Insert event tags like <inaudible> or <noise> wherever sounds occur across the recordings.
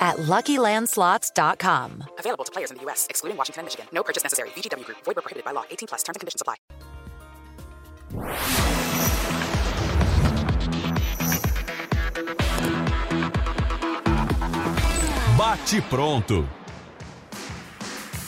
at LuckyLandSlots.com. Available to players in the U.S., excluding Washington and Michigan. No purchase necessary. VGW Group. Void where prohibited by law. 18 plus. Terms and conditions apply. Bate pronto.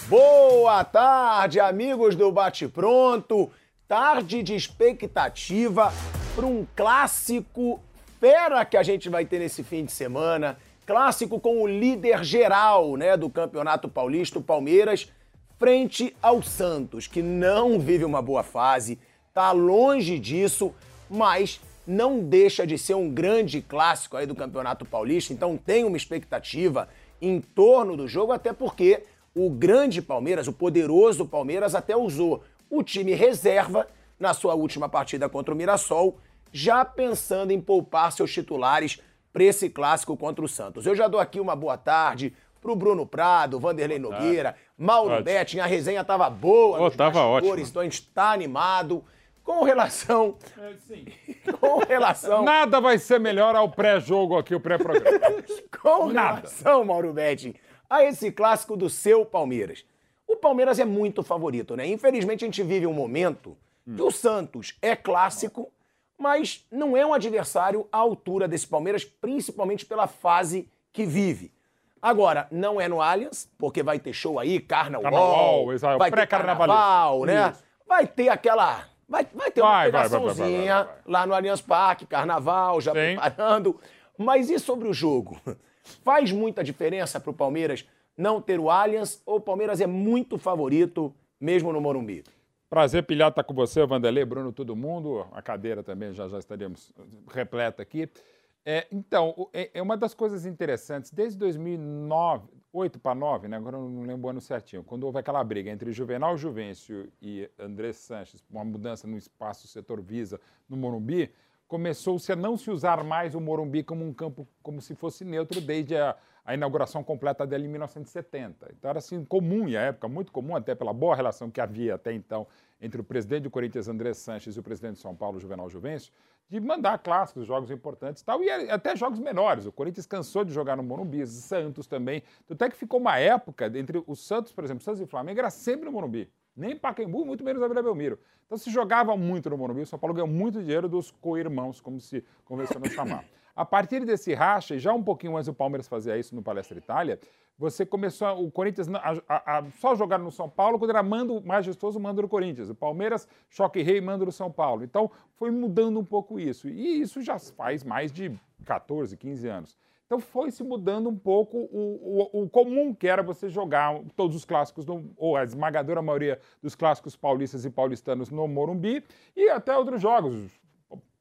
Boa tarde, amigos do Bate Pronto. Tarde de expectativa para um clássico fera que a gente vai ter nesse fim de semana. Clássico com o líder geral né, do Campeonato Paulista, o Palmeiras, frente ao Santos, que não vive uma boa fase, tá longe disso, mas não deixa de ser um grande clássico aí do Campeonato Paulista, então tem uma expectativa em torno do jogo, até porque o grande Palmeiras, o poderoso Palmeiras, até usou o time reserva na sua última partida contra o Mirassol, já pensando em poupar seus titulares para esse clássico contra o Santos. Eu já dou aqui uma boa tarde pro Bruno Prado, Vanderlei Nogueira, Mauro Betting, a resenha tava boa, oh, tava ótimo. então a gente tá animado. Com relação. É, sim. <laughs> Com relação. Nada vai ser melhor ao pré-jogo aqui, o pré-programa. <laughs> com Nada. relação, Mauro Betting, a esse clássico do seu Palmeiras. O Palmeiras é muito favorito, né? Infelizmente a gente vive um momento hum. que o Santos é clássico, mas não é um adversário à altura desse Palmeiras, principalmente pela fase que vive. Agora, não é no Allianz, porque vai ter show aí, Carnaval, Carnaval vai ter Carnaval, né? Isso. Vai ter aquela Vai, vai ter uma pegaçãozinha lá no Allianz Parque, carnaval, já Sim. preparando. Mas e sobre o jogo? Faz muita diferença para o Palmeiras não ter o Allianz ou o Palmeiras é muito favorito mesmo no Morumbi? Prazer, pilhado, estar tá com você, Vanderlei, Bruno, todo mundo. A cadeira também já já estaríamos repleta aqui. É, então, é, é, uma das coisas interessantes, desde 2009, 8 para 9, né, agora eu não lembro o ano certinho, quando houve aquela briga entre Juvenal Juvencio e André Sanches, uma mudança no espaço setor Visa no Morumbi, começou-se a não se usar mais o Morumbi como um campo como se fosse neutro desde a, a inauguração completa dele em 1970. Então era assim comum, e época muito comum, até pela boa relação que havia até então entre o presidente do Corinthians, André Sanches, e o presidente de São Paulo, Juvenal Juvencio, de mandar clássicos, jogos importantes tal, e até jogos menores. O Corinthians cansou de jogar no Morumbi, Santos também. Até que ficou uma época, entre os Santos, por exemplo, Santos e Flamengo, era sempre no Morumbi. Nem Pacaembu, muito menos Vila Belmiro. Então se jogava muito no Morumbi, o São Paulo ganhou muito dinheiro dos co-irmãos, como se convencionou chamar. A partir desse racha, e já um pouquinho antes o Palmeiras fazia isso no Palestra Itália, você começou o Corinthians a, a, a, só jogar no São Paulo quando era mando majestoso, mando do Corinthians. O Palmeiras, choque rei, mando do São Paulo. Então foi mudando um pouco isso. E isso já faz mais de 14, 15 anos. Então foi se mudando um pouco o, o, o, comum que era você jogar todos os clássicos, no, ou a esmagadora maioria dos clássicos paulistas e paulistanos no Morumbi e até outros jogos,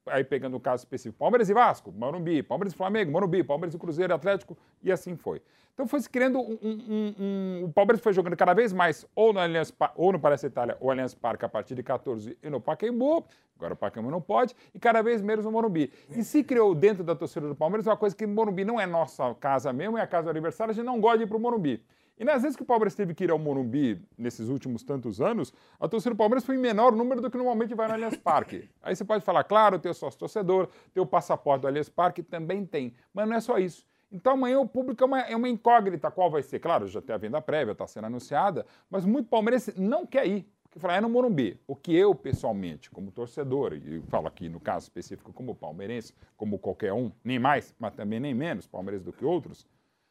aí pegando o caso específico, Palmeiras e Vasco, Morumbi, Palmeiras e Flamengo, Morumbi, Palmeiras e Cruzeiro, Atlético, e assim foi. Então foi se criando um, um, um, O Palmeiras foi jogando cada vez mais ou no, Allianz, ou no Palestra Itália ou Allianz Parque a partir de 14 e no Pacaembu, agora o Pacaembu não pode, e cada vez menos no Morumbi. E se criou dentro da torcida do Palmeiras uma coisa que Morumbi não é nossa casa mesmo, é a casa do aniversário, a gente não gosta de ir para o Morumbi. E nas vezes que o Palmeiras teve que ir ao Morumbi nesses últimos tantos anos, a torcida do Palmeiras foi em menor número do que normalmente vai no Allianz Parque. <laughs> Aí você pode falar, claro, tem o sócio torcedor, tem o passaporte do Allianz Parque, também tem. Mas não é só isso. Então amanhã o público é uma, é uma incógnita qual vai ser. Claro, já tem a venda prévia, está sendo anunciada, mas muito palmeirense não quer ir. Porque fala, é no Morumbi. O que eu, pessoalmente, como torcedor, e falo aqui no caso específico como palmeirense, como qualquer um, nem mais, mas também nem menos palmeirense do que outros,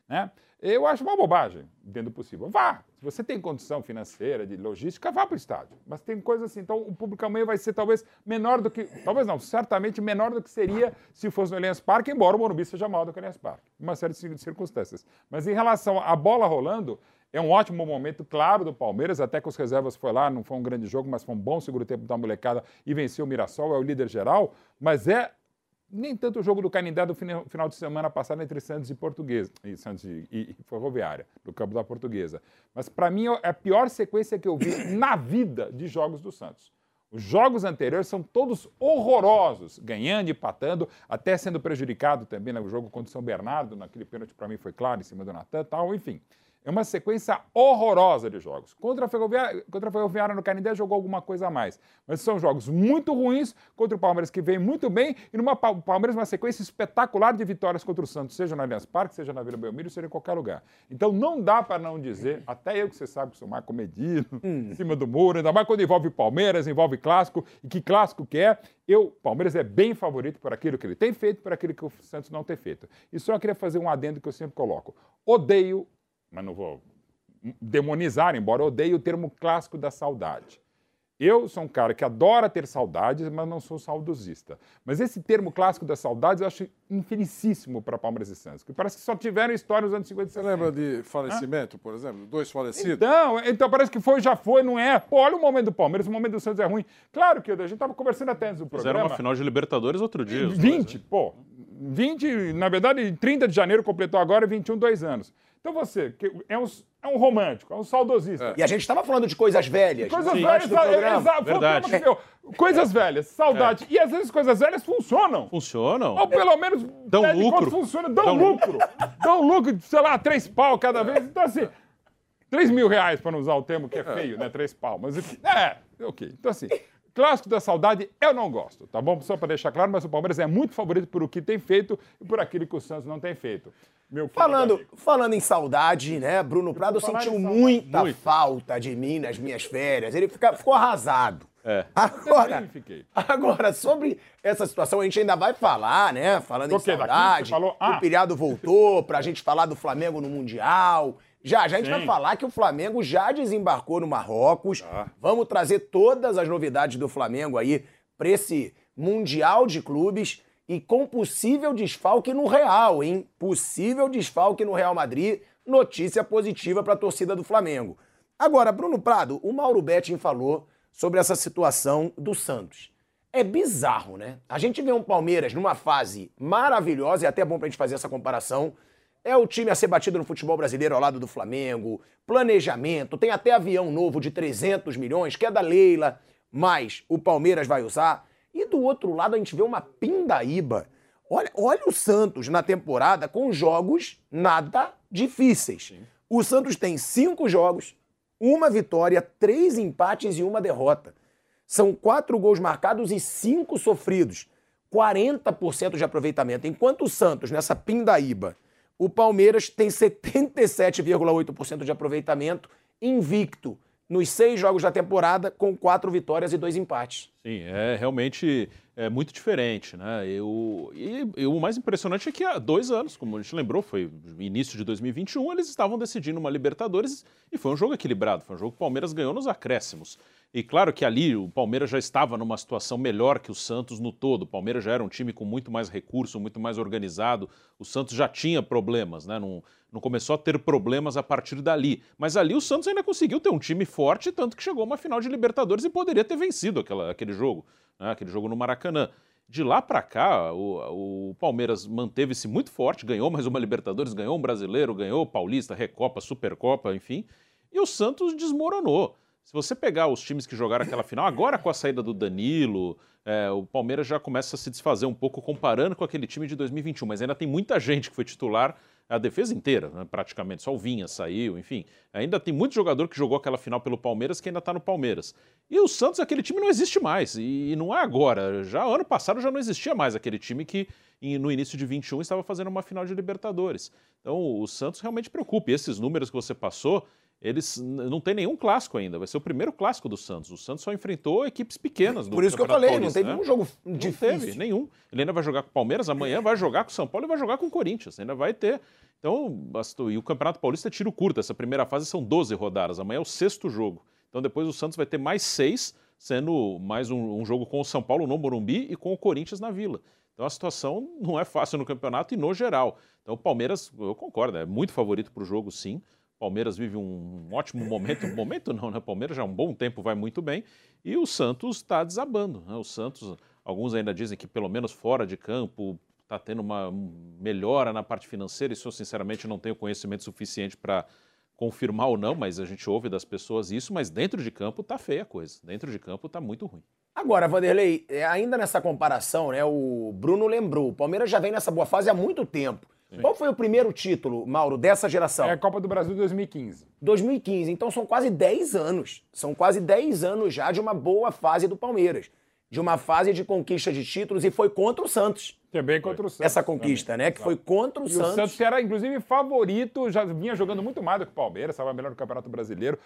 né? Eu acho uma bobagem, dentro do possível. Vá! Se você tem condição financeira, de logística, vá para o estádio. Mas tem coisas assim, então o público amanhã vai ser talvez menor do que. Talvez não, certamente menor do que seria se fosse no Allianz Parque, embora o Morumbi seja maior do que o Allianz Parque. Uma série de circunstâncias. Mas em relação à bola rolando, é um ótimo momento, claro, do Palmeiras, até que os reservas foi lá, não foi um grande jogo, mas foi um bom segundo tempo da molecada e venceu o Mirassol, é o líder geral, mas é nem tanto o jogo do Canindé do final, de semana passado entre Santos e Portuguesa, e Santos e, e Ferroviária, do campo da Portuguesa. Mas para mim é a pior sequência que eu vi <coughs> na vida de jogos do Santos. Os jogos anteriores são todos horrorosos, ganhando, empatando, até sendo prejudicado também no jogo contra o São Bernardo, naquele pênalti para mim foi claro, em cima do Natan tal, enfim. É uma sequência horrorosa de jogos. Contra a Ferroviária, contra a Ferroviária no Canindé jogou alguma coisa a mais. Mas são jogos muito ruins contra o Palmeiras, que vem muito bem, e numa Palmeiras uma sequência espetacular de vitórias contra o Santos, seja no Allianz Parque, seja na Vila Belmiro, seja em qualquer lugar. Então não dá para não dizer, <laughs> até eu que você sabe que sou mais comedido, hum. em cima do muro, ainda mais quando envolve Palmeiras, envolve clássico, e que clássico que é, eu, Palmeiras é bem favorito por aquilo que ele tem feito, por aquilo que o Santos não tem feito. E só queria fazer um adendo que eu sempre coloco. Odeio mas não vou demonizar, embora eu odeie o termo clássico da saudade. Eu sou um cara que adora ter saudades, mas não sou saudosista. Mas esse termo clássico das saudades eu acho infelicíssimo para Palmeiras e Santos, porque parece que só tiveram história nos anos 50 e 60. Você lembra de falecimento, Hã? por exemplo? Dois falecidos? Então, então parece que foi, já foi, não é. Pô, olha o momento do Palmeiras, o momento do Santos é ruim. Claro que a gente estava conversando até antes do programa. Fizeram uma final de Libertadores outro dia. 20, né? pô. 20, na verdade, 30 de janeiro completou agora, 21, dois anos. Então você, que é um, é um romântico, é um saudosista. É. E a gente estava falando de coisas velhas. Coisas Sim. velhas, exato. Verdade. Coisas velhas, saudade. É. E às vezes coisas velhas funcionam. Funcionam. Ou pelo menos dão lucro. Funciona, dão, dão lucro. dão lucro, sei lá, três pau cada vez. Então assim, três mil reais para não usar o termo que é feio, né? Três pau. Mas enfim, é, ok. Então assim, Clássico da saudade eu não gosto, tá bom? Só para deixar claro, mas o Palmeiras é muito favorito por o que tem feito e por aquilo que o Santos não tem feito. falando, falando em saudade, né? Bruno Prado sentiu muita muito. falta de mim nas minhas férias. Ele fica, ficou arrasado. É. Agora, agora, sobre essa situação, a gente ainda vai falar, né? Falando em saudade. Falou, ah. O Pilhado voltou pra gente falar do Flamengo no Mundial. Já, já a gente Sim. vai falar que o Flamengo já desembarcou no Marrocos. Ah. Vamos trazer todas as novidades do Flamengo aí para esse Mundial de Clubes e com possível desfalque no Real, hein? Possível desfalque no Real Madrid. Notícia positiva para a torcida do Flamengo. Agora, Bruno Prado, o Mauro Betting falou sobre essa situação do Santos. É bizarro, né? A gente vê um Palmeiras numa fase maravilhosa, e é até bom pra gente fazer essa comparação é o time a ser batido no futebol brasileiro ao lado do Flamengo, planejamento, tem até avião novo de 300 milhões, que é da Leila, mas o Palmeiras vai usar. E do outro lado a gente vê uma pindaíba. Olha, olha o Santos na temporada com jogos nada difíceis. Sim. O Santos tem cinco jogos, uma vitória, três empates e uma derrota. São quatro gols marcados e cinco sofridos. 40% de aproveitamento. Enquanto o Santos, nessa pindaíba, o Palmeiras tem 77,8% de aproveitamento, invicto nos seis jogos da temporada, com quatro vitórias e dois empates. Sim, é realmente é muito diferente, né? Eu, e, e, o mais impressionante é que há dois anos, como a gente lembrou, foi início de 2021, eles estavam decidindo uma Libertadores e foi um jogo equilibrado, foi um jogo que o Palmeiras ganhou nos acréscimos. E claro que ali o Palmeiras já estava numa situação melhor que o Santos no todo. O Palmeiras já era um time com muito mais recurso, muito mais organizado. O Santos já tinha problemas, né? Não, não começou a ter problemas a partir dali. Mas ali o Santos ainda conseguiu ter um time forte, tanto que chegou a uma final de Libertadores e poderia ter vencido aquela, aquele jogo, né? aquele jogo no Maracanã. De lá para cá, o, o Palmeiras manteve-se muito forte, ganhou mais uma Libertadores, ganhou um brasileiro, ganhou Paulista, Recopa, Supercopa, enfim. E o Santos desmoronou. Se você pegar os times que jogaram aquela final, agora com a saída do Danilo, é, o Palmeiras já começa a se desfazer um pouco comparando com aquele time de 2021, mas ainda tem muita gente que foi titular a defesa inteira, né, praticamente. Só o Vinha saiu, enfim. Ainda tem muito jogador que jogou aquela final pelo Palmeiras que ainda está no Palmeiras. E o Santos, aquele time não existe mais. E, não é agora. Já ano passado já não existia mais aquele time que no início de 21 estava fazendo uma final de Libertadores. Então o Santos realmente preocupa. E esses números que você passou, eles não tem nenhum clássico ainda. Vai ser o primeiro clássico do Santos. O Santos só enfrentou equipes pequenas do Por isso que eu falei, Paulista, não teve né? um jogo difícil. Não teve, nenhum. Ele ainda vai jogar com o Palmeiras, amanhã vai jogar com o São Paulo e vai jogar com o Corinthians. Ainda vai ter. Então, e o Campeonato Paulista é tiro curto. Essa primeira fase são 12 rodadas. Amanhã é o sexto jogo. Então depois o Santos vai ter mais seis, sendo mais um, um jogo com o São Paulo no Morumbi e com o Corinthians na Vila. Então a situação não é fácil no campeonato e no geral. Então o Palmeiras, eu concordo, é muito favorito para o jogo, sim. Palmeiras vive um ótimo momento, momento não, né? Palmeiras já há um bom tempo vai muito bem e o Santos está desabando. Né? O Santos, Alguns ainda dizem que, pelo menos fora de campo, está tendo uma melhora na parte financeira. Isso eu, sinceramente, não tenho conhecimento suficiente para confirmar ou não, mas a gente ouve das pessoas isso. Mas dentro de campo está feia a coisa. Dentro de campo está muito ruim. Agora, Vanderlei, é, ainda nessa comparação, né? O Bruno lembrou. O Palmeiras já vem nessa boa fase há muito tempo. Qual foi o primeiro título, Mauro, dessa geração? É a Copa do Brasil 2015. 2015. Então são quase 10 anos. São quase 10 anos já de uma boa fase do Palmeiras. De uma fase de conquista de títulos e foi contra o Santos. Também contra o Santos. Essa conquista, né? Que foi contra o E Santos. o Santos era, inclusive, favorito, já vinha jogando muito mais do que o Palmeiras, estava melhor no Campeonato Brasileiro.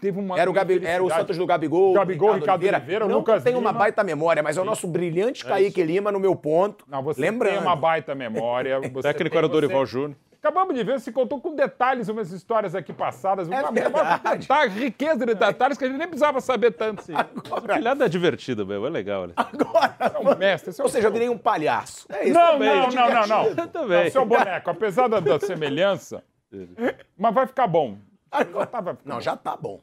Teve uma. Era o, Gabi, era o. Santos do Gabigol. Gabigol, Ricardo Oliveira, o Não Lucas tem uma baita memória, mas é o nosso brilhante Kaique Lima no meu ponto. Não, você Lembrando. tem uma baita memória. Você Técnico tem- era você- Dorival Júnior. Acabamos de ver, se contou com detalhes umas histórias aqui passadas. É uma, verdade. Riqueza de detalhes que a gente nem precisava saber tanto. Sim. Agora, Pilhada é divertida, meu. É legal, olha. agora É um mestre. esse é ou um- seja, eu virei um palhaço. É isso Não, também, não, é não, não, não. <laughs> divertido. Também. Não, seu boneco, apesar da, da semelhança, mas vai ficar bom. Já tá, vai ficar Não, bom. já tá bom.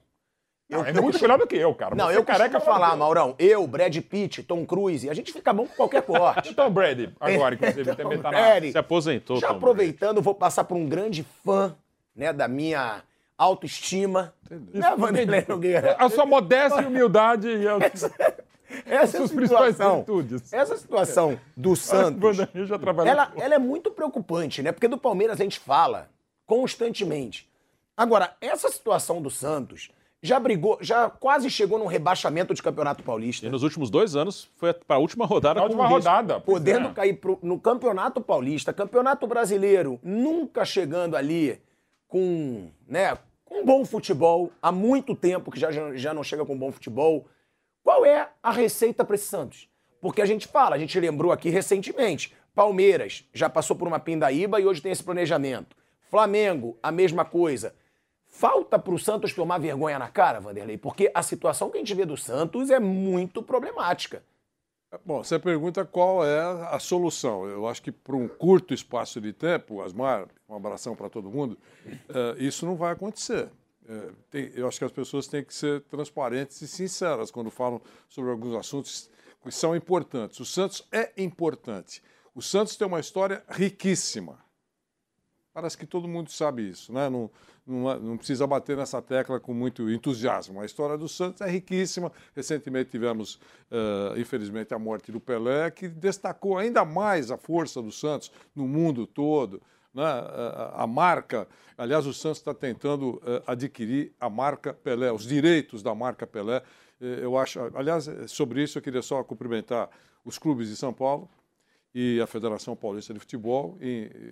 Não, é muito melhor do que eu, cara. Não, Você eu careca careca é melhor falar, eu. Maurão. Eu, Brad Pitt, Tom Cruise, a gente fica bom com qualquer corte. <laughs> Tom Brady, agora, inclusive, também tá na. Brady. Se aposentou, Já Tom aproveitando, vou passar por um grande fã, né, da minha autoestima. Né, Vanderlei Nogueira? A sua modéstia e humildade e as <laughs> Essa suas principais virtudes. essa situação do Santos, já trabalhou. ela, ela é muito preocupante, né? Porque do Palmeiras a gente fala constantemente. Agora, essa situação do Santos já brigou, já quase chegou num rebaixamento de Campeonato Paulista. E nos últimos dois anos foi para a última rodada. Com última rodada. podendo é. cair pro- no Campeonato Paulista, Campeonato Brasileiro, nunca chegando ali com, né, com bom futebol, há muito tempo que já, já já não chega com bom futebol. Qual é a receita para esse Santos? Porque a gente fala, a gente lembrou aqui recentemente, Palmeiras já passou por uma pindaíba e hoje tem esse planejamento. Flamengo, a mesma coisa. Falta para o Santos tomar vergonha na cara, Vanderlei, porque a situação que a gente vê do Santos é muito problemática. Bom, você pergunta qual é a solução. Eu acho que por um curto espaço de tempo, Asmar, um abração para todo mundo, eh, isso não vai acontecer. Eh, eu acho que as pessoas têm que ser transparentes e sinceras quando falam sobre alguns assuntos que são importantes. O Santos é importante. O Santos tem uma história riquíssima. Parece que todo mundo sabe isso, né? Não, não, é- não precisa bater nessa tecla com muito entusiasmo. A história do Santos é riquíssima. Recentemente tivemos, eh, infelizmente, a morte do Pelé, que destacou ainda mais a força do Santos no mundo todo. Né? A, a- marca, aliás, o Santos está tentando eh, adquirir a marca Pelé, os direitos da marca Pelé. Eh, eu acho, aliás, eh, sobre isso eu queria só cumprimentar os clubes de São Paulo, e a Federação Paulista de Futebol,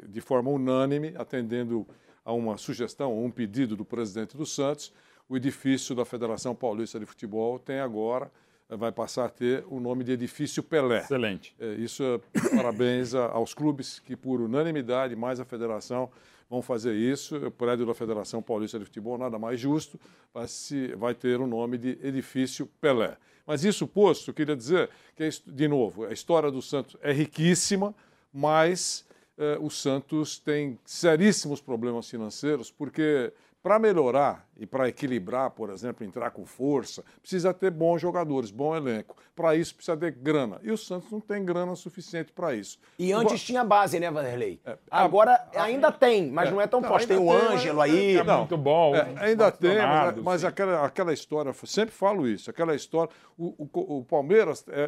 de forma unânime, atendendo a uma sugestão, a um pedido do presidente do Santos, o edifício da Federação Paulista de Futebol tem agora, vai passar a ter o nome de Edifício Pelé. Excelente. É, Isso é <coughs> parabéns aos clubes que, por unanimidade, mais a federação, vão fazer isso. O prédio da Federação Paulista de Futebol, nada mais justo, vai, se, vai ter o nome de Edifício Pelé. Mas isso posto, queria dizer que, de novo, a história do Santos é riquíssima, mas eh, o Santos tem seríssimos problemas financeiros, porque para melhorar e para equilibrar, por exemplo, entrar com força, precisa ter bons jogadores, bom elenco. Para isso precisa ter grana. E o Santos não tem grana suficiente para isso. E antes tinha base, né, Vanderlei? É, Agora ainda tem, mas não é tão Não, forte. Tem o Ângelo aí. É muito bom. É, ainda tem, mas, mas aquela, aquela história, sempre falo isso, aquela história, o, o- o Palmeiras é,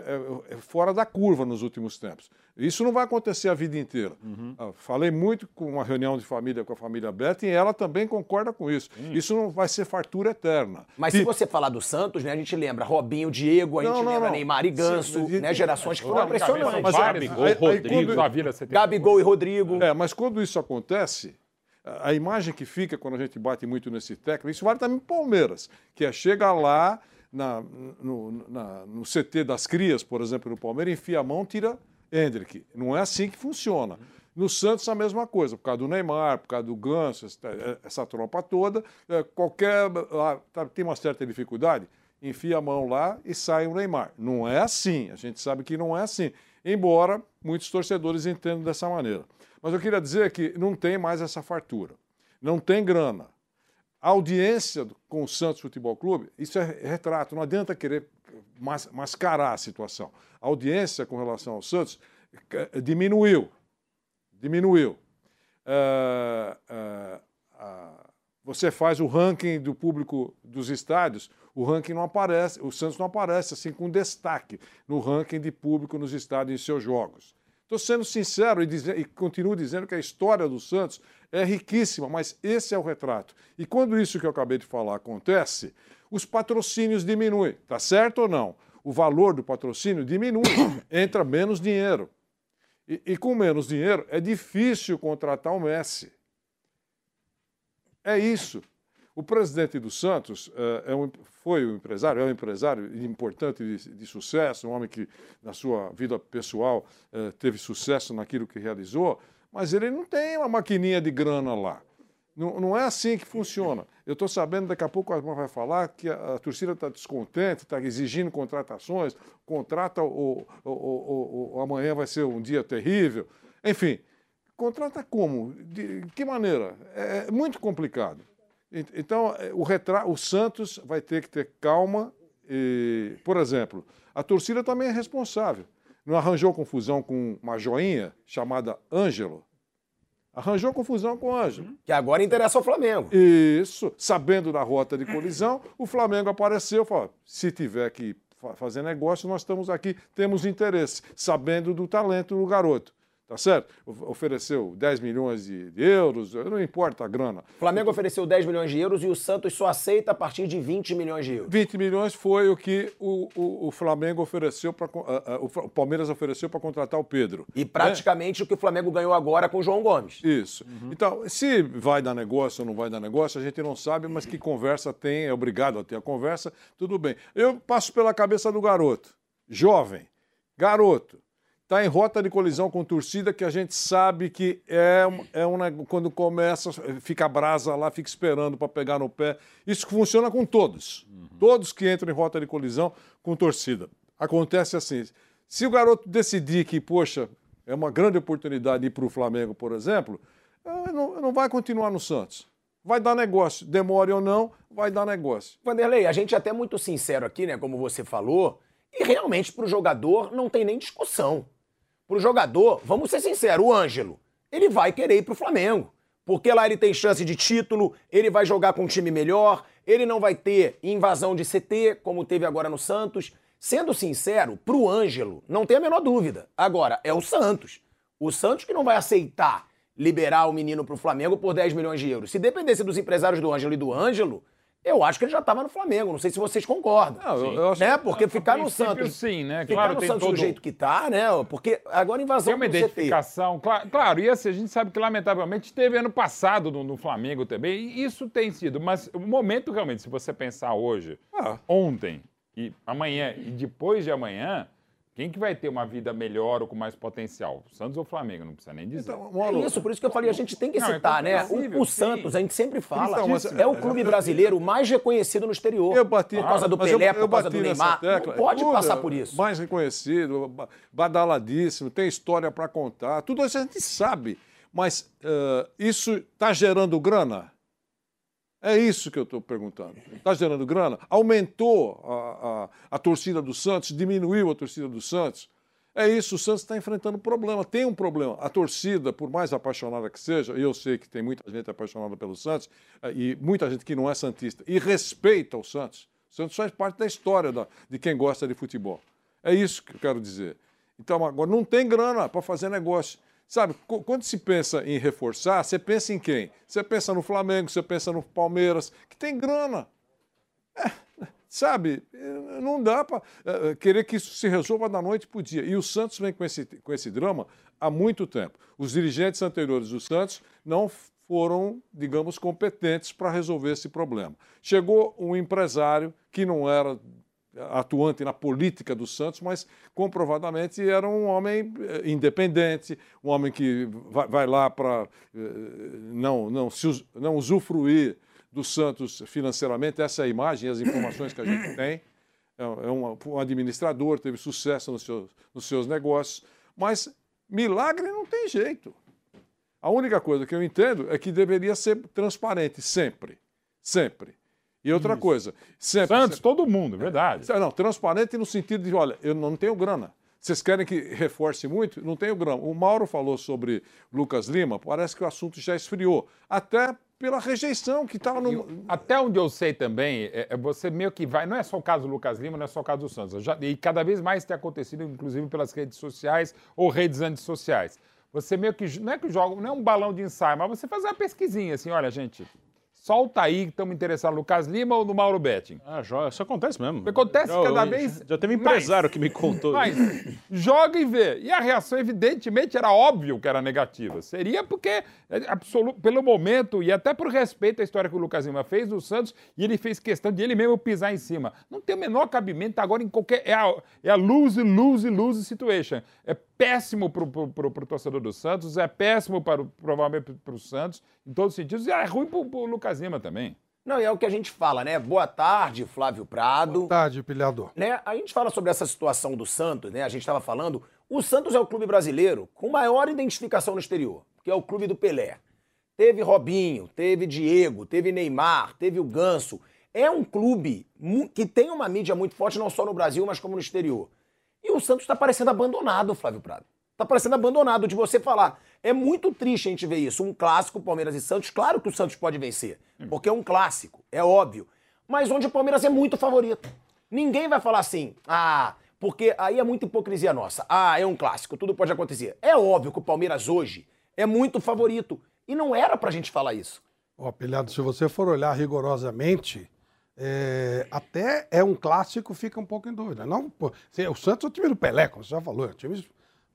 é- é fora da curva nos últimos tempos. Isso não vai acontecer a vida inteira. Uhum. Ah, falei muito com uma reunião de família com a família Beta e ela também concorda com isso. Isso não vai ser fartura eterna. Mas E- se você falar do Santos, né, a gente lembra Robinho, Diego, a gente Não, não, lembra não. Neymar e Ganso, Sim, né, gerações que Não, foram impressionantes. Mas vários, Gabigol, aí- aí Rodrigo. quando- você tem Gabigol e Rodrigo. É, mas quando isso acontece, a imagem que fica quando a gente bate muito nesse técnico, isso vale também para o Palmeiras, que é chega lá na- no, na- no CT das crias, por exemplo, no Palmeiras, enfia a mão, tira Hendrick. Não é assim que funciona. No Santos, a mesma coisa, por causa do Neymar, por causa do Ganso, essa, essa tropa toda, é, qualquer. ah, tá- tem uma certa dificuldade, enfia a mão lá e sai o Neymar. Não é assim, a gente sabe que não é assim. Embora muitos torcedores entendam dessa maneira. Mas eu queria dizer que não tem mais essa fartura. Não tem grana. A audiência com o Santos Futebol Clube, isso é retrato, não adianta querer mas, mascarar a situação. A audiência com relação ao Santos eh, diminuiu. Diminuiu. Uh, uh, uh, você faz o ranking do público dos estádios, o ranking não aparece, o Santos não aparece assim com destaque no ranking de público nos estádios em seus jogos. Estou sendo sincero e, e, continuo dizendo que a história do Santos é riquíssima, mas esse é o retrato. E quando isso que eu acabei de falar acontece, os patrocínios diminuem. Tá certo ou não? O valor do patrocínio diminui, <coughs> entra menos dinheiro. E, e com menos dinheiro é difícil contratar o Messi. É isso. O presidente do Santos é, é um, foi um empresário, é um empresário importante de, de, sucesso, um homem que na sua vida pessoal é, teve sucesso naquilo que realizou, mas ele não tem uma maquininha de grana lá. Não, não é assim que funciona. Eu estou sabendo, daqui a pouco a vai falar que a, a torcida está descontente, está exigindo contratações, contrata o, o, o, o, amanhã vai ser um dia terrível. Enfim, contrata como? De que maneira? É, é muito complicado. Então, é, o, retra... o Santos vai ter que ter calma. E, por exemplo, a torcida também é responsável. Não arranjou confusão com uma joinha chamada Ângelo? Arranjou confusão com o Ângelo. Que agora interessa ao Flamengo. Isso. Sabendo da rota de colisão, o Flamengo apareceu e falou: se tiver que fazer negócio, nós estamos aqui, temos interesse, sabendo do talento do garoto tá certo? Ofereceu 10 milhões de, euros, não importa a grana. O Flamengo ofereceu 10 milhões de euros e o Santos só aceita a partir de 20 milhões de euros. 20 milhões foi o que o, o, o Flamengo ofereceu para uh, uh, o Palmeiras ofereceu para contratar o Pedro. E praticamente o que o Flamengo ganhou agora com o João Gomes. Isso. Uhum. Então, se vai dar negócio ou não vai dar negócio, a gente não sabe, mas que conversa tem, é obrigado a ter a conversa, tudo bem. Eu passo pela cabeça do garoto, jovem, garoto está em rota de colisão com torcida que a gente sabe que é, é uma, quando começa, fica brasa lá, fica esperando para pegar no pé. Isso funciona com todos. Uhum. Todos que entram em rota de colisão com torcida. Acontece assim. Se o garoto decidir que, poxa, é uma grande oportunidade de ir para o Flamengo, por exemplo, eh, não, não vai continuar no Santos. Vai dar negócio. Demore ou não, vai dar negócio. Vanderlei, a gente é até muito sincero aqui, né? Como você falou, e realmente para o jogador não tem nem discussão pro jogador, vamos ser sinceros, o Ângelo, ele vai querer ir pro Flamengo. Porque lá ele tem chance de título, ele vai jogar com um time melhor, ele não vai ter invasão de CT, como teve agora no Santos. Sendo sincero, pro Ângelo, não tem a menor dúvida. Agora, é o Santos. O Santos que não vai aceitar liberar o menino pro Flamengo por 10 milhões de euros. Se dependesse dos empresários do Ângelo e do Ângelo, eu acho que ele já estava no Flamengo. Não sei se vocês concordam. Não, eu, eu acho... né? Porque ficar no Santos. Sim, né? Ficar claro, no tem Santos todo... do jeito que tá, né? Porque agora invasão Tem uma identificação. Claro, claro, e assim, a gente sabe que, lamentavelmente, teve ano passado no, no, Flamengo também. E isso tem sido. Mas o momento, realmente, se você pensar hoje, ah. ontem e amanhã e depois de amanhã, quem que vai ter uma vida melhor ou com mais potencial? Santos ou Flamengo? Não precisa nem dizer. Então, é isso, por isso que eu falei, a gente tem que não, é citar, é né? O, o Santos, a gente sempre fala, então, mas, é o clube brasileiro mais reconhecido no exterior. Eu bati, por causa do Pelé, eu, eu por causa do Neymar. Tecla, não pode tudo, passar por isso. Mais reconhecido, badaladíssimo, tem história para contar. Tudo isso a gente sabe. Mas uh, isso está gerando grana? É isso que eu estou perguntando. Está gerando grana? Aumentou a, a, a, torcida do Santos? Diminuiu a torcida do Santos? É isso, o Santos está enfrentando um problema. Tem um problema. A torcida, por mais apaixonada que seja, e eu sei que tem muita gente apaixonada pelo Santos, eh, e muita gente que não é Santista, e respeita o Santos. O Santos faz parte da história da, de quem gosta de futebol. É isso que eu quero dizer. Então, agora, não tem grana para fazer negócio. Sabe, quando se pensa em reforçar, você pensa em quem? Você pensa no Flamengo, você pensa no Palmeiras, que tem grana. É, sabe, não dá para é, é, querer que isso se resolva da noite para o dia. E o Santos vem com esse, com esse drama há muito tempo. Os dirigentes anteriores do Santos não foram, digamos, competentes para resolver esse problema. Chegou um empresário que não era atuante na política do Santos, mas comprovadamente era um homem eh, independente, um homem que vai, vai lá para eh, não, não, não usufruir do Santos financeiramente, essa é a imagem, as informações que a gente <coughs> tem. É, é um, um administrador, teve sucesso nos seus, nos seus negócios, mas milagre não tem jeito. A única coisa que eu entendo é que deveria ser transparente sempre Sempre. E outra coisa, sempre. Santos, todo mundo, verdade. Não, transparente no sentido de, olha, eu não tenho grana. Vocês querem que reforce muito? Não tenho grana. O Mauro falou sobre Lucas Lima, parece que o assunto já esfriou. Até pela rejeição que estava no. Eu- até onde eu sei também, é, é você meio que vai. Não é só o caso do Lucas Lima, não é só o caso do Santos. Já- e cada vez mais tem acontecido, inclusive pelas redes sociais ou redes antissociais. Você meio que. Não é que joga, não é um balão de ensaio, mas você faz uma pesquisinha assim: olha, gente, solta aí que estamos interessados no Lucas Lima ou no Mauro Betting. Ah, joia. Isso acontece mesmo. Acontece Já- cada eu- vez Já teve mais. empresário que me contou. <laughs> Mas joga e vê. E a reação, evidentemente, era óbvio que era negativa. Seria porque, é, pelo momento, e até por respeito à história que o Lucas Lima fez do Santos, e ele fez questão de ele mesmo pisar em cima. Não tem o menor cabimento agora em qualquer. É a, é a lose, lose, lose situation. É péssimo pro- pro torcedor do Santos, é péssimo para, o- provavelmente para o Santos, em todos os sentidos, e é ruim pro, pro Lucas Lima também. Não, e é o que a gente fala, né? Boa tarde, Flávio Prado. Boa tarde, pilhador. né? A gente fala sobre essa situação do Santos, né? A gente estava falando. O Santos é o clube brasileiro com maior identificação no exterior, que é o clube do Pelé. Teve Robinho, teve Diego, teve Neymar, teve o Ganso. É um clube que tem uma mídia muito forte, não só no Brasil, mas como no exterior. E o Santos está parecendo abandonado, Flávio Prado. Está parecendo abandonado de você falar. É muito triste a gente ver isso. Um clássico, Palmeiras e Santos. Claro que o Santos pode vencer, porque é um clássico, é óbvio. Mas onde o Palmeiras é muito favorito. Ninguém vai falar assim, ah, porque aí é muita hipocrisia nossa. Ah, é um clássico, tudo pode acontecer. É óbvio que o Palmeiras hoje é muito favorito. E não era pra gente falar isso. Ó, pilhado, se você for olhar rigorosamente, é, até é um clássico, fica um pouco em dúvida. Não, pô, se- o Santos é o time do Pelé, como você já falou. é um time-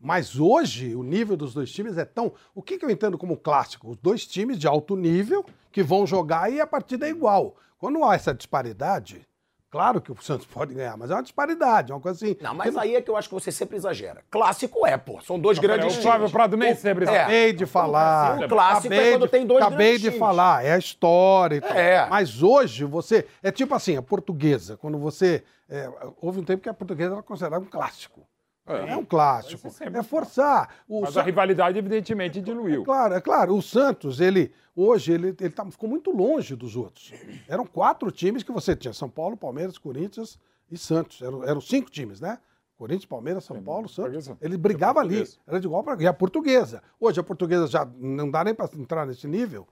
mas hoje o nível dos dois times é tão. O que, que eu entendo como clássico? Os dois times de alto nível que vão jogar e a partida é igual. Quando há essa disparidade, claro que o Santos <laughs> pode ganhar, mas é uma disparidade, é uma coisa assim. Não, mas aí é que eu acho que você sempre exagera. Clássico é, pô. São dois Não, grandes peraí, o times. Flávio Prado nem sempre é. Acabei de falar. O clássico é quando de- tem dois Acabei grandes de times. falar, é a história e tal. É. Mas hoje você. É tipo assim, a portuguesa, quando você. é, houve um tempo que a portuguesa era considerada um clássico. É, um clássico. Sempre É forçar. O Mas Sa- a rivalidade, evidentemente, diluiu. Claro, é claro. O Santos, ele hoje, ele, ele tá- ficou muito longe dos outros. Eram quatro times que você tinha: São Paulo, Palmeiras, Corinthians e Santos. Eram, eram cinco times, né? Corinthians, Palmeiras, São Paulo, Santos. Ele brigava ali. Portuguesa. Era de igual para. E a portuguesa. Hoje a portuguesa já não dá nem para entrar nesse nível.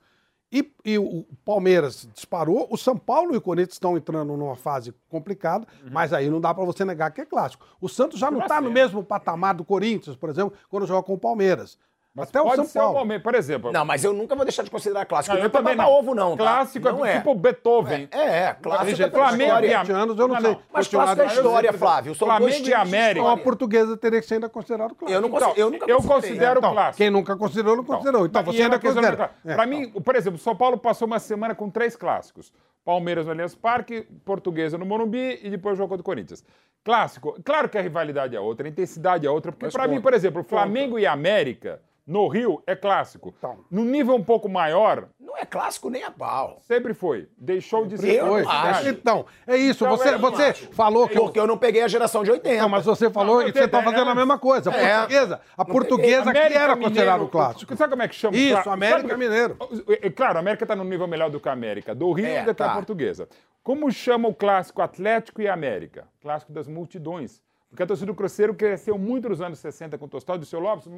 E, e o Palmeiras disparou, o São Paulo e o Corinthians estão entrando numa fase complicada, Uhum. mas aí não dá para você negar que é clássico. O Santos já não está no mesmo patamar do Corinthians, por exemplo, quando joga com o Palmeiras. Mas Até o pode São ser um Paulo. momento, por exemplo. Não, mas eu nunca vou deixar de considerar clássico. Não, Não, é pra babar ovo, não. tá? Clássico não é tipo Beethoven. É, é, clássico Gente, é Flamengo história. e a- 20 anos, eu não, Não, sei. não. Mas clássico é Eu- história, Flávio. São Flamengo e América. Então a portuguesa teria que ser ainda considerado clássico. Eu não Então, eu nunca eu considero Então, clássico. Quem nunca considerou, não considerou. Então E você é ainda uma questão considera. É, então. mim, por exemplo, São Paulo passou uma semana com três clássicos. Palmeiras no Allianz Parque, Portuguesa no Morumbi e depois jogou contra o Corinthians. Clássico, claro que a rivalidade é outra, a intensidade é outra, porque Mas pra mim, por exemplo, Flamengo e América no Rio é clássico. Então. No nível um pouco maior, Não é clássico nem a pau. sempre foi. Deixou de ser Eu acho. Então, é isso. Então, você eu você falou que. Porque eu não peguei a geração de 80. Não, mas você falou Não, e eu você está fazendo a mesma coisa. A É. portuguesa, a portuguesa que era Mineiro, considerado clássico. Sabe como é que chama? Isso, América sabe- Mineiro. É, Claro, a América está no nível melhor do que a América, do Rio É, do que a tá. portuguesa. Como chama o clássico Atlético e América? Clássico das multidões. Porque a torcida do Cruzeiro cresceu muito nos anos 60 com o Tostão do seu Lopes,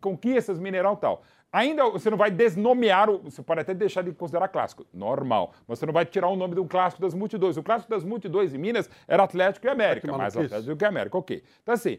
conquistas, mineral e tal. Ainda você não vai desnomear, o, você pode até deixar de considerar clássico, normal, mas você não vai tirar o nome de um clássico das multidões. O clássico das multidões em Minas era Atlético e América, Que mais. Atlético que América, ok. Então assim,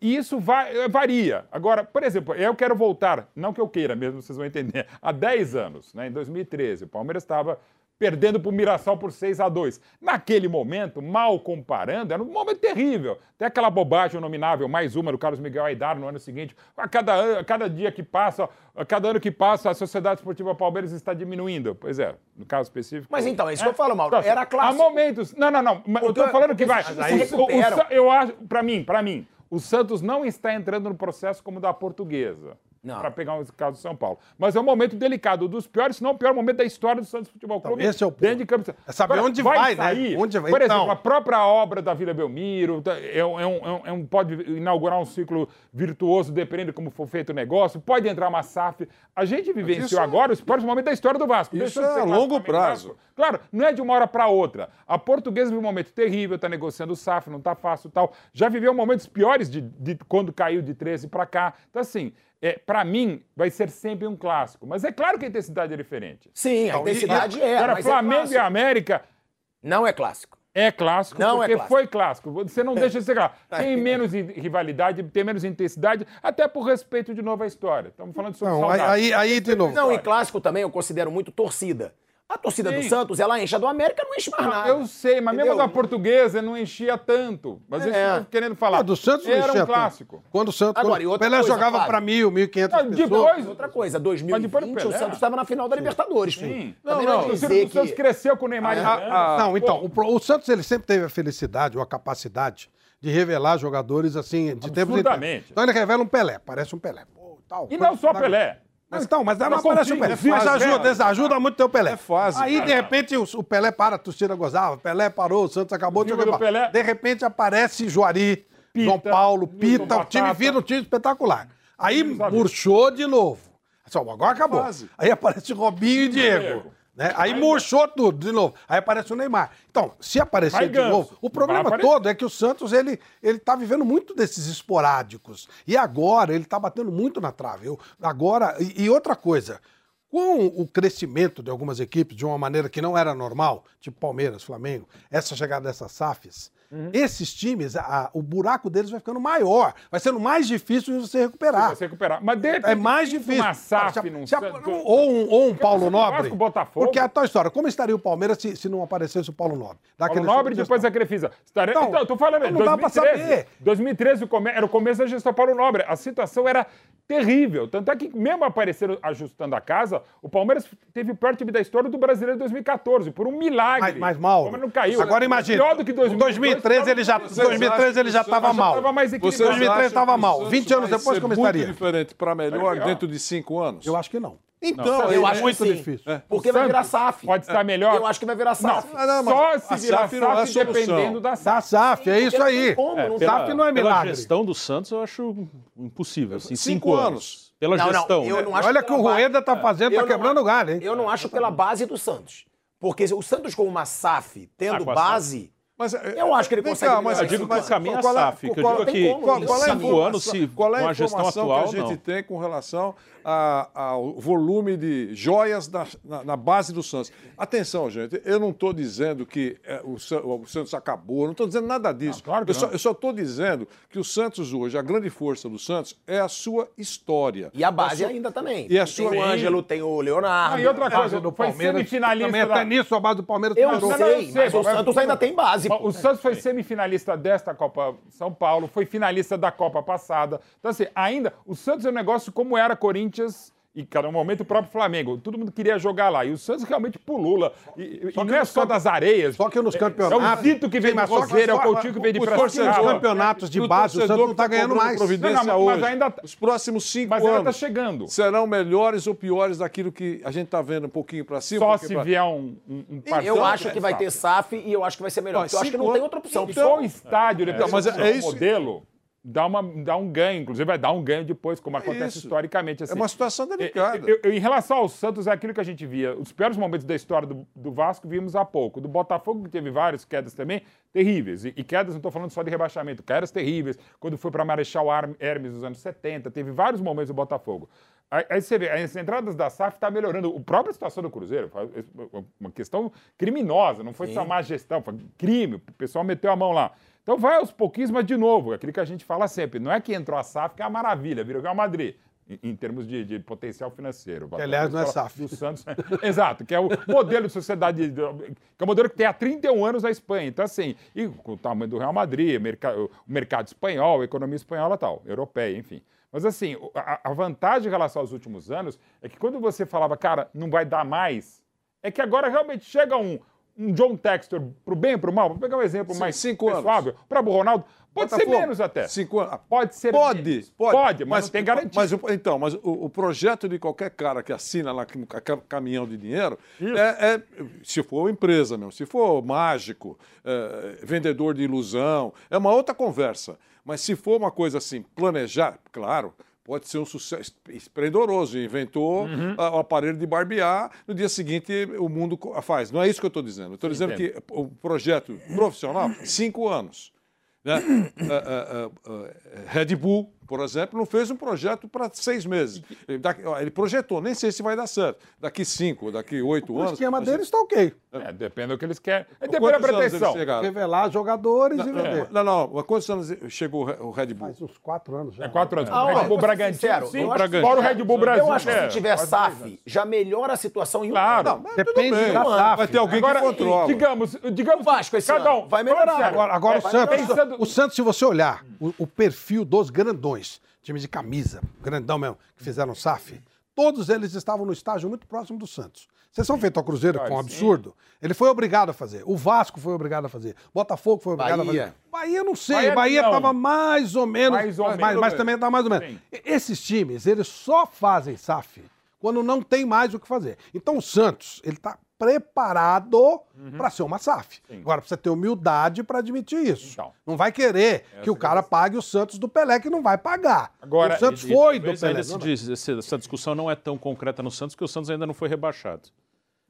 isso vai- eh, varia. Agora, por exemplo, eu quero voltar, não que eu queira mesmo, vocês vão entender, há 10 anos, né, em 2013, o Palmeiras estava perdendo para o Mirassol por 6 a 2 Naquele momento, mal comparando, era um momento terrível. Tem aquela bobagem nominável, mais uma do Carlos Miguel Aidar no ano seguinte. A cada, ano, a cada dia que passa, a cada ano que passa, a Sociedade Esportiva Palmeiras está diminuindo. Pois é, no caso específico. Mas então, é isso que eu falo, Mauro. Então, Era clássico. Há momentos. Não, não, não. mas Eu tô falando que vai. O- o- o eu acho, para mim, para mim, o Santos não está entrando no processo como o da portuguesa. Para pegar um caso do São Paulo. Mas é um momento delicado, um dos piores, se não o pior momento da história do Santos Futebol Clube. esse é o ponto. de campo. É saber onde vai, né? Onde vai. Por exemplo, Então. a própria obra da Vila Belmiro tá, é um, é um- é um- é um- pode inaugurar um ciclo virtuoso, dependendo de como for feito o negócio. Pode entrar uma SAF. A gente vivenciou é- agora os piores momentos da história do Vasco. Isso é a longo prazo. Vasco. Claro, não é de uma hora para outra. A portuguesa vive um momento terrível, está negociando o SAF, não está fácil e tal. Já viveu momentos piores de, de quando caiu de 13 para cá. Então, assim, é, para mim, vai ser sempre um clássico. Mas é claro que a intensidade é diferente. Sim, a intensidade é. Agora, mas é Flamengo e clássico. América Não é clássico. é clássico, Não é porque clássico. foi clássico. Você não deixa de ser clássico. <laughs> Tem menos rivalidade, tem menos intensidade, até por respeito de novo à história. Estamos falando sobre Não, aí, saudade. aí, aí, de novo. Não, e clássico também eu considero muito torcida. A torcida do Sim. Santos, ela enche a do América, não enche mais nada. Eu sei, mas mesmo Entendeu? da portuguesa não enchia tanto. Mas isso que eu tô querendo falar. Ah, do Santos não Era enchia um tanto. clássico. Quando o Santos. Agora, quando e outra Pelé coisa, jogava Flávio. para mil, mil e quinhentas Ah, pessoas. depois- Outra coisa, Mas depois do 2020 o Pelé. Santos estava na final da Libertadores. Sim. Também Não, não, não, é O Santos que... cresceu com o Neymar. Ah, ah, Não, então, o, o Santos ele sempre teve a felicidade ou a capacidade de revelar jogadores assim, de tempos em tempos. Absurdamente. Então ele revela um Pelé, parece um Pelé. Pô, tal, E não só Pelé. Mas, então, mas, Mas mas parece um confia, Pelé. confia, Mas ajuda, velho. desajuda muito teu Pelé. É fase, Aí, cara. de repente, o, o Pelé para, a torcida gozava, Pelé parou, o Santos acabou de jogar. Pelé- De repente aparece Juari, Pita, João Paulo, Nilton Pita, o time vira um time espetacular. Aí Não murchou de novo. Só, agora acabou. Fase. Aí aparece Robinho e Diego. Diego. Né? Aí murchou tudo de novo. Aí aparece o Neymar. Então, se aparecer Vai de Ganso. novo, o problema todo é que o Santos ele ele tá vivendo muito desses esporádicos. E agora ele tá batendo muito na trave. Eu, agora e, e outra coisa, com o crescimento de algumas equipes de uma maneira que não era normal, tipo Palmeiras, Flamengo, essa chegada dessas SAFs, Uhum. esses times, a- a- o buraco deles vai ficando maior, vai sendo mais difícil de você recuperar. Você recuperar. Mas de repente, É mais difícil. Uma SAF, Se a- num se a- ou, um, ou um Paulo Nobre. Botafogo. Porque é a tua história, como estaria o Palmeiras se, se não aparecesse o Paulo Nobre? Dá Paulo Nobre de depois da Crefisa. Estarei... Então, Então, eu tô falando, não dá pra 2013, saber. 2013 o come- era o começo da gestão Paulo Nobre. A situação era terrível. Tanto é que, mesmo aparecendo ajustando a casa, o Palmeiras teve o pior time da história do brasileiro em 2014, por um milagre. Mas, mas Mauro, O Palmeiras não caiu. agora imagina, Pior do que em 2002, 2013 ele já, Vocês 2013 ele já o estava mal. tava mais equilibrado. Vocês 2013 acham estava o mal. Santos 20 anos depois ser como muito estaria? diferente para melhor dentro de cinco anos? Eu acho que não. Então, Eu é- acho muito que sim. difícil. Porque vai virar SAF. Pode estar melhor. Eu acho que vai virar SAF. Não, mas Só se virar SAF não é a SAF dependendo da Da SAF. SAF, é isso não aí. como, não SAF não é Pela milagre. gestão do Santos, eu acho impossível. Assim, Cinco cinco, anos. anos. Pela Não, não, gestão. eu né? não acho Olha que o pela Rueda tá fazendo, tá não quebrando acho- galho, hein? Eu não acho pela base do Santos. Porque o Santos com uma SAF tendo Ah, base, Mas, é, Eu acho que ele consegue cá, mas, Eu digo que mas o caminho é qual SAF, que eu qual- digo tem que como, qual, não qual é a cinco informação- anos, se qual é a gestão informação atual, que a gente não. tem com relação ao volume de joias na, na- na base do Santos? Atenção, gente, eu não estou dizendo que é, o, o Santos acabou, não estou dizendo nada disso. Não, claro que eu, só, não. eu só estou dizendo que o Santos hoje, a grande força do Santos é a sua história. e a base sua- ainda também. E a tem sua- o Ângelo, tem o Leonardo. Ah, e outra A coisa, do foi Palmeiras. semifinalista Também da- até nisso a base do Palmeiras Eu. Não, eu sei, sei, mas o mas- Santos ainda tem base. O pô. Santos foi semifinalista desta Copa São Paulo, foi finalista da Copa passada. Então, assim, ainda, o Santos é um negócio como era Corinthians e, cada momento, o próprio Flamengo. Todo mundo queria jogar lá. E o Santos realmente pulula. E, e que não é só campe- das areias. Só que nos É campeonatos. o Zito que vem mas Roseiro, é o Coutinho que vem de os torcedores Piracicaba. dos campeonatos de O base, o Santos torcedor não tá que ganhando mais. Providência Não, não, mas hoje. ainda- Os próximos cinco Mas ainda anos tá chegando. serão melhores ou piores daquilo que a gente está vendo um pouquinho para cima. Só se pra- vier um, um, um parceiro, Eu acho que é vai ter SAF e eu acho que vai ser melhor. Porque eu acho que não tem outra opção. E Então- só o estádio, mas é- do é isso- modelo, dá, uma, dá um ganho. Inclusive, vai dar um ganho depois, como acontece isso. historicamente. É Assim. uma situação delicada. Eu- eu- em relação ao Santos, é aquilo que a gente via. Os piores momentos da história do, do Vasco vimos há pouco. Do Botafogo, que teve várias quedas também, terríveis. E, e quedas, não estou falando só de rebaixamento, quedas terríveis. Quando foi para Marechal Ar- Hermes nos anos 70, teve vários momentos do Botafogo. Aí, aí você vê, as entradas da SAF está melhorando. A própria situação do Cruzeiro, foi uma questão criminosa, não foi só má gestão, foi crime. O pessoal meteu a mão lá. Então vai aos pouquinhos, mas de novo, é aquilo que a gente fala sempre. Não é que entrou a SAF que é uma maravilha, virou Real Madrid. Em, em termos de, de potencial financeiro. Que, aliás, não é SAF. Do Santos. <laughs> Exato, que é o modelo de sociedade, que é o modelo que tem há 31 anos na Espanha. Então, assim, e com o tamanho do Real Madrid, merca- o mercado espanhol, a economia espanhola tal, europeia, enfim. Mas, assim, a, a vantagem em relação aos últimos anos é que quando você falava, cara, não vai dar mais, é que agora realmente chega um, um John Textor pro bem e pro mal, vou pegar um exemplo Sim, mais cinco anos. suave, para o Ronaldo, pode ser menos até. Cinco anos. Pode ser Pode, menos. pode. Pode, mas, não tem garantia. Mas, então, mas o, o projeto de qualquer cara que assina lá com ca- caminhão de dinheiro é, é- se for empresa mesmo, se for mágico, é, vendedor de ilusão, é uma outra conversa. Mas se for uma coisa assim, planejar, claro. Pode ser um sucesso esplendoroso. Inventou Uhum. a- o aparelho de barbear, no dia seguinte o mundo faz. Não é isso que eu estou dizendo. Estou dizendo que o projeto profissional, cinco anos. Né? <coughs> Ah, ah, ah, ah, Red Bull, por exemplo, não fez um projeto para seis meses. Ele, projetou, nem sei se vai dar certo. Daqui cinco, daqui oito O anos. esquema deles está ok. É, depende do que eles querem. É, depende da pretensão. Revelar jogadores e vender. Não, não, mas quantos anos chegou o Re- o Red Bull? Faz uns quatro anos já. É quatro anos. Ah, o Red Bull Bragantino, sim. Fora o Red Bull Brasil. Eu acho que é, se tiver quase SAF, já melhora a situação em um Claro. ano. Mas Depende bem. da SAF. Vai ter alguém Agora, que controla. digamos, digamos O Vasco esse cada um. vai melhorar. Agora, agora é, o, Santos, o Santos, se você olhar, o, o perfil dos grandões, time de camisa, grandão mesmo, que fizeram SAF, todos eles estavam no estágio muito próximo do Santos. Sessão feita ao Cruzeiro, que foi um absurdo. Ele foi obrigado a fazer. O Vasco foi obrigado a fazer. Botafogo foi obrigado a Bahia. fazer. Bahia, não sei. Bahia, estava mais ou menos. Mais ou mas, menos. mas também estava mais ou menos. Sim. Esses times, eles só fazem SAF quando não tem mais o que fazer. Então o Santos, ele está preparado para ser uma SAF. Agora precisa ter humildade para admitir isso. Então. Não vai querer que o cara pague o Santos do Pelé, que não vai pagar. Agora, o Santos E- e foi do talvez Pelé. não, não. diz- esse- essa discussão não é tão concreta no Santos, porque o Santos ainda não foi rebaixado.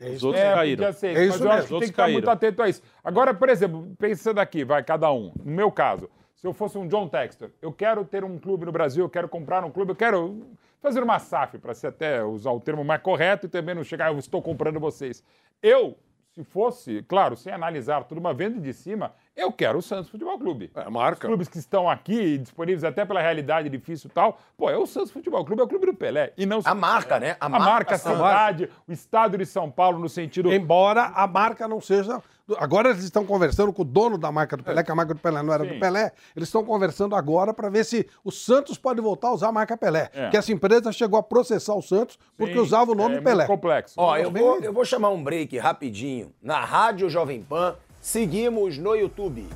É Os isso outros É, caíram. ser, É mas isso eu acho mesmo. que tem que estar muito caíram. atento a isso. Agora, por exemplo, pensando aqui, vai cada um. No meu caso, se eu fosse um John Textor, eu quero ter um clube no Brasil, eu quero comprar um clube, eu quero fazer uma SAF, para ser até usar o termo mais correto e também não chegar, eu estou comprando vocês. Eu, se fosse, claro, sem analisar tudo, uma venda de cima, eu quero o Santos Futebol Clube. É, marca. Os clubes que estão aqui, disponíveis até pela realidade difícil e tal, pô, é o Santos Futebol Clube, é o clube do Pelé. E não A marca, né? a marca, a cidade, o estado de São Paulo, no sentido. Embora a marca não seja. Agora eles estão conversando com o dono da marca do Pelé, que a marca do Pelé não era Sim. do Pelé. Eles estão conversando agora para ver se o Santos pode voltar a usar a marca Pelé. É. Que essa empresa chegou a processar o Santos porque Sim, usava o nome é Pelé. Muito complexo. Ó, eu vou, eu vou chamar um break rapidinho na Rádio Jovem Pan. Seguimos no YouTube.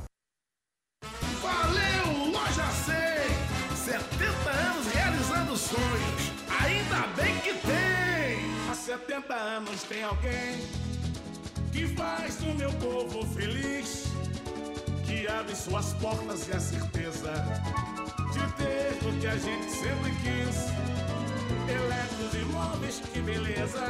Valeu, Loja 100! 70 anos realizando sonhos. Ainda bem que tem! Há 70 anos tem alguém que faz o meu povo feliz, que abre suas portas e a certeza de ter o que a gente sempre quis. Eletros imóveis, que beleza!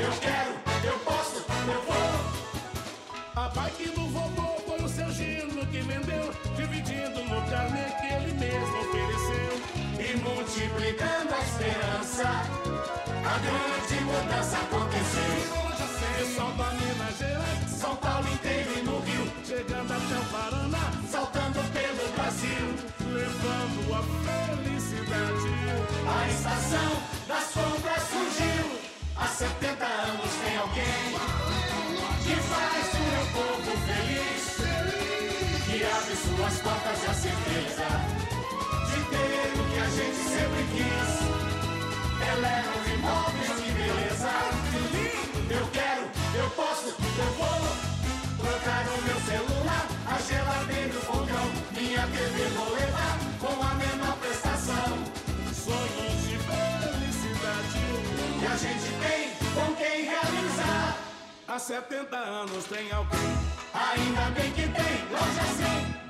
Eu quero, eu posso, eu vou! A bike do vovô foi o seu Gino que vendeu, dividindo no carnê que ele mesmo ofereceu. E multiplicando a esperança, a grande mudança aconteceu. Eleva os imóveis, que beleza, que lindo! Eu quero, eu posso, eu vou trocar o meu celular, a geladeira e fogão, minha TV vou levar com a menor prestação. Sonhos de felicidade que a gente tem com quem realizar. Há 70 anos tem alguém, ainda bem que tem, loja 100.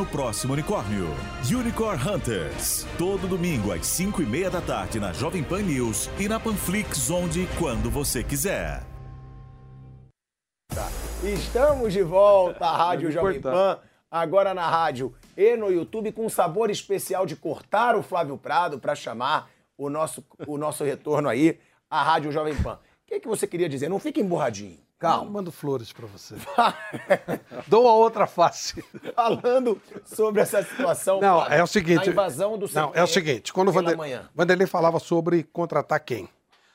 no próximo unicórnio. Unicorn Hunters. Todo domingo às 5 e meia da tarde na Jovem Pan News e na Panflix, onde e quando você quiser. Estamos de volta à Rádio Jovem. Pan, agora na rádio e no YouTube, com um sabor especial de cortar o Flávio Prado para chamar o nosso, o nosso retorno aí à Rádio Jovem Pan. O que, que você queria dizer? Não fique emburradinho. Eu Calma. mando flores pra você. <laughs> Dou a outra face. Falando sobre essa situação. Não, Flávio, é o seguinte. A invasão do Não, é o seguinte. Quando o Vander-. Vanderlei falava sobre contratar quem?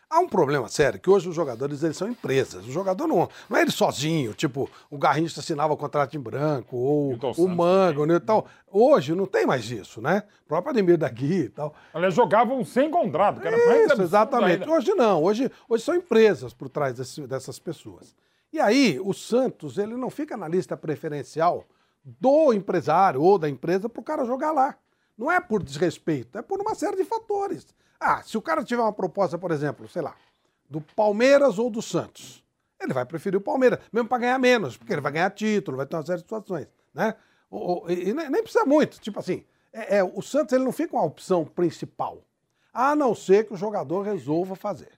Há um problema sério, que hoje os jogadores eles são empresas. O jogador não, não é ele sozinho, tipo, o Garrincha assinava o contrato em branco, ou o Mango, né, e tal. Hoje não tem mais isso, né? O próprio Ademir da Guia e tal. Aliás, jogavam sem contrato, que era mais Isso, exatamente. Hoje não, hoje, hoje são empresas por trás desse- dessas pessoas. E aí, o Santos, ele não fica na lista preferencial do empresário ou da empresa para o cara jogar lá. Não é por desrespeito, é por uma série de fatores. Ah, se o cara tiver uma proposta, por exemplo, sei lá, do Palmeiras ou do Santos, ele vai preferir o Palmeiras, mesmo para ganhar menos, porque ele vai ganhar título, vai ter uma série de situações, né? O- o- e nem, precisa muito, tipo assim, é- é, o Santos ele não fica uma opção principal, a não ser que o jogador resolva fazer.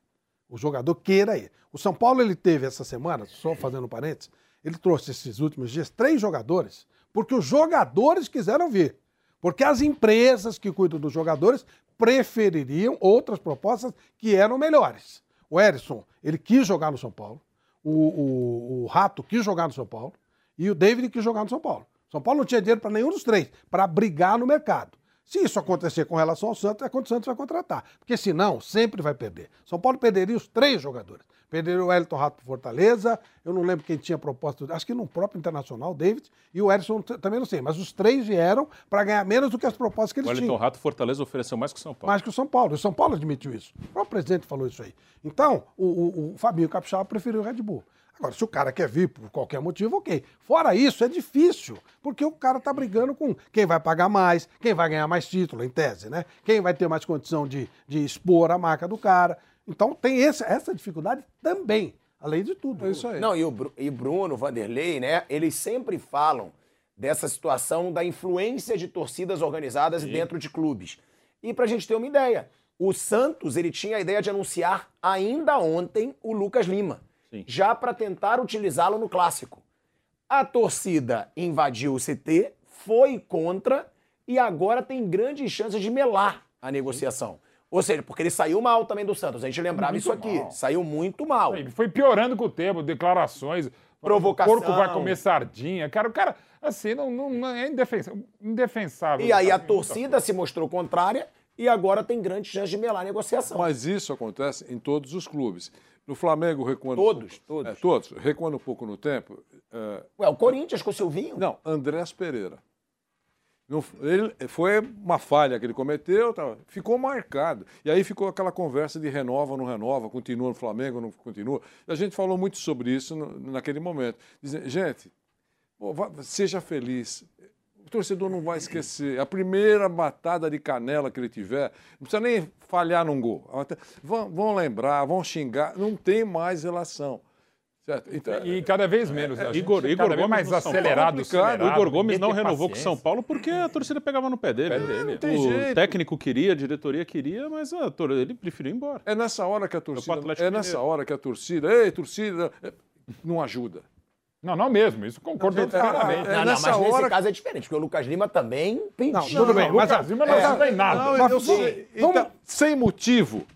O jogador queira ir. O São Paulo ele teve essa semana, só fazendo parênteses, ele trouxe esses últimos dias três jogadores, porque os jogadores quiseram vir. Porque as empresas que cuidam dos jogadores prefeririam outras propostas que eram melhores. O Erisson, ele quis jogar no São Paulo, o, o- o Rato quis jogar no São Paulo e o David quis jogar no São Paulo. São Paulo não tinha dinheiro para nenhum dos três, para brigar no mercado. Se isso acontecer com relação ao Santos, é quando o Santos vai contratar. Porque senão, sempre vai perder. São Paulo perderia os três jogadores. Perderia o Wellington Rato Fortaleza, eu não lembro quem tinha proposta, acho que no próprio Internacional, o David, e o Erisson t- também não sei, mas os três vieram para ganhar menos do que as propostas que O eles Wellington tinham. Rato Fortaleza ofereceu mais que o São Paulo. Mais que o São Paulo. O São Paulo admitiu isso. O próprio presidente falou isso aí. Então, o, o, o Fabinho Capixaba preferiu o Red Bull. Agora, se o cara quer vir por qualquer motivo, ok. Fora isso, é difícil, porque o cara tá brigando com quem vai pagar mais, quem vai ganhar mais título, em tese, né? Quem vai ter mais condição de, de expor a marca do cara. Então, tem esse- essa dificuldade também, além de tudo. É isso aí. Não, e o, Bru- e Bruno, Vanderlei, né? Eles sempre falam dessa situação da influência de torcidas organizadas dentro de clubes. E pra gente ter uma ideia, o Santos, ele tinha a ideia de anunciar ainda ontem o Lucas Lima, Sim. já pra tentar utilizá-lo no clássico. A torcida invadiu o CT, foi contra e agora tem grandes chances de melar a negociação. Ou seja, porque ele saiu mal também do Santos. A gente lembrava Muito isso aqui. mal. Saiu muito mal. Ele foi piorando com o tempo, declarações. Provocação. O porco vai comer sardinha. Cara, o cara, assim, não, não, não- é indefensável. indefensável. E aí a Tá, torcida se mostrou contrária e agora tem grandes chances de melar a negociação. Mas isso acontece em todos os clubes. No Flamengo, recuando. Todos, um pouco, todos. É, todos. Recuando um pouco no tempo. é, Ué, o Corinthians com o Silvinho? Não, Andrés Pereira. Não ele, foi uma falha que ele cometeu, tá, ficou marcado. E aí ficou aquela conversa de renova, não renova, continua no Flamengo, não continua. E a gente falou muito sobre isso no- naquele momento. Dizendo, gente, pô, vá- seja feliz. O torcedor não vai esquecer. A primeira batada de canela que ele tiver, não precisa nem falhar num gol. Vão, vão lembrar, vão xingar, não tem mais relação. Certo? Então, E cada vez menos. né? A gente Igor, cada Igor vez Gomes mais acelerado, é acelerado. O Igor Gomes não renovou com o paciência. São Paulo porque a torcida pegava no pé dele. Pé dele. O tem jeito. técnico queria, a diretoria queria, mas a tor- ele preferiu ir embora. É nessa hora que a torcida. É nessa Mineiro. hora que a torcida. Ei, torcida! é, Não ajuda. Não, não mesmo. Isso concordo totalmente. é não, não, nessa mas nesse hora- caso é diferente, porque o Lucas Lima também pediu. Não, tudo bem, O mas Lucas Lima não ajuda em nada. Não, Mas eu vamos- sei. Então, sem motivo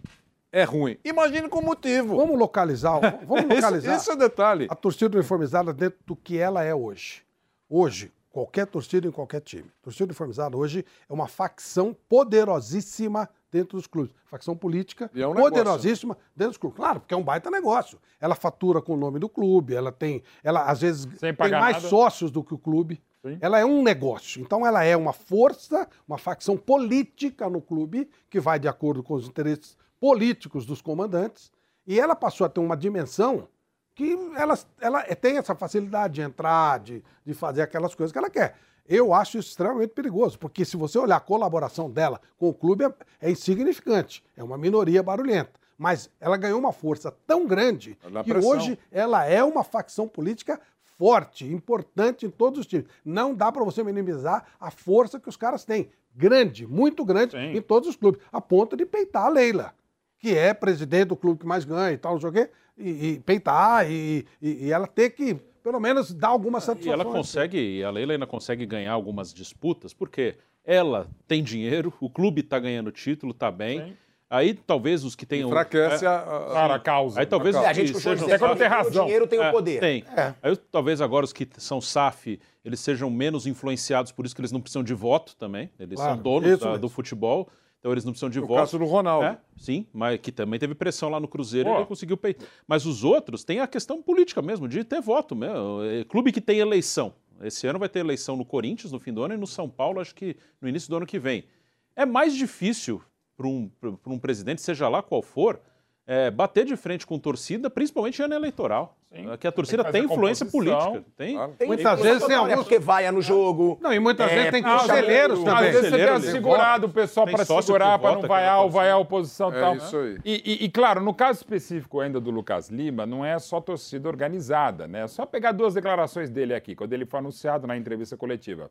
é ruim. Imagine com motivo. Vamos localizar, vamos <laughs> Esse, localizar esse é o detalhe. a torcida uniformizada dentro do que ela é hoje. Hoje, qualquer torcida em qualquer time. Torcida uniformizada hoje é uma facção poderosíssima dentro dos clubes. Facção política é um negócio. poderosíssima dentro dos clubes. Claro, porque é um baita negócio. Ela fatura com o nome do clube, ela tem, ela às vezes tem mais nada. sócios do que o clube. Ela é um negócio. Então ela é uma força, uma facção política no clube, que vai de acordo com os interesses políticos dos comandantes, e ela passou a ter uma dimensão que ela, ela tem essa facilidade de entrar, de, de fazer aquelas coisas que ela quer. Eu acho isso extremamente perigoso, porque se você olhar a colaboração dela com o clube, é, é insignificante. É uma minoria barulhenta. Mas ela ganhou uma força tão grande Na que pressão. hoje ela é uma facção política forte, importante em todos os times. Não dá para você minimizar a força que os caras têm. Grande, muito grande Sim. em todos os clubes, a ponto de peitar a Leila, que é presidente do clube que mais ganha e tal, não sei o quê, e, e peitar e, e- e ela ter que, pelo menos, dar alguma E satisfação. ela consegue, e a Leila ainda consegue ganhar algumas disputas, porque ela tem dinheiro, o clube está ganhando título, está bem. Sim. Aí talvez os que tenham. Enfraquece é, a, a- Claro, a causa. Aí talvez É, os a que sejam quando tem razão. o dinheiro tem É, o poder. Tem. É. Aí talvez agora os que são SAF, eles sejam menos influenciados, por isso que eles não precisam de voto também. Eles Claro, são donos da- do futebol, então eles não precisam de o voto. caso do Ronaldo. É, sim, mas que também teve pressão lá no Cruzeiro e ele conseguiu peitar. Mas os outros têm a questão política mesmo, de ter voto mesmo. É, Clube que tem eleição. Esse ano vai ter eleição no Corinthians no fim do ano e no São Paulo, acho que no início do ano que vem. É mais difícil para um, pra um presidente, seja lá qual for, é, bater de frente com torcida, principalmente em ano eleitoral. Sim. É Que a torcida Tem que tem, influência política. Tem, Claro. Tem Muitas vezes tem né? alguns- Porque vai no jogo. Não, e muitas É, vezes tem ah, conselheiros também. Às vezes você tem Conselheiro, que ele segurar vota. do pessoal para segurar, que para não vaiar, pela o vaiar a oposição e É tal. isso aí. E, e- e, claro, no caso específico ainda do Lucas Lima, não é só torcida organizada, né? É só pegar duas declarações dele aqui, quando ele foi anunciado na entrevista coletiva.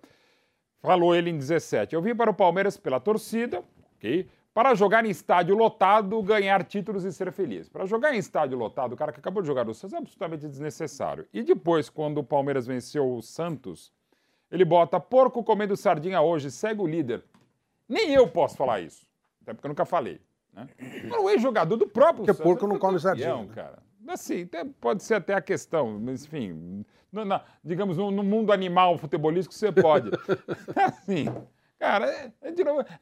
Falou ele em 17. Eu vim para o Palmeiras pela torcida, ok? Para jogar em estádio lotado, ganhar títulos e ser feliz. Para jogar em estádio lotado, o cara que acabou de jogar no Santos é absolutamente desnecessário. E depois, quando o Palmeiras venceu o Santos, ele bota porco comendo sardinha hoje, segue o líder. Nem eu posso falar isso, até porque eu nunca falei. Né? Mas o ex-jogador do próprio Porque Santos, porco ele não come sardinha, né? cara. Assim, pode ser até a questão, mas enfim, no- na- digamos, no, no mundo animal futebolístico você pode. <laughs> assim, cara, é, é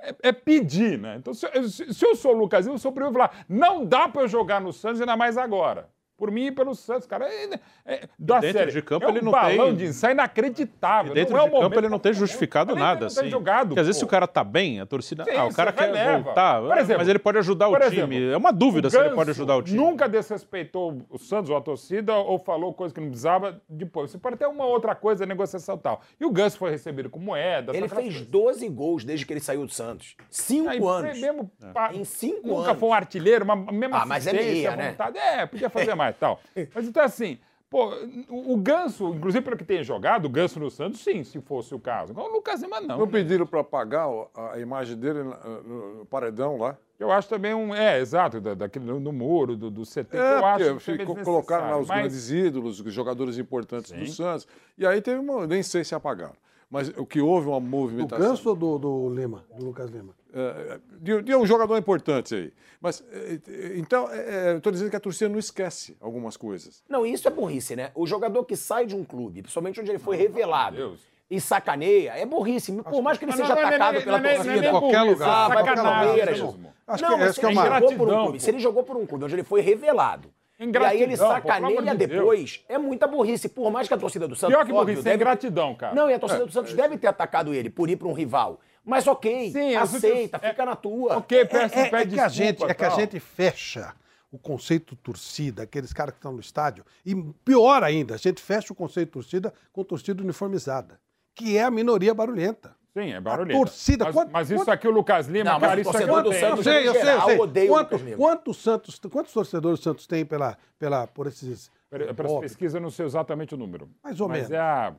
é- é pedir, né? Então, se, se- se eu sou o Lucas, eu sou o primeiro a falar, não dá pra eu jogar no Santos, ainda mais agora. Por mim e pelo Santos, cara. É, é, dá dentro sério, de campo é um ele não balão tem- de ensaio inacreditável. E dentro não é o de campo momento- ele não tem justificado Ele nada. não tem assim. jogado, Porque às vezes se o cara tá bem, a torcida. Sim, ah, o cara quer releva. voltar. Por exemplo, mas ele pode ajudar o por time. exemplo, é uma dúvida se ele pode ajudar o time. Nunca desrespeitou o Santos ou a torcida ou falou coisa que não precisava depois. Você pode ter uma outra coisa, negociação e tal. E o Ganso foi recebido com moeda. Ele fez coisas. 12 gols desde que ele saiu do Santos. Cinco Aí, anos. Mesmo, pá, Em cinco nunca anos. foi um artilheiro, uma mesma Ah, mas é meia, né? É, podia fazer mais <laughs> e tal. Mas então assim, pô, o, Ganso, inclusive pelo que tem jogado, o Ganso no Santos, sim, se fosse o caso. Agora, O Lucas Lima não. Não né? pediram para apagar a imagem dele no, paredão lá? Eu acho também um. É, exato, da, daquele no, muro, do, do CT, que eu É, acho que é colocaram lá os. Mas- grandes ídolos, os jogadores importantes do Sim. Santos. E aí teve uma. Nem sei se apagaram. Mas o que houve uma Do movimentação. Ganso ou do, do Lima, do Lucas Lima? é, de, de um jogador importante aí. Mas, é, é, então, é, é, eu estou dizendo que a torcida não esquece algumas coisas. Não, isso é burrice, né? O jogador que sai de um clube, principalmente onde ele foi revelado, Deus. e sacaneia, é burrice. Por mais que ele seja não é nem- atacado não é pela é torcida. nem qualquer lugar, é Ah, vai pro sacanagem Palmeiras. Acho não, que mas esse se que é ele uma- jogou por um clube, se ele jogou por um clube onde ele foi revelado, e aí ele sacaneia de Deus. depois, é muita burrice. Por mais que a torcida do Santos. Pior que óbvio, burrice, é deve- ingratidão, cara. Não, e a torcida do Santos deve ter atacado ele por ir para um rival. Mas ok, Sim, aceita, outras- fica na tua. Ok, É, peço, é- é pede que a desculpa, gente, é que a gente fecha o conceito torcida, aqueles caras que estão no estádio, e pior ainda, a gente fecha o conceito torcida com torcida uniformizada, que é a minoria barulhenta. Sim, é barulhento. torcida, Mas, quanto- mas isso quanto- aqui, o Lucas Lima, Não, mas cara, o isso aqui não do tem. Santos- Eu sei, eu sei, eu sei. odeio o Quanto- Lucas Lima. quantos, Santos, quantos torcedores o Santos tem pela, pela, por esses. Para as Óbvio. pesquisas, eu não sei exatamente o número. Mais ou mas menos. é a...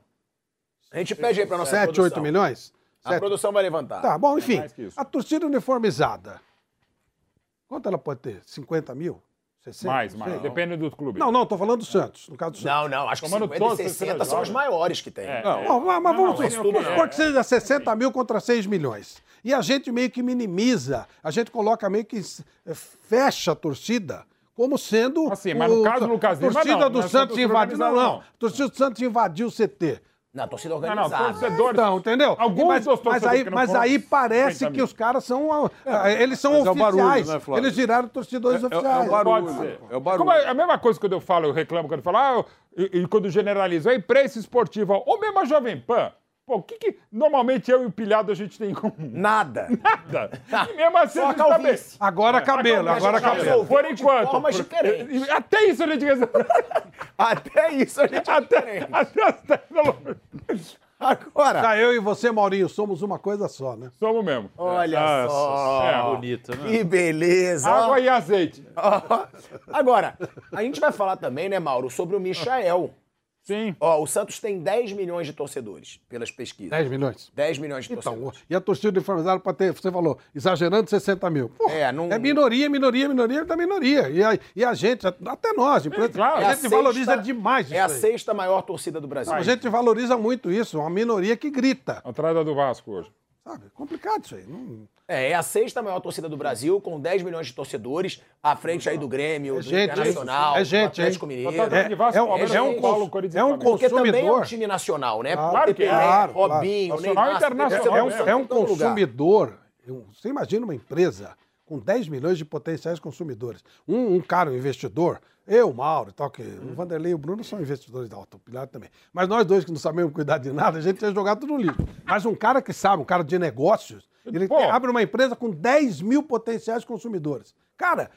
A gente pede aí pra nossa 7, produção. 8 milhões? A Sete- produção vai levantar. Tá, bom, enfim. mais que isso. a torcida uniformizada. Quanto ela pode ter? 50 mil? 60? Mais, Não mais. sei. Depende do clube. Não, não, tô falando do Santos, no caso do Santos. Não, não, acho que Tomando 50 todos, e você 60 já são as joga. maiores que tem. É, Não, é. Bom, mas, mas Não, vamos, não, supor tudo é. que seja 60 mil contra 6 milhões. E a gente meio que minimiza, a gente coloca meio que eh, fecha a torcida como sendo. Assim, mas no caso do Lucas a Lima, torcida não, do não é Santos invadiu. Não, não. não. A torcida do Santos invadiu o CT. Na torcida Não, não, organizada. torcedores... Então, entendeu? Alguns mas, mas aí, não mas aí 50 parece mil. que os caras são. ah, eles são Mas é o oficiais. barulho, né, eles viraram torcedores É- é- é o oficiais. barulho. Pode ser. É o barulho. Como é a mesma coisa quando eu falo, eu reclamo quando eu falo, ah, e, e quando generalizo, a imprensa esportiva, ou mesmo a Jovem Pan, Pô, o que, que normalmente eu e o pilhado a gente tem em comum? Nada. <laughs> Nada. E mesmo assim, Só a gente tá bem. Agora cabelo, agora cabelo. Por de enquanto. formas por- diferentes. e- <laughs> Até isso a gente resolveu. <laughs> Até isso a gente é Até, diferente. até as tecnologias. Agora, Tá, eu e você, Maurinho, somos uma coisa só, né? Somos mesmo. olha Nossa, só. é, bonito, né? Que beleza. ó. Água e azeite. Ó. Agora, a gente vai falar também, né, Mauro, sobre o Michael. Sim. Ó, o Santos tem 10 milhões de torcedores, pelas pesquisas. 10 milhões. 10 milhões de Então, torcedores. e a torcida Informado pode ter, você falou, exagerando 60 mil. Pô, É, não- é minoria, minoria, minoria da minoria. E a, e a gente, até nós, empresa, claro. a É a gente valoriza sexta- demais isso É a aí. sexta maior torcida do Brasil. A gente valoriza muito isso, uma minoria que grita. Atrás da do Vasco hoje. Sabe? É complicado isso aí. Não- É, é a sexta maior torcida do Brasil, com 10 milhões de torcedores, à frente aí do Grêmio, do gente, Internacional, é do gente, Atlético hein? Mineiro. Tá é um- é um Paulo, é um Flamengo. Porque também é um consumidor. time nacional, né? Claro Porque que é. Claro, claro. Robinho, Nacional e Neymar, internacional, É, um- é um consumidor. um- Você imagina uma empresa com 10 milhões de potenciais consumidores. Um, um cara, um investidor, eu, Mauro, tal, que o Vanderlei e o Bruno são investidores da Autopilar também. Mas nós dois que não sabemos cuidar de nada, a gente ia jogar tudo no lixo. Mas um cara que sabe, um cara de negócios, ele Pô. abre uma empresa com 10 mil potenciais consumidores. Cara,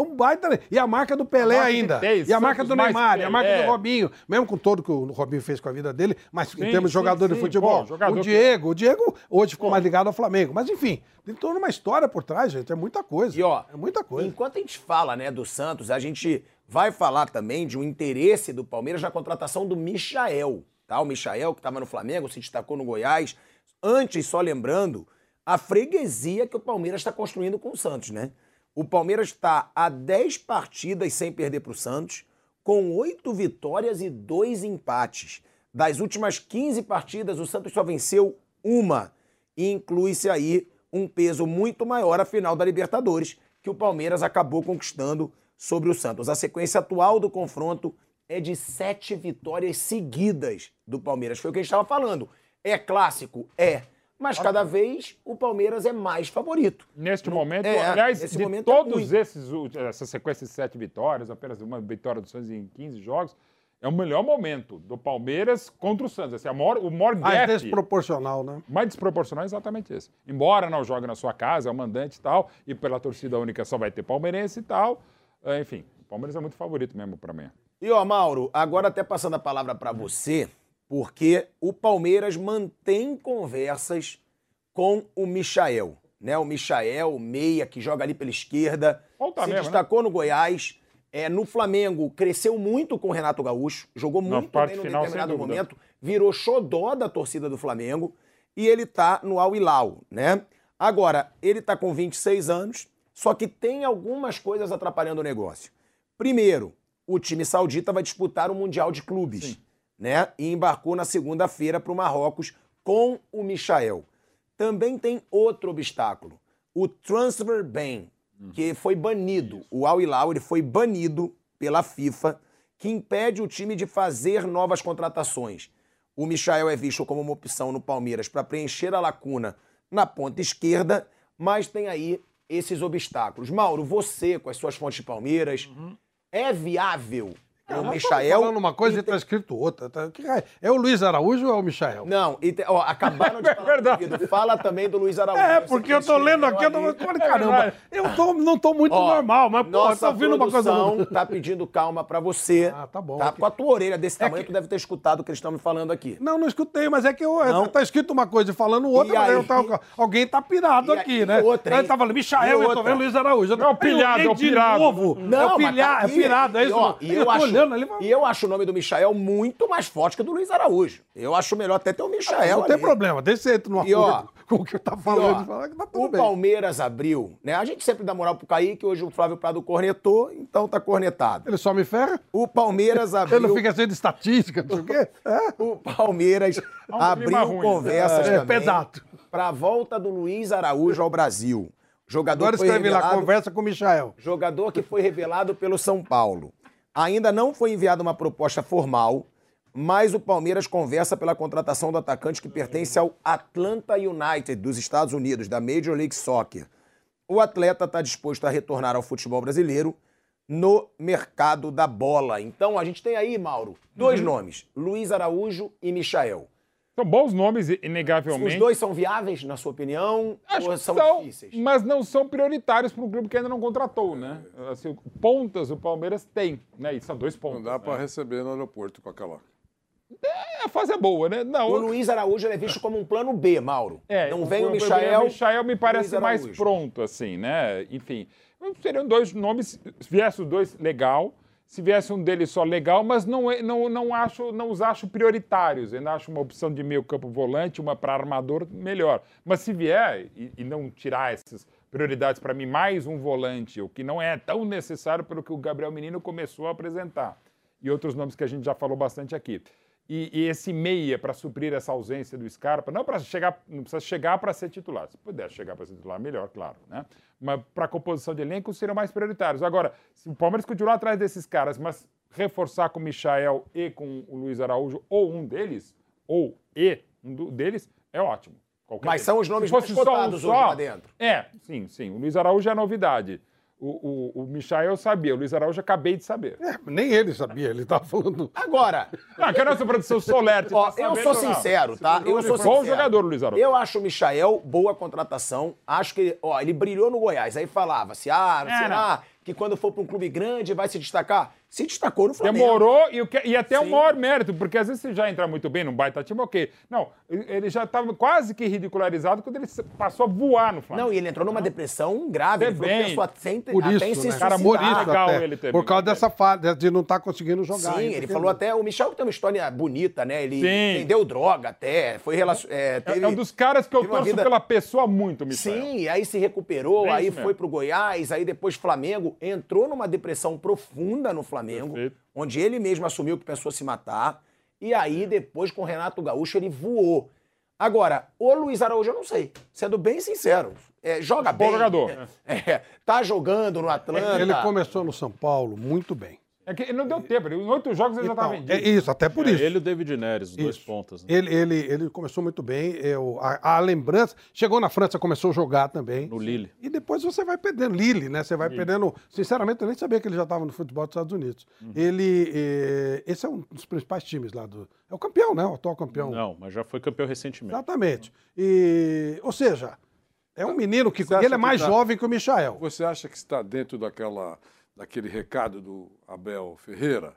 é um baita. E a marca do Pelé marca que ainda. tem, e a marca do Neymar, e a marca Pelé. do Robinho. Mesmo com todo que o Robinho fez com a vida dele, mas em Sim, termos de sim, jogador de sim. futebol, Pô, jogador o que- Diego, o Diego hoje ficou mais ligado ao Flamengo. Mas enfim, tem toda uma história por trás, gente. É muita coisa. E ó, é muita coisa. enquanto a gente fala, né, do Santos, a gente vai falar também de um interesse do Palmeiras na contratação do Michael, tá? O Michael, que estava no Flamengo, se destacou no Goiás. Antes, só lembrando, a freguesia que o Palmeiras está construindo com o Santos, né? O Palmeiras está a 10 partidas sem perder para o Santos, com 8 vitórias e 2 empates. Das últimas 15 partidas, o Santos só venceu uma. E inclui-se aí um peso muito maior a final da Libertadores, que o Palmeiras acabou conquistando sobre o Santos. A sequência atual do confronto é de sete vitórias seguidas do Palmeiras. Foi o que a gente estava falando. É clássico? É. Mas cada vez o Palmeiras é mais favorito. Neste momento, é, aliás, de momento é todos muito. esses, essa sequência de sete vitórias, apenas uma vitória do Santos em 15 jogos, é o melhor momento do Palmeiras contra o Santos. Esse é o maior, o maior Mais gap. desproporcional, né? mais desproporcional é exatamente esse. Embora não jogue na sua casa, é o mandante e tal, e pela torcida única só vai ter palmeirense e tal. é, Enfim, o Palmeiras é muito favorito mesmo para mim. E ó, Mauro, agora até passando a palavra para você, porque o Palmeiras mantém conversas com o Michael, né? O Michael, o meia que joga ali pela esquerda, Volta se mesmo, né? destacou no Goiás, é, no Flamengo cresceu muito com o Renato Gaúcho, jogou Na muito bem no final, determinado momento, virou xodó da torcida do Flamengo e ele tá no Al Hilal, né? Agora, ele tá com 26 anos, só que tem algumas coisas atrapalhando o negócio. Primeiro, o time saudita vai disputar o Mundial de Clubes, né? E embarcou na segunda-feira para o Marrocos com o Michael. Também tem outro obstáculo, o transfer ban, que foi banido. O Al Hilal ele foi banido pela FIFA, que impede o time de fazer novas contratações. O Michael é visto como uma opção no Palmeiras para preencher a lacuna na ponta esquerda, mas tem aí esses obstáculos. Mauro, você, com as suas fontes de Palmeiras, é viável o Nós estamos Michael? falando uma coisa e está escrito outra. tá? É o Luiz Araújo ou é o Michael? Não, e te- ó, acabaram de <laughs> falar verdade. no ouvido. Fala também do Luiz Araújo. É, porque que eu tô lendo aqui, eu tô falando, caramba, eu tô, não tô muito Ó, normal, mas, pô, eu tô ouvindo uma coisa... produção tá pedindo calma pra você. <laughs> Ah, tá bom. Tá com a tua orelha desse tamanho, que- tu deve ter escutado o que eles estão me falando aqui. Não, não escutei, mas é que eu, Não? tá escrito uma coisa e falando outra, E mas eu aí? tava- alguém tá pirado E aqui, aí, né? outra, Aí tá falando, Michael, E eu tô vendo Luiz Araújo. Eu Não, é o eu pilhado, é o de pilhado. novo. é o tá é aqui. pirado, é E, isso? e eu, <laughs> acho, e eu acho o nome do Michael muito mais forte que o do Luiz Araújo. Eu acho melhor até ter o Michael não tem ali. problema, deixa você entrar no E, ó, acordo com o que tá E, falando, ó, falar que tá o bem. Palmeiras abriu, né? A gente sempre dá moral pro Kaique, hoje o Flávio Prado cornetou, então tá cornetado. Ele só me ferra? O Palmeiras <laughs> abriu. Ele não fica cheio de estatística, não sei o quê? <laughs> É. O Palmeiras <laughs> abriu ruim. conversas É, também pesado. para a volta do Luiz Araújo ao Brasil. Jogador Agora escreve lá, conversa com o Michael. jogador que foi revelado pelo São Paulo. Ainda não foi enviada uma proposta formal, mas o Palmeiras conversa pela contratação do atacante que pertence ao Atlanta United dos Estados Unidos, da Major League Soccer. O atleta está disposto a retornar ao futebol brasileiro no mercado da bola. Então a gente tem aí, Mauro, dois nomes: Luiz Araújo e Michael. São bons nomes, inegavelmente. Os dois são viáveis, na sua opinião? Acho ou que são, são, difíceis? mas não são prioritários para um clube que ainda não contratou, né? Assim, pontas o Palmeiras tem, né? E são dois pontos. Não dá para né? receber no aeroporto com aquela. É, a fase é boa, né? Não, O Luiz Araújo ele é visto como um plano B, Mauro. É, não vem o, o Michael. O Michael me parece mais pronto, assim, né? Enfim, seriam dois nomes, se viesse os dois, legal. Se viesse um deles só, legal, mas não, é- não, não, acho, não os acho prioritários. Eu ainda acho uma opção de meio campo volante, uma para armador, melhor. Mas se vier e, e não tirar essas prioridades para mim, mais um volante, o que não é tão necessário pelo que o Gabriel Menino começou a apresentar. E outros nomes que a gente já falou bastante aqui. E, e esse meia para suprir essa ausência do Scarpa, não para chegar, não precisa chegar para ser titular. Se puder chegar para ser titular, melhor, claro, né? Mas para a composição de elenco seriam mais prioritários. Agora, se o Palmeiras continuar atrás desses caras, mas reforçar com o Michael e com o Luiz Araújo, ou um deles, ou e um deles, é ótimo. Qualquer Mas são os nomes mais só um cotados só, hoje lá dentro. É, sim, sim. O Luiz Araújo é novidade. O, o, o Michael eu sabia, o Luiz Araújo acabei de saber. É, nem ele sabia, ele tava falando. Agora, Ah, que a nossa produção Solerte. ó, tá eu sou não. sincero, tá? Eu sou Bom sincero. jogador, Luiz Araújo. Eu acho o Michael boa contratação. Acho que ele, ó, ele brilhou no Goiás. Aí falava-se, ah, É, será que quando for para um clube grande vai se destacar? Se destacou no Flamengo. Demorou e, o que- e até o Sim. maior mérito, porque às vezes você já entra muito bem num baita time, ok. Não, ele já estava quase que ridicularizado quando ele passou a voar no Flamengo. Não, e ele entrou numa depressão grave. Ele Bem. pensou até, Por até isso, se né? Cara, Legal até, ele também, Por causa né? dessa fase de não estar conseguindo jogar. Sim, ainda, ele falou até. O Michel tem uma história bonita, né? Ele Sim. vendeu droga até. Foi relacion... é, É- teve- é um dos caras que eu torço vida- pela pessoa muito, Michel. Sim, aí se recuperou, Bem aí isso foi mesmo. pro Goiás, aí depois Flamengo, entrou numa depressão profunda no Flamengo, Perfeito. onde ele mesmo assumiu que pensou se matar, e aí depois com o Renato Gaúcho ele voou. Agora, o Luiz Araújo eu não sei, sendo bem sincero, é, joga Bom bem. jogador. é, tá jogando no Atlanta. Ele começou no São Paulo muito bem. É que não deu tempo, ele- em oito jogos ele já estava Então, vendido. é isso, até por É, isso. Ele e o David Neres, os dois pontas. né? Ele, ele, ele começou muito bem. Eu, a, a lembrança. Chegou na França, começou a jogar também. No Lille. E depois você vai perdendo. Lille, né? Você vai perdendo. Sinceramente, eu nem sabia que ele já estava no futebol dos Estados Unidos. Uhum. Ele. eh, esse é um dos principais times lá do. É o campeão, né? O atual campeão. Não, mas já foi campeão recentemente. Exatamente. E, ou seja, é um menino que. Ele é que mais tá- jovem que o Michael. Você acha que está dentro daquela, daquele recado do Abel Ferreira?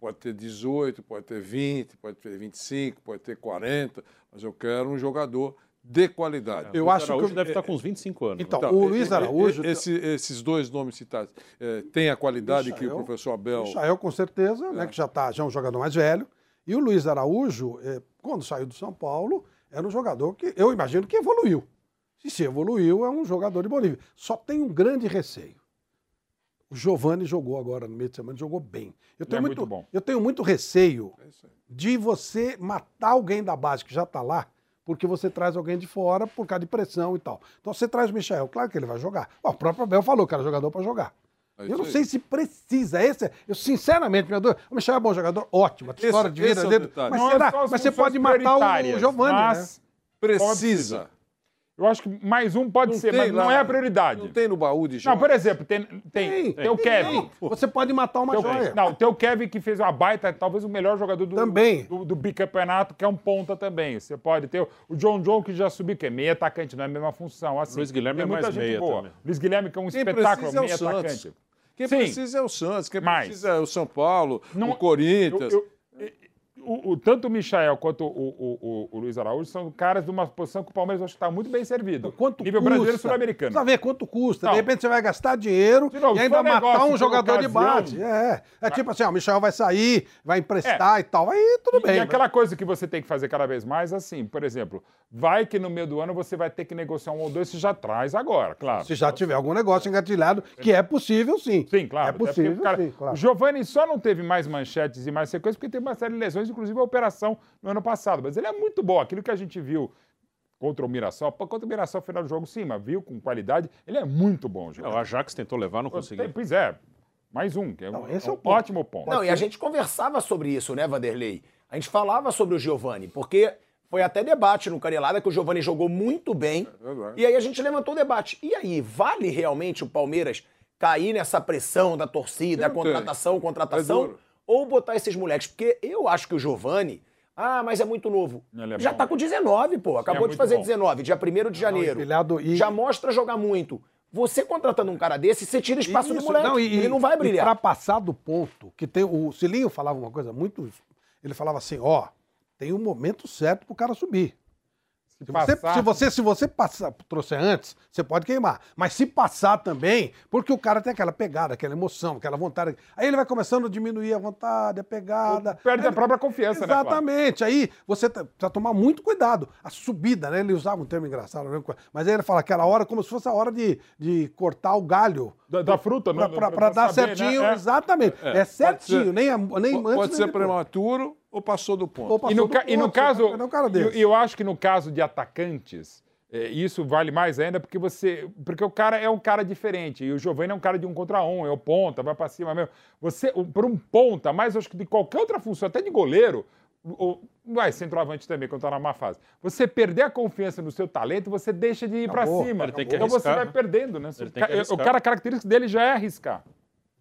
Pode ter 18, pode ter 20, pode ter 25, pode ter 40, mas eu quero um jogador de qualidade. Eu o acho Araújo que- deve estar com uns 25 anos. Então, né? o Luiz Araújo. Esse- esses dois nomes citados eh, têm a qualidade que o Michael- professor Abel. Michael, com certeza, né, que já, tá, já é um jogador mais velho. E o Luiz Araújo, eh, quando saiu do São Paulo, era um jogador que eu imagino que evoluiu. Se se evoluiu, é um jogador de Bolívia. Só tem um grande receio. O Giovani jogou agora no meio de semana, jogou bem. Eu tenho, é muito, muito bom. eu tenho muito receio É de você matar alguém da base que já está lá, porque você traz alguém de fora por causa de pressão e tal. Então você traz o Michel, claro que ele vai jogar. Ó, o próprio Abel falou que era jogador para jogar. É eu não aí. sei se precisa. Esse, é- eu, sinceramente, meu Deus, o Michel é bom jogador, ótimo. A história de vida é dele. detalhe. Mas, será? mas você pode matar o Giovanni, mas né? Precisa. Eu acho que mais um pode Não ser, tem mas não lá- é a prioridade. Não tem no baú de Não, jogos? por exemplo, tem, tem, tem o Kevin. Você pode matar uma Tem o- joia. não, tem o Kevin que fez uma baita, talvez o melhor jogador do, Também. do, do bicampeonato, que é um ponta também. Você pode ter o, o John John, que já subiu, que é meio atacante, não é a mesma função. Assim. Luiz Guilherme Tem é mais meia boa. também. Luiz Guilherme, que é um Quem espetáculo, precisa é atacante. Quem Sim. precisa é o Santos, quem Mas- precisa é o São Paulo, Não- o Corinthians. Eu- eu- o, o- tanto o Michael quanto o, o- Luiz Araújo são caras de uma posição que o Palmeiras acho que está muito bem servido. Quanto Nível custa? brasileiro e sul-americano. Precisa ver quanto custa. Não. De repente você vai gastar dinheiro novo, e se ainda matar um jogador de base. É, é tipo assim, ó, o Michel vai sair, vai emprestar e tal. Aí tudo bem. E aquela coisa que você tem que fazer cada vez mais, assim, por exemplo, vai que no meio do ano você vai ter que negociar um ou dois, você já traz agora, claro. Se já tiver algum negócio engatilhado, que é possível sim. Sim, claro. É possível, cara, sim, claro. O Giovani só não teve mais manchetes e mais sequências porque teve uma série de lesões, inclusive a operação no ano passado. Mas ele é muito bom. Aquilo que a gente viu contra o Mirassol, contra o Mirassol no final do jogo, sim, mas viu com qualidade. Ele é muito bom, É, jogador. O Ajax tentou levar, não conseguiu. Pois é, mais um, que é um, Não, esse é é um o ponto. ótimo ponto. Não, e a gente conversava sobre isso, né, Vanderlei? A gente falava sobre o Giovani, porque foi até debate no Canelada que o Giovani jogou muito bem. verdade. e aí a gente levantou o debate. E aí, vale realmente o Palmeiras cair nessa pressão da torcida, contratação, É contratação. Ou botar esses moleques? Porque eu acho que o Giovani, Ah, mas é muito novo. É Já bom. tá com 19, pô. Acabou de muito fazer bom. 19, dia 1 de janeiro. empilhado e- Já mostra jogar muito. Você contratando um cara desse, você tira espaço do Isso, moleque. e- ele não vai E pra brilhar. passar do ponto, que tem o Cilinho falava uma coisa muito. Ele falava assim, ó, tem um momento certo pro cara subir. Se você, passar- se você, se você passar, trouxer antes, você pode queimar. Mas se passar também, porque o cara tem aquela pegada, aquela emoção, aquela vontade. Aí ele vai começando a diminuir a vontade, a pegada. Perde Aí a própria confiança, né? Exatamente. Aí você tá- precisa tomar muito cuidado. A subida, né? Ele usava um termo engraçado, qual- mas aí ele fala aquela hora como se fosse a hora de, de cortar o galho. Da, da fruta, Pra, não- pra- não- pra pra dar saber, certinho, né? É. exatamente. É, pode certinho, ser- nem, a- nem Po- antes Pode ser depois. prematuro ou passou do ponto. Ou passou E no, do ca- e no ponto, caso, você pode- um cara e desse. eu, acho que no caso de atacantes, é, isso vale mais ainda porque você, porque o cara é um cara diferente e o Giovanni é um cara de um contra um, é o ponta, vai pra cima mesmo. Você, por um ponta, mais acho que de qualquer outra função, até de goleiro, ou vai centroavante também quando tá na má fase. Você perder a confiança no seu talento, você deixa de ir pra Acabou, cima. então você arriscar, vai né? perdendo, né? Ele tem que O ca- o cara a característica dele já é arriscar.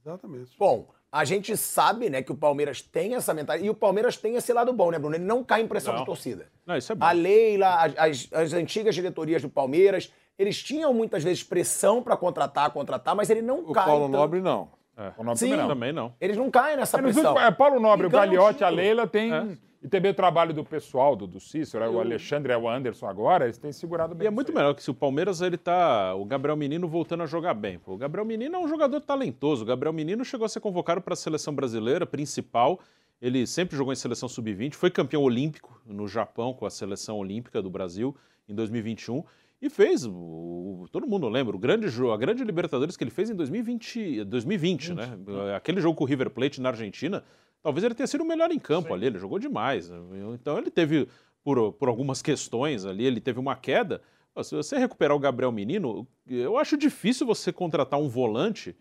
Exatamente. Bom, a gente sabe, né, que o Palmeiras tem essa mentalidade. E o Palmeiras tem esse lado bom, né, Bruno? Ele não cai em pressão Não. de torcida. Não, isso é bom. A Leila, as, as- as antigas diretorias do Palmeiras, eles tinham muitas vezes pressão pra contratar, contratar, mas ele não O cai. Paulo tanto. Nobre não. O nome Sim. também não. Também não. Eles não caem nessa É, pressão. últimos- é, Paulo Nobre, o o Gagliotti, a. Leila tem. É. E também o trabalho do pessoal, do, do Cícero, é o Alexandre, é o Anderson agora, eles têm segurado bem. E é muito aí. melhor que se o Palmeiras ele tá. O Gabriel Menino voltando a jogar bem. O Gabriel Menino é um jogador talentoso. O Gabriel Menino chegou a ser convocado para a seleção brasileira principal. Ele sempre jogou em seleção sub-20, foi campeão olímpico no Japão com a seleção olímpica do Brasil em 2021 e fez, o, todo mundo lembra, o grande jogo, a grande Libertadores que ele fez em 2020, 2020 né? Aquele jogo com o River Plate na Argentina, talvez ele tenha sido o melhor em campo ali, ele jogou demais. Então ele teve, por, por algumas questões ali, ele teve uma queda. Se você recuperar o Gabriel Menino, eu acho difícil você contratar um volante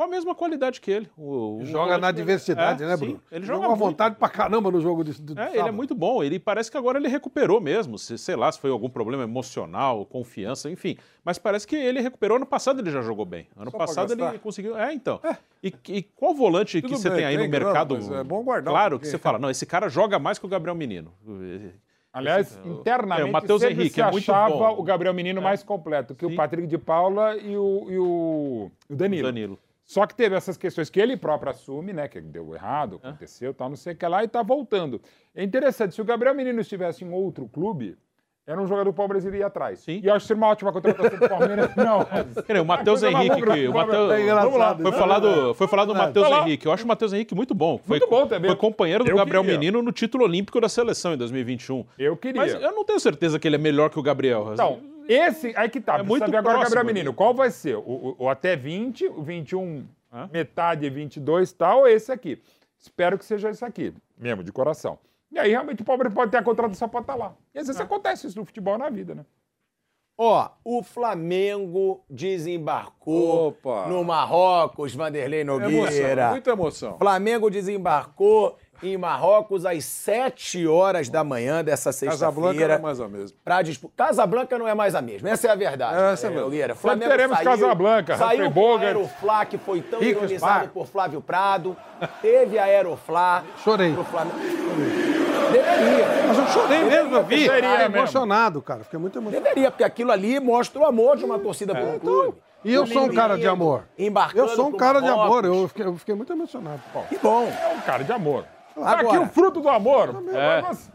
com a mesma qualidade que ele. O, o Joga na diversidade, É, né, sim, Bruno? Ele Jogou joga à vontade pra caramba no jogo de, de, É, ele é muito bom. Ele parece que agora ele recuperou mesmo. Se, sei lá, se foi algum problema emocional, confiança, enfim. Mas parece que ele recuperou. Ano passado ele já jogou bem. Ano Só passado ele conseguiu. É, então. E, e qual volante Tudo que você bem, tem aí tem no grana, mercado? mas é bom guardar Claro que você fala, não, esse cara joga mais que o Gabriel Menino. Aliás, internamente, É, o Matheus Henrique se é muito achava bom. o Gabriel Menino mais completo que Sim. o Patrick de Paula e o, e o, e o Danilo. Danilo. Só que teve essas questões que ele próprio assume, né? Que deu errado, aconteceu, tal, não sei o que lá, e tá voltando. É interessante, se o Gabriel Menino estivesse em outro clube, era um jogador do Palmeiras iria atrás. Sim. E eu acho que seria uma ótima contratação do Palmeiras. <laughs> Não. Dizer, o Matheus Henrique, que, o? Matheus, É engraçado, Vamos lá, né? foi falado, foi falado do Matheus Vai lá. Henrique. Eu acho o Matheus Henrique muito bom. Foi, Muito bom também. Foi companheiro do Eu Gabriel queria. Menino no título olímpico da seleção em 2021. Eu queria. Mas eu não tenho certeza que ele é melhor que o Gabriel. Então, esse, aí que tá, É precisa muito ver agora próximo Gabriel. Menino. Qual vai ser? O, o- o até 20, o 21, Hã? metade 22 e tal, ou esse aqui? Espero que seja esse aqui, mesmo, de coração. E aí, realmente, o Palmeiras pode ter a contratação para estar lá. E às vezes acontece isso no futebol na vida, né? Ó, o Flamengo desembarcou Opa. no Marrocos, Vanderlei Emoção, Nogueira. muita emoção. Flamengo desembarcou em Marrocos às 7 horas da manhã dessa Casablanca não é sexta-feira. mais a mesma. Pra dispu- Casablanca não é mais a mesma, essa é a verdade. Essa é a verdade. Nogueira. Flamengo teremos saiu, Casablanca, saiu com a. Aeroflá, que foi tão Rico ironizado por Flávio Prado. Teve a Aeroflá. Chorei. Pro Flamengo. Deveria. Mas eu chorei mesmo, eu vi. Fiquei mesmo. emocionado, cara. Fiquei muito emocionado. Deveria, porque aquilo ali mostra o amor de uma torcida por um clube. E eu O sou um cara de amor. Embarcando Eu sou um cara de amor. Eu fiquei, eu fiquei muito emocionado. Que bom. É um cara de amor. Agora- Aqui o fruto do amor. É. Mas-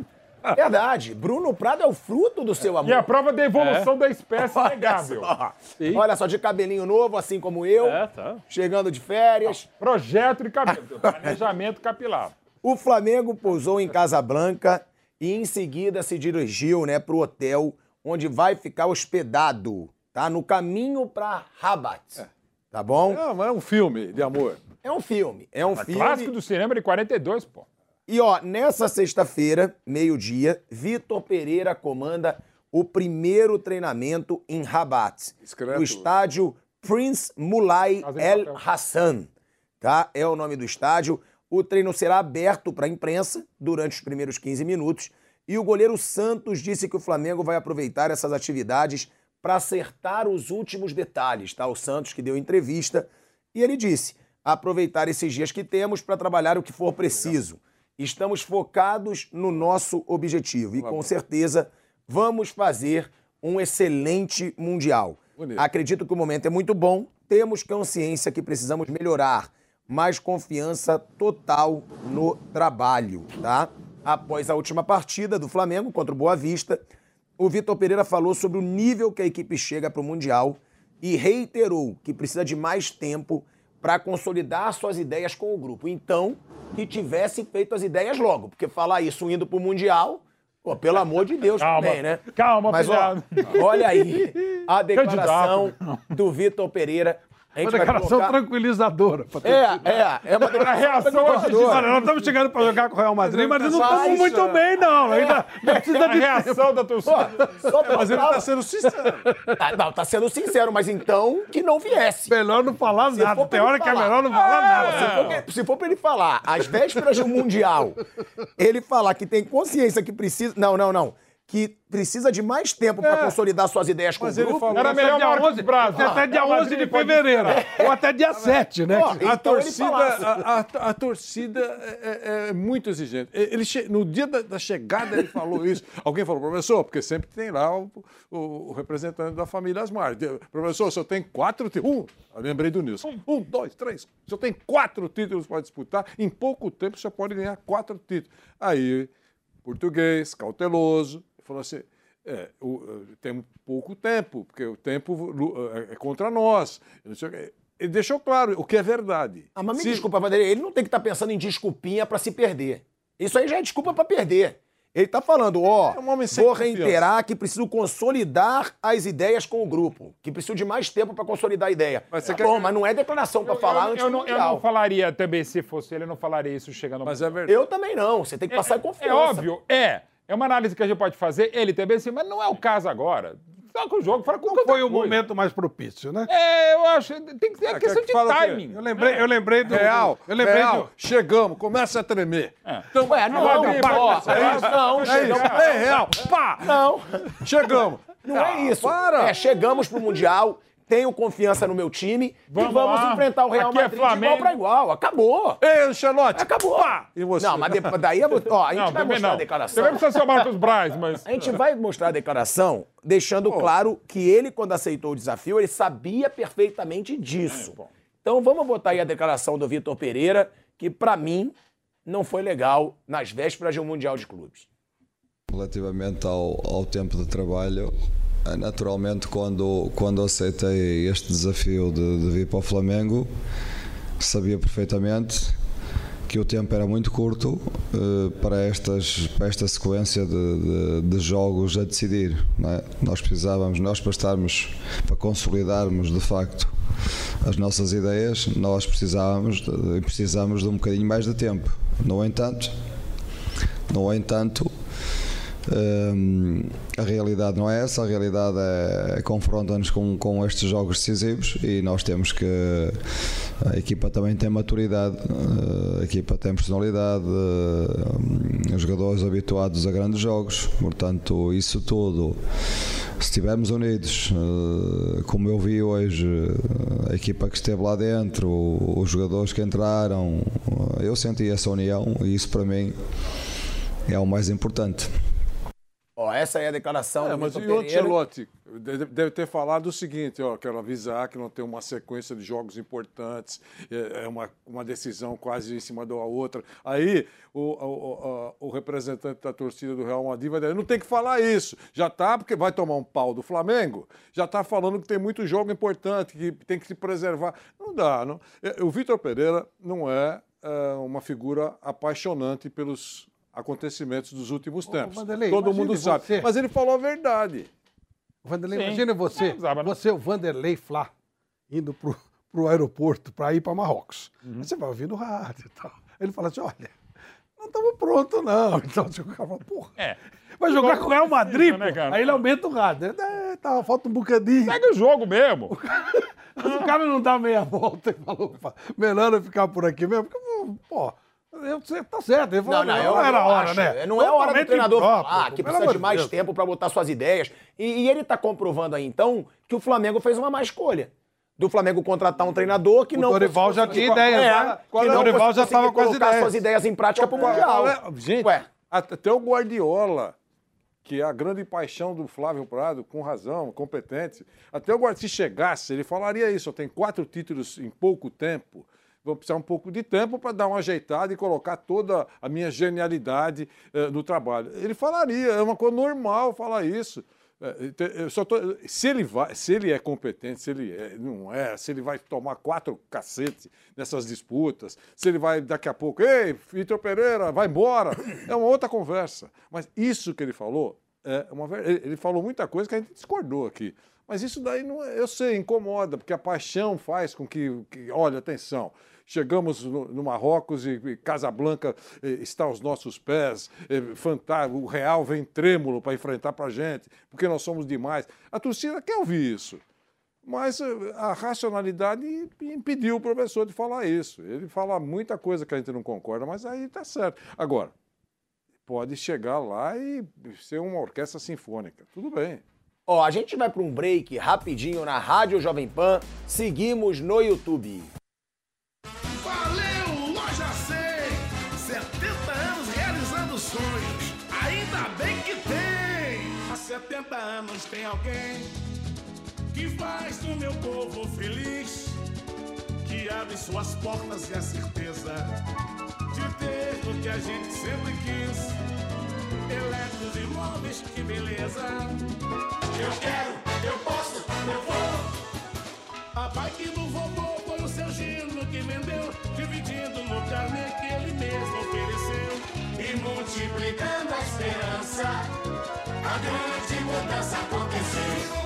Verdade. Bruno Prado é o fruto do seu amor. E a prova da evolução da espécie é Olha inegável. só. Olha só, de cabelinho novo, assim como eu. É, tá. Chegando de férias. Projeto de cabelo, planejamento capilar. O Flamengo pousou em Casablanca e em seguida se dirigiu, né, pro hotel onde vai ficar hospedado, tá? No caminho pra Rabat. Tá bom? É, mas é um filme de amor. É um filme, é um É filme. clássico do cinema de 42, pô. E ó, nessa sexta-feira, meio-dia, Vitor Pereira comanda o primeiro treinamento em Rabat, Discreto. no estádio Prince Mulay El. Hassan, tá? É o nome do estádio. O treino será aberto para a imprensa durante os primeiros 15 minutos e o goleiro Santos disse que o Flamengo vai aproveitar essas atividades para acertar os últimos detalhes, tá? O Santos que deu entrevista e ele disse: aproveitar esses dias que temos para trabalhar o que for preciso. Estamos focados no nosso objetivo e com certeza vamos fazer um excelente Mundial. Bonito. Acredito que o momento é muito bom, temos consciência que precisamos melhorar, mais confiança total no trabalho, tá? Após a última partida do Flamengo contra o Boa Vista, o Vitor Pereira falou sobre o nível que a equipe chega para o Mundial e reiterou que precisa de mais tempo para consolidar suas ideias com o grupo. Então, que tivesse feito as ideias logo, porque falar isso indo para o Mundial, pô, pelo amor de Deus Calma, também, né? calma, Mas ó, olha aí a declaração do Vitor Pereira. A Uma gente declaração colocar... tranquilizador. pra ter- É, é, é uma declaração reação tranquilizadora. Olha, nós estamos chegando para jogar com o Real Madrid, mas não estamos muito ah, bem, não. Ainda precisa A de reação da torcida. Só pra Mas ele falar- está sendo sincero. Tá, não, tá sendo sincero, mas então que não viesse. Melhor não falar Se nada. Tem hora que é falar. melhor não falar nada. Se for, se for pra ele falar, às vésperas do Mundial, ele falar que tem consciência que precisa. Não, não, não. Que precisa de mais tempo pra consolidar suas ideias com Mas o ele grupo. falou- Era melhor dia Marcos 11, Braz. até dia Real 11 Madrid de pode- fevereiro. Ou até dia 7, né? A Então ele torcida, a, a- a torcida é, é- é muito exigente. Ele che- no dia da, da chegada ele falou isso. Alguém falou, professor, porque sempre tem lá o, o- o representante da família Asmar. Professor, o senhor tem quatro títulos. Um, eu lembrei do Nilson. Um, dois, três. O senhor tem quatro títulos para disputar. Em pouco tempo o senhor pode ganhar quatro títulos. Aí, português, cauteloso, falou assim. É, o- eh, tem pouco tempo, porque o tempo lu- é é contra nós. Eu não sei o quê. Ele deixou claro o que é verdade. Ah, mas me Se- desculpa, Vanderlei, ele não tem que estar pensando em desculpinha pra se perder. Isso aí já é desculpa pra perder. Ele tá falando, ó, É um vou confiança. reiterar que preciso consolidar as ideias com o grupo, que preciso de mais tempo pra consolidar a ideia. Mas Tá quer- bom, mas não é declaração pra falar eu, antes eu, do não, eu não falaria também, se fosse ele, eu não falaria isso chegando ao Mas é verdade. Eu também não, você tem que passar confiança. É óbvio, é. É uma análise que a gente pode fazer, ele também assim, mas não é o caso agora. Com o jogo, fala com Não foi o coisa. momento mais propício, né? É, eu acho. Tem que ter Ah, questão que de timing. Eu lembrei, eu lembrei do. Real, Eu lembrei real, do. chegamos, começa a tremer. Então, Ué, não, não, com essa- é isso. não, é chegamos- isso. É real, pá! Não, Chegamos. não é isso. para. É, chegamos pro Mundial, tenho confiança no meu time Vamos e vamos lá. enfrentar o Real Aqui é Madrid de igual pra igual. Acabou. Ei, Ancelotti, Acabou. pá! E você? Não, mas depois, daí eu vou- ó, a gente Não, vai mostrar não. a declaração. Também precisa ser o Marcos Braz, mas. A gente vai mostrar a declaração deixando claro que ele, quando aceitou o desafio, ele sabia perfeitamente disso. então vamos botar aí a declaração do Vitor Pereira, que pra mim não foi legal nas vésperas de um Mundial de Clubes. Relativamente ao, ao tempo de trabalho, naturalmente, quando, quando aceitei este desafio de, de vir para o Flamengo, sabia perfeitamente que o tempo era muito curto eh, para, estas, para esta sequência de, de- de jogos a decidir. é? Nós precisávamos, nós para estarmos, para consolidarmos de facto as nossas ideias, nós precisávamos precisamos de um bocadinho mais de tempo. No entanto, no entanto, Hum, a realidade não é essa, a realidade é, confronta-nos com, com estes jogos decisivos e nós temos que. A equipa também tem maturidade, a equipa tem personalidade, os jogadores habituados a grandes jogos, portanto, isso tudo. Se estivermos unidos, eh, como eu vi hoje, eh, a equipa que esteve lá dentro, os jogadores que entraram, eh, eu senti essa união e isso para mim é o mais importante. Ó, essa aí é a declaração É, do mas e o. Ancelotti? Deve deve ter falado o seguinte, ó, quero avisar que não tem uma sequência de jogos importantes, é é uma, uma decisão quase em cima da outra. Aí o, o, o- o representante da torcida do Real Madrid vai dizer, não tem que falar isso, já tá, porque vai tomar um pau do Flamengo, já tá falando que tem muito jogo importante, que tem que se preservar. Não dá, não. É, O Vitor Pereira não é, é, uma figura apaixonante pelos acontecimentos dos últimos tempos. Vanderlei, Todo mundo sabe. você. Mas ele falou a verdade. Vanderlei, Sim. imagina você, Não você, o Vanderlei Flá, indo pro, pro aeroporto para ir para Marrocos. Uhum. Aí você vai ouvir no rádio e tal. Ele fala assim: olha, não estamos prontos, não. <laughs> Então você fala, porra. É. Vai jogar com o Real Madrid, né, pô. cara? Aí ele aumenta o rádio. É, tá, falta um bocadinho. Segue o jogo mesmo. Mas <laughs> o cara não dá meia volta e falou, "Pá, melhor eu ficar por aqui mesmo, porque, pô, eu, você tá certo. Ele falou, Não, não, não, eu- era eu a hora, acho. né? Não é hora do treinador impróprio, falar pô, que precisa de mais Deus. tempo para botar suas ideias. E, e ele tá comprovando aí, então, que o Flamengo fez uma má escolha. do Flamengo contratar um treinador que O não. Dorival fosse já conseguir- tinha ideia, É, já- que o não Dorival já conseguir tava com as colocar ideias. suas ideias em prática pro Qual é- Mundial. é- Gente, Ué. até o Guardiola, que é a grande paixão do Flávio Prado, com razão, competente, até o Guardiola, se chegasse, ele falaria isso, eu tenho quatro títulos em pouco tempo, vou precisar um pouco de tempo para dar uma ajeitada e colocar toda a minha genialidade eh, no trabalho. Ele falaria, é uma coisa normal falar isso. É, só tô- se, ele vai, se ele é competente, se ele é- não é, se ele vai tomar quatro cacetes nessas disputas, se ele vai daqui a pouco, ei, Vitor Pereira, vai embora, é uma outra conversa. Mas isso que ele falou, é uma, ele falou muita coisa que a gente discordou aqui. Mas isso daí, não é- eu sei, incomoda, porque a paixão faz com que, que olha, atenção, chegamos no, no Marrocos e, e Casablanca eh, está aos nossos pés, eh, o Real vem trêmulo para enfrentar para a gente, porque nós somos demais. A torcida quer ouvir isso. Mas eh, a racionalidade impediu o professor de falar isso. Ele fala muita coisa que a gente não concorda, mas aí está certo. Agora, pode chegar lá e ser uma orquestra sinfônica. Tudo bem. Ó, a gente vai para um break rapidinho na Rádio Jovem Pan. Seguimos no YouTube. 70 anos tem alguém que faz o meu povo feliz, que abre suas portas e a certeza de ter o que a gente sempre quis. Eletros imóveis, que beleza! Eu quero, eu posso, eu vou! A bike do vovô foi o seu Gino que vendeu, dividindo no carnê que ele mesmo ofereceu. E multiplicando a esperança, a grande mudança aconteceu.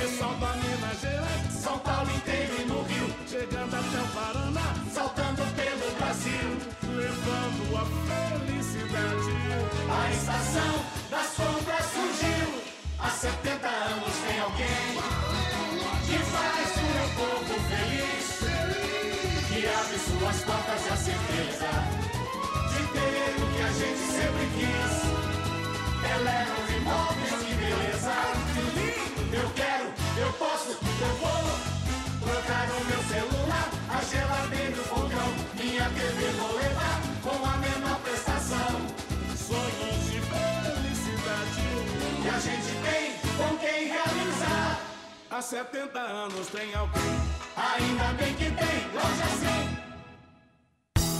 Pessoal da Minas Gerais, São Paulo inteiro e no Rio, chegando até o Paraná, saltando pelo Brasil, levando a felicidade. A estação das compras surgiu, há 70 anos tem alguém que faz o povo feliz, que abre suas portas e a certeza de ter o que a gente sempre quis. Eletro imóveis, que beleza, que lindo! Eu quero, eu posso, eu vou trocar o meu celular, a geladeira e o fogão, minha TV vou levar com a mesma prestação. Sonhos de felicidade que a gente tem com quem realizar. Há 70 anos tem alguém. Ainda bem que tem, loja 100.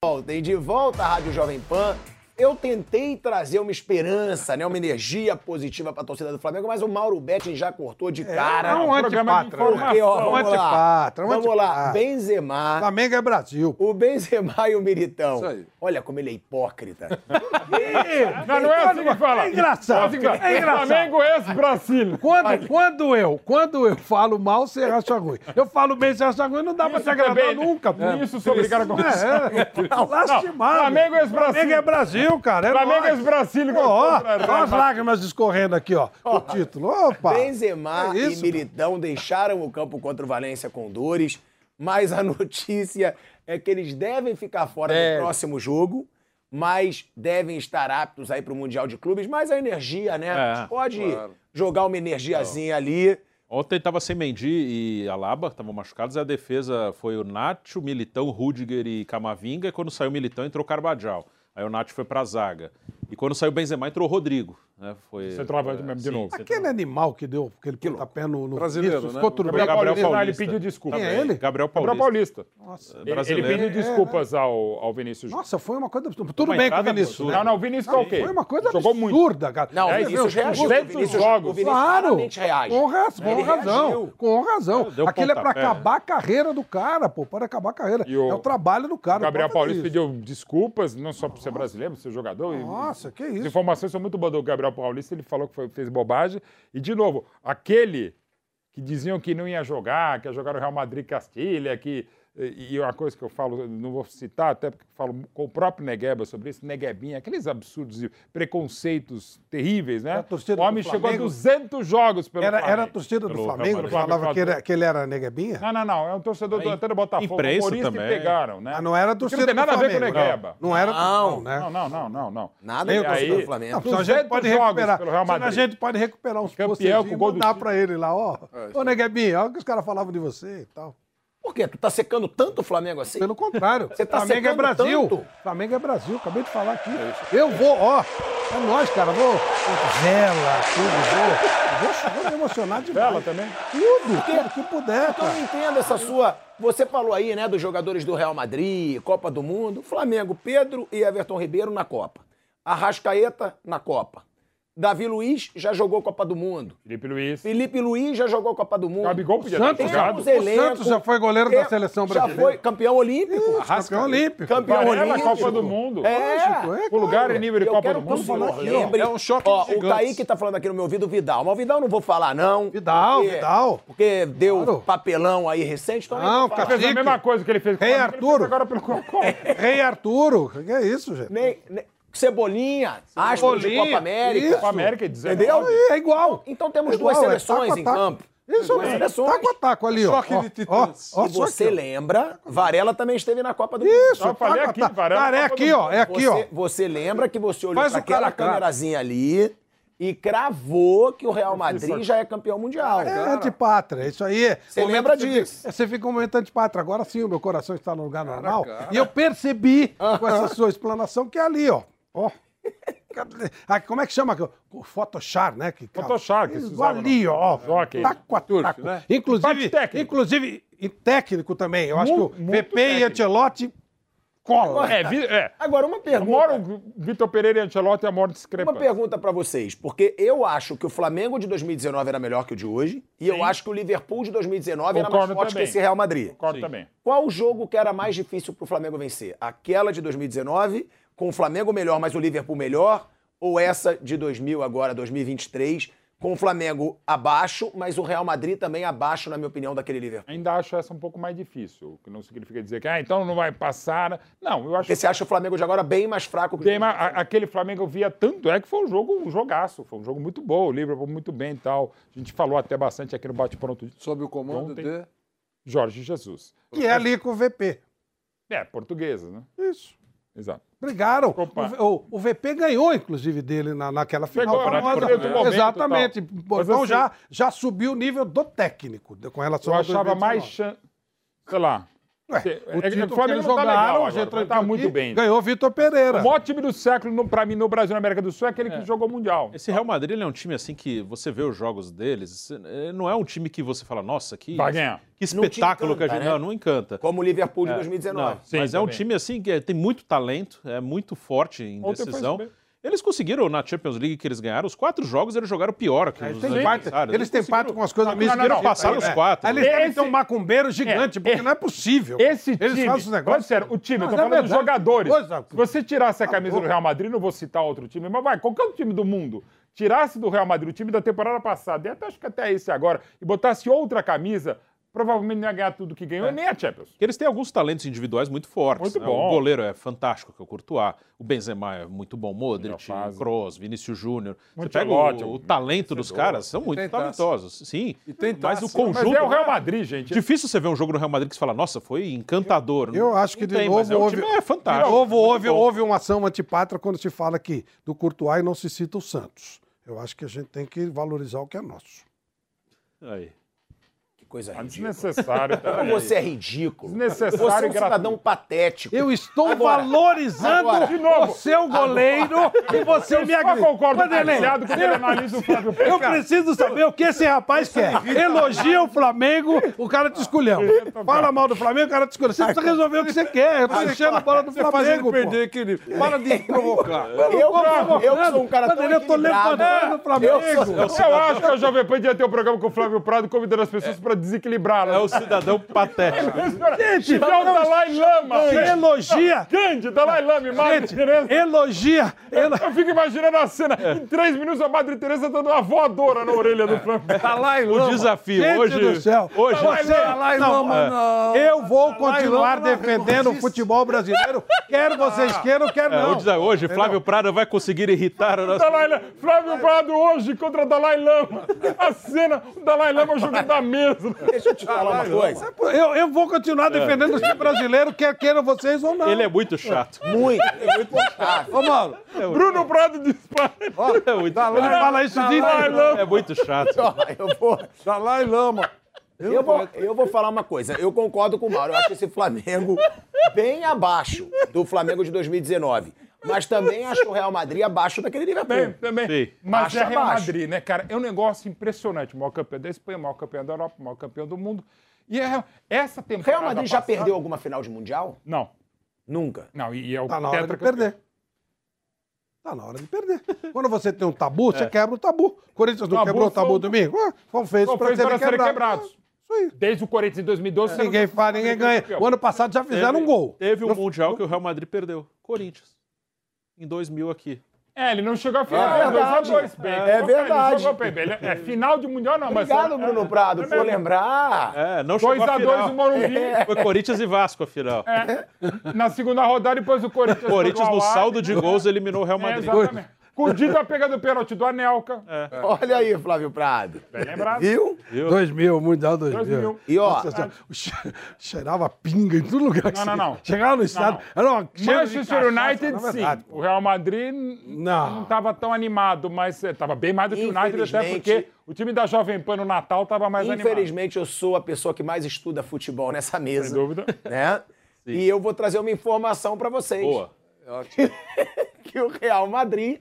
Voltem de volta à Rádio Jovem Pan. Eu tentei trazer uma esperança, né, uma energia positiva para a torcida do Flamengo, mas o Mauro Betting já cortou de cara. é um antipatra? Porque, ó, Um vamos lá. antipatra, um Vamos lá, antipatra. Benzema. Flamengo é Brasil. O Benzema e o Militão. Isso aí. Olha como ele é hipócrita. <laughs> Não, não é assim que fala. É engraçado. É assim É engraçado. Flamengo ex-Brasil. Quando, quando eu, quando eu falo mal, você acha ruim. Eu falo bem, você acha ruim, não dá pra te agradar também, nunca. pô. Isso sou obrigado a É, é. Lastimado. Flamengo é Brasil. Flamengo é Brasil. Viu, cara? É Flamengo nóis. e Brasília Ó, contra ó Real as lágrimas escorrendo aqui, ó. O título. Opa! Benzema É e isso, Militão deixaram o campo contra o Valência com dores, mas a <laughs> notícia é que eles devem ficar fora É. do próximo jogo, mas devem estar aptos aí para o Mundial de Clubes. Mas a energia, né? É, Pode claro. jogar uma energiazinha ali. Ontem estava sem Mendy e Alaba, estavam machucados, e a defesa foi o Nacho, Militão, Rudiger e Camavinga, e quando saiu o Militão entrou o Carvajal. Aí o Nacho foi para a zaga. E quando saiu o Benzema entrou o Rodrigo. Né? Foi, Centroavante mesmo, de sim, novo. Aquele animal que deu aquele pontapé no, no Brasileiro, Vinícius, né? ficou tudo Gabriel bem. Paulista, Gabriel não, ele Paulista. pediu desculpa. Quem é ele? Gabriel Gabriel Paulista. Paulista. Nossa, Ele, ele brasileiro. pediu É, desculpas ao, ao Vinícius Júnior. Nossa, foi uma coisa. Tudo Uma bem com o Vinícius. absurda. né? Não, não, o Vinícius tá ok. Foi uma coisa Jogou muito. absurda, cara. Não, o Você Vinícius vê, reagiu. O Vinícius, jogos. o Vinícius Claro, reage. com, raz- com razão, com razão. Aquilo é pra acabar a carreira do cara, pô, para acabar a carreira. O- É o trabalho do cara. O Gabriel Paulista isso. pediu desculpas, não só por ser brasileiro, por ser jogador. Nossa, que As isso. informações são muito boas do Gabriel Paulista, ele falou que foi- fez bobagem. E, de novo, aquele que diziam que não ia jogar, que ia jogar no Real Madrid Castilha, que. E uma coisa que eu falo, não vou citar, até porque falo com o próprio Negueba sobre isso, Neguebinha, aqueles absurdos e preconceitos terríveis, né? O homem do chegou a Flamengo- 200 jogos pelo Era, Flamengo. era a torcida do Pelo Flamengo que Madrid. falava que, era- que ele era neguebinha? Não, não, não. É um torcedor do, até do Botafogo. imprensa humorista também. e pegaram, né? Ah, não era a torcida não tem do nada a ver com o Flamengo. Negueba. Não, não era Não. não, né? Não, não, não, não, não. Nada a o ver torcedor com do o Flamengo. Não, a gente 200 pode recuperar. pelo Real senão a Madrid. gente pode recuperar uns Campeão com e gol do mandar pra ele lá, ó. É, Ô, Neguebinha, olha o que os caras falavam de você e tal. Por quê? Tu tá secando tanto o Flamengo assim? Pelo contrário. Você tá Flamengo é Brasil. tanto? Flamengo é Brasil, acabei de falar aqui. Eu vou, ó. É nós, cara. Vou. Vela, tudo. Vou, vou, vou me emocionar demais. Vela também? Tudo, tudo que puder, Então eu cara. não entendo essa sua. Você falou aí, né, dos jogadores do Real Madrid, Copa do Mundo. Flamengo, Pedro e Everton Ribeiro na Copa. Arrascaeta na Copa. Davi Luiz já jogou Copa do Mundo. Felipe Luiz. Felipe Luiz já jogou Copa do Mundo. Gabigol podia ter Santos, jogado. Temos elenco. Santos já foi goleiro da É, seleção Já brasileira. né? foi campeão olímpico. Campeão olímpico. Campeão Varela, olímpico. Copa do Mundo. É. Lógico, é, O lugar em nível de Eu Copa do o Mundo. lembre. É um choque Ó, de o. Kaique tá falando aqui no meu ouvido Vidal. Mas o Vidal não vou falar, não. Vidal, porque- Vidal. Porque deu Claro. papelão aí recente. Então Não, falar. Fez a mesma coisa que ele fez com o Rei Arturo. agora pelo. Rei Arturo. Que é isso, gente? Nem, nem- Cebolinha, Astro de Copa América. isso. Copa América é 19. Entendeu? É igual. Então temos Igual, duas é seleções taco a em taco. campo. Isso, Duas é. seleções. Taco a taco ali, ó. Choque ó, de ó, titãs. ó, E só você aqui, ó. lembra, Varela também esteve na Copa do Mundo. Isso, Eu falei taco aqui, taco. Varela, Cara, é aqui, ó. É aqui, ó. Você, lembra que você olhou para cara aquela câmerazinha ali e cravou que o Real Madrid já é campeão mundial. É antipátria, isso aí é. Você lembra disso? Você fica um momento antipátria. Agora sim, o meu coração está no lugar normal. E eu percebi com <laughs> essa sua explanação que é ali, ó. Ó. <laughs> Ah, como é que chama? O Photoshop, né? Que, Photoshop, que se Isso, usava ali, ó. no hockey. Taco a taco. né? Inclusive, técnico. inclusive, e técnico também. Eu acho Mu- que o muito VP e técnico. Ancelotti cola. É, vi- é. Agora, uma pergunta. o Vitor Pereira e Ancelotti é a maior Uma discrepância. pergunta pra vocês, porque eu acho que o Flamengo de 2019 era melhor que o de hoje, e eu acho que o Liverpool de 2019 era mais Concordo forte também. que esse Real Madrid. Concordo também. Qual o jogo que era mais difícil pro Flamengo vencer? Aquela de 2019, com o Flamengo melhor, mas o Liverpool melhor? Ou essa de 2000 agora, 2023, com o Flamengo abaixo, mas o Real Madrid também abaixo, na minha opinião, daquele Liverpool? Ainda acho essa um pouco mais difícil, o que não significa dizer que, ah, então não vai passar. Não, eu acho Porque você acha o Flamengo de agora bem mais fraco que o Tem, mas a- aquele Flamengo eu via tanto, é que foi um jogo, um jogaço, foi um jogo muito bom, o Liverpool muito bem e tal. A gente falou até bastante aqui no bate-pronto Sob o comando Ontem. de... Jorge Jesus. Que é ali com o VP. É, portuguesa, né? Isso. Exato. Brigaram. O, o- o VP ganhou, inclusive, dele na, naquela final. Pegou, né? famosa. Do momento Exatamente. tal. Então assim- já, já subiu o nível do técnico com relação Eu ao achava 2019. mais chance. Sei lá. Ué, o é que título que Flamengo eles não tá jogaram, gente agora, tá aqui, muito bem. Ganhou Vitor Pereira. O maior time do século, no- pra mim, no Brasil e na América do Sul, é aquele que jogou Mundial. Esse Real Madrid ele é um time assim que você vê os jogos deles, eh, não é um time que você fala, nossa, que, Vai ganhar. que espetáculo que a encanta, gente. né? Não, não encanta. Como o Liverpool de É, 2019. não, Sim, mas é um também. time assim que é- tem muito talento, é muito forte em Ontem foi decisão. Eles conseguiram, na Champions League que eles ganharam, os quatro jogos eles jogaram pior que os Eles têm parte, adversários. eles têm parte com as coisas Não, não, não, os né? quatro. Eles devem Esse- ter um macumbeiro gigante, É, porque é- não é possível. Esse Eles time, fazem os negócios. Ser, o time, eu tô é falando dos jogadores. Coisa- Se você tirasse a Tá camisa do Real Madrid, não vou citar outro time, mas vai, qualquer outro time do mundo, tirasse do Real Madrid o time da temporada passada, e até acho que até esse agora, e botasse outra camisa, provavelmente não ia ganhar tudo que ganhou, nem a Champions. Eles têm alguns talentos individuais muito fortes. Muito né? bom. O goleiro é fantástico, que é o Courtois. O Benzema é muito bom. Modric. Kroos, Vinícius Júnior. Você pega ótimo, o, o talento dos caras, são muito talentosos. Sim, tem mas o conjunto... Mas é o Real Madrid, gente. Difícil você ver um jogo no Real Madrid que você fala, nossa, foi encantador. Eu acho que de tem, novo mas é, o houve, time é de fantástico. novo muito houve, houve uma ação antipátria quando se fala aqui do Courtois e não se cita o Santos. Eu acho que a gente tem que valorizar o que é nosso. Aí. Coisa Ah, ridícula. Desnecessário. tá? <laughs> Como você é ridículo. Desnecessário Você é um cidadão gratuito. Patético. Eu estou Agora- valorizando agora- De novo. o seu goleiro e você Eu me só agride. concordo com o Vanderlei, quando ele analisa o Flávio Pérez. Eu preciso saber o que esse rapaz quer. Elogia o Flamengo, o cara te escolheu. Fala mal do Flamengo, o cara te escolheu. Você precisa resolver o que você quer. Eu tô enchendo a bola do Você faz ele Flamengo, perder equilíbrio. Para de provocar. <laughs> Eu, eu sou um cara tão eu tô levantando o Flamengo. Eu sou- Eu acho que a Jovem Pan devia ter um programa com o Flávio Prado convidando as pessoas para desequilibrá-las. É o cidadão patético. <laughs> Gente, Tiver o Dalai Lama. elogia. <laughs> Gandhi, Dalai Lama e Madre Teresa. elogia. elo- Eu fico imaginando a cena. Em três minutos, a Madre Teresa dando uma voadora na orelha do Flamengo. Tá lá e O desafio Gente hoje... do céu. Hoje, Você, Dalai não, Lama, é. não. Eu vou Dalai continuar Lama, não. defendendo o futebol brasileiro. Quer vocês queiram, quer é, não. hoje Flávio Prado vai conseguir irritar o nosso... Dalai Lama. Flávio Prado hoje contra Dalai Lama. A cena, o Dalai Lama jogando da mesa. <laughs> Deixa eu te falar uma coisa. Eu, eu vou continuar defendendo o time brasileiro, quer queiram vocês ou não. Ele é muito chato. <laughs> Muito. É muito chato. Ô, Mauro, Bruno Prado dispara. É muito, Ele fala isso. Lama. é muito chato. Eu vou, Dalai Lama. eu, vou, eu vou falar uma coisa. Eu concordo com o Mauro. Eu acho esse Flamengo bem abaixo do Flamengo de 2019. Mas também acho o Real Madrid abaixo daquele Liverpool. Também, também. Sim. Mas Acho é Real abaixo. Madrid, né, cara? É um negócio impressionante. O maior campeão da Espanha, o maior campeão da Europa, o maior campeão do mundo. E é, essa O temporada Real Madrid já passada- perdeu alguma final de Mundial? Não, Nunca. não. E é o Tá na hora de perder. Tá na hora de perder. Quando você tem um tabu, você quebra o tabu. Corinthians não Tabu quebrou o tabu foi- domingo? Ah, Foram feitos para serem para serem quebrados. aí. Desde o Corinthians em 2012, você Ninguém não- faz, ninguém ganha. O ano passado já fizeram um gol. Teve um Mundial que o Real Madrid perdeu. Corinthians. Em 2000 aqui. É, ele não chegou à final. É verdade. jogou bem. É bem, verdade. ele É final de Mundial, não, mas... Obrigado, Bruno Prado, por lembrar. É, não chegou 2 à a 2 final. no Morumbi. Foi Corinthians e Vasco a final. É. Na segunda rodada, depois o Corinthians... Corinthians, jogou no saldo de gols, eliminou o Real É, Madrid. exatamente. Com o Dida pegando o pênalti do Anelka. Olha aí, Flávio Prado. Bem lembrado. Viu? 2000, Mundial 2000. 2000. E ó, Nossa cheirava pinga em todo lugar. que Não, não, não. Chegava no estádio, era uma cheiro de Manchester cachaça, United, na sim. verdade. O Real Madrid Não. não estava tão animado, mas estava bem mais do que o United, até Infelizmente- porque o time da Jovem Pan no Natal estava mais animado. infelizmente eu sou a pessoa que mais estuda futebol nessa mesa. Sem dúvida. Né? E eu vou trazer uma informação pra vocês. Boa. <laughs> que o Real Madrid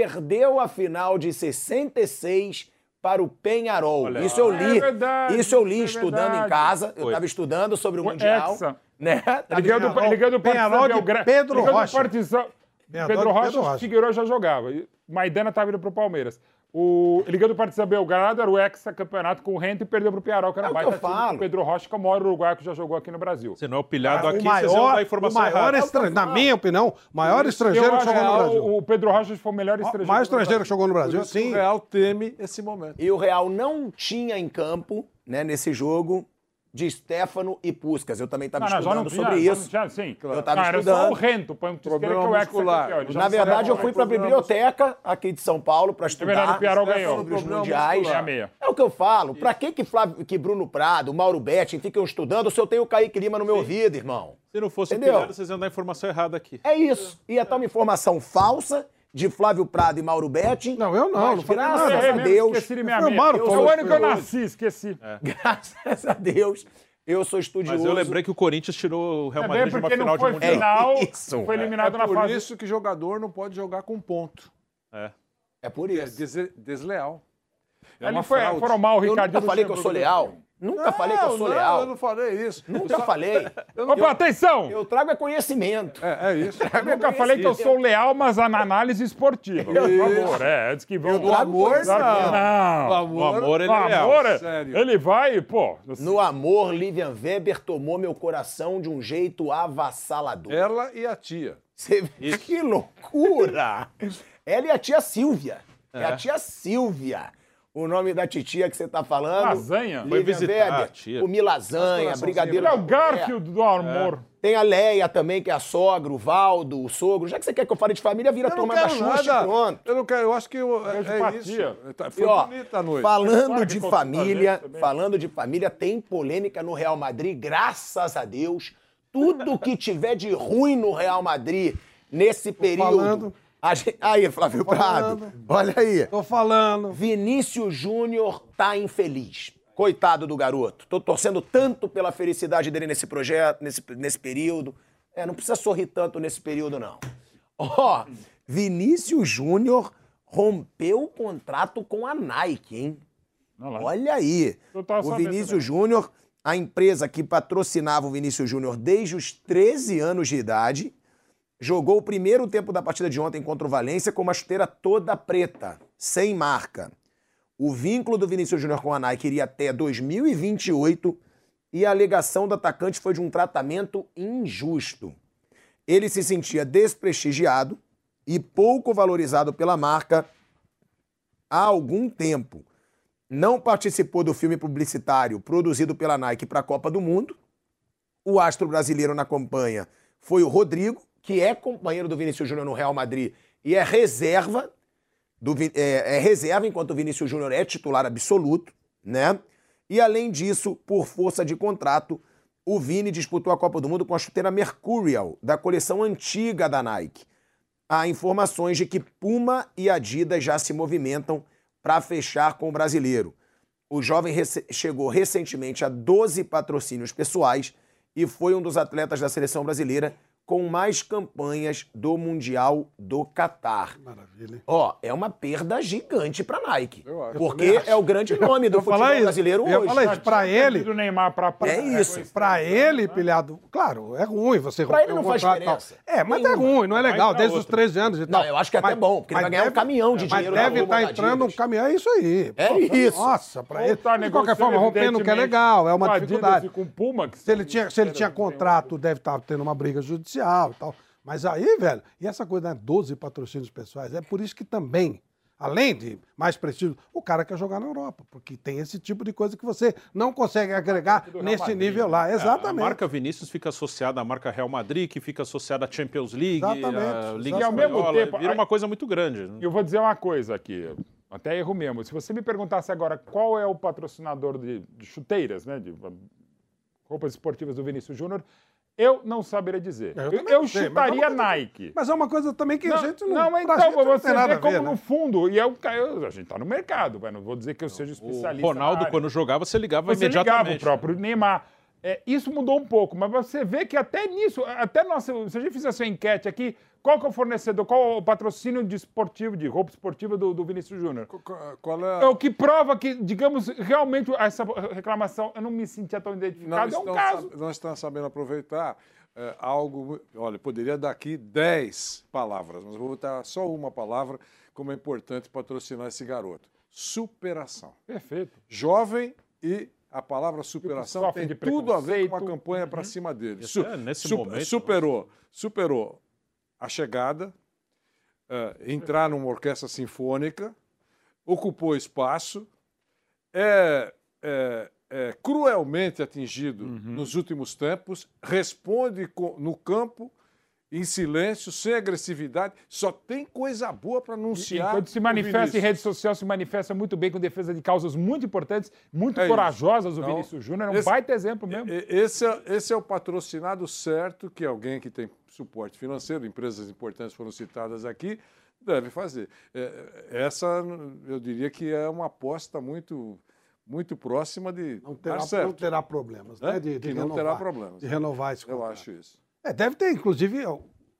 perdeu a final de 66 para o Penharol. Olha. Isso eu li. É verdade, isso eu li é estudando em casa. Eu estava estudando sobre o O Mundial. Hexa. Né? Tava Ele ganhou do, Penharol- de. Pedro Ele ganhou do Rocha. Partizan- Pedro Rocha, Pedro Rocha. Figueiredo já jogava. Maidana estava indo pro Palmeiras. O, ganhou do Partizan Belgrado, era o ex-campeonato com o Rente e perdeu pro Penharol, que era É o baita falo. Pedro Rocha, que é o maior uruguaio que já jogou aqui no Brasil. Você não é o pilhado O aqui, vão maior, a o informação maior estrangeiro, na minha opinião, o maior estrangeiro que jogou no Brasil. O, o Pedro Rocha foi o melhor O estrangeiro. maior estrangeiro que jogou no Brasil, sim. O Real teme esse momento. E o Real não tinha em campo, né, nesse jogo, de Stefano e Puskas. Eu também estava Não, não, já estudando tinha, sobre já isso. tinha, sim. Eu tava não, era só estudando. o Rento, põe um que é Problema o muscular. ex-campeão. ele já Na verdade, eu fui é. para a biblioteca aqui de São Paulo para É estudar ganhou. sobre os mundiais. muscular. Meia. É o que eu falo. Pra que que, Flávio, que Bruno Prado, Mauro Betting ficam estudando se eu tenho o Kaique Lima no meu ouvido, irmão? Se não fosse Entendeu? vocês iam dar informação errada aqui. É isso. Ia estar uma informação falsa de Flávio Prado e Mauro Betting. Não, eu não, Mas não falei graças nada. É a Deus, Esqueci de minha Foi o meia. Mauro Eu sou o ano que eu nasci, esqueci. <laughs> graças a Deus, eu sou estudioso. Mas eu lembrei que o Corinthians tirou o Real É Madrid bem de uma final não de Mundial. final, isso. foi É eliminado na por fase... isso que jogador não pode jogar com ponto. É. É por É isso. desle- desleal. É Ali uma foi, fraude. foram mal Eu Ricardinho. nunca falei que eu sou leal. Nunca falei que eu sou não, leal. eu não falei isso. Nunca Eu só- falei. <laughs> Eu não- Opa, atenção! Eu trago é conhecimento. É, é isso. Eu nunca falei que eu sou leal, mas na análise esportiva. Por favor, é, antes que vão... Do amor, não. não. O O amor, ele O é leal. amor, é- sério. ele vai, pô... No amor, Livian Weber tomou meu coração de um jeito avassalador. Ela e a tia. Você que loucura! Ela e a tia Silvia. É. a tia Silvia. O nome da titia que você tá falando. Lasanha? Foi visitar Weber, a tia. Comi lasanha, brigadeiro. Ele é o Garfield do amor. Tem a Leia também, que é a sogra, o Valdo, o sogro. Já que você quer que eu fale de família, vira a Eu turma da Xuxa e pronto. Eu não quero, eu acho que eu, é, é isso. Tá- E, Foi ó, bonita a noite. falando de família, falando de família, tem polêmica no Real Madrid, graças a Deus. Tudo que tiver de ruim no Real Madrid nesse período. Gente- aí, Flávio Prado, olha aí. Tô falando. Vinícius Júnior tá infeliz. Coitado do garoto. Tô torcendo tanto pela felicidade dele nesse projeto, nesse, nesse período. É, não precisa sorrir tanto nesse período, não. Ó, Vinícius Júnior rompeu o contrato com a Nike, hein? Olha aí. O Vinícius Júnior, a empresa que patrocinava o Vinícius Júnior desde os 13 anos de idade, jogou o primeiro tempo da partida de ontem contra o Valência com uma chuteira toda preta, sem marca. O vínculo do Vinícius Júnior com a Nike iria até 2028 e a alegação do atacante foi de um tratamento injusto. Ele se sentia desprestigiado e pouco valorizado pela marca há algum tempo. Não participou do filme publicitário produzido pela Nike para a Copa do Mundo. O astro brasileiro na campanha foi o Rodrigo, que é companheiro do Vinícius Júnior no Real Madrid e é reserva do é, é reserva enquanto o Vinícius Júnior é titular absoluto, né? E além disso, por força de contrato, o Vini disputou a Copa do Mundo com a chuteira Mercurial, da coleção antiga da Nike. Há informações de que Puma e Adidas já se movimentam para fechar com o brasileiro. O jovem rece- chegou recentemente a 12 patrocínios pessoais e foi um dos atletas da seleção brasileira com mais campanhas do Mundial do Catar. Maravilha. Ó, é uma perda gigante pra Nike. Eu acho. Porque é o grande nome do Eu ia falar futebol isso. brasileiro Eu hoje. falar isso. Pra ele, Do Neymar pra, pra É isso. Pra ele, pilhado, claro, é ruim você Pra ele não um faz e tal. diferença. É, mas é Nenhuma. ruim, não é legal, desde os outra. 13 anos e tal. Não, eu acho que é até Mas- bom, porque ele vai ganhar um deve- caminhão de dinheiro Mas deve estar da entrando um caminhão, é isso aí. É Pô, isso. Nossa, pra ele. tá de qualquer forma, rompendo que é legal, é uma dificuldade. Se ele tinha, se ele tinha contrato, deve estar tendo uma briga judicial e tal. Mas aí, velho, e essa coisa, né, 12 patrocínios pessoais, é por isso que também, além de mais prestígio, o cara quer jogar na Europa, porque tem esse tipo de coisa que você não consegue agregar nesse Madrid, nível lá. A Exatamente. marca Vinícius fica associada à marca Real Madrid, que fica associada à Champions League, Exatamente, à Liga E ao mesmo Espanhola, tempo, vira a- uma coisa muito grande. né? Eu vou dizer uma coisa aqui, até erro mesmo. Se você me perguntasse agora qual é o patrocinador de, de chuteiras, né, de roupas esportivas do Vinícius Júnior, eu não saberia dizer. Eu Eu, eu não sei, mas é chutaria uma coisa- Nike. Mas é uma coisa também que a gente não. Não, mas então, gente não você nada vê a ver, como né? no fundo, e eu, eu- a gente tá no mercado, mas não vou dizer que eu seja O especialista. Ronaldo, na área. quando jogava, você ligava Você ligava imediatamente. o próprio Neymar. É, isso mudou um pouco, mas você vê que até nisso, até nossa, se a gente fizer essa enquete aqui, qual que é o fornecedor, qual o patrocínio de esportivo, de roupa esportiva do, do Vinícius Júnior? Qual- é É o que prova que, digamos, realmente essa reclamação, eu não me sentia tão identificado, Nós é um caso. nós estamos sabendo aproveitar é, algo. Olha, poderia dar aqui 10 palavras, mas vou botar só uma palavra como é importante patrocinar esse garoto: superação. Perfeito. Jovem e a palavra superação tem tudo a ver com a campanha para cima dele. E até nesse momento- Superou, superou a chegada, é, entrar numa orquestra sinfônica, ocupou espaço, é, é- é cruelmente atingido Uhum. nos últimos tempos, responde no campo, em silêncio, sem agressividade, só tem coisa boa para anunciar. Enquanto se o manifesta em rede social, se manifesta muito bem com defesa de causas muito importantes, muito É isso. corajosas, o Então, Vinícius Júnior, é um esse- baita exemplo mesmo. E- Esse é, esse é o patrocinado certo que alguém que tem suporte financeiro, empresas importantes foram citadas aqui, deve fazer. É, Essa, eu diria que é uma aposta muito, muito próxima de Não dar terá, certo. não terá problemas, Né? De, de que não renovar, terá problemas. De renovar esse Eu contrato. acho isso. É, deve ter, inclusive,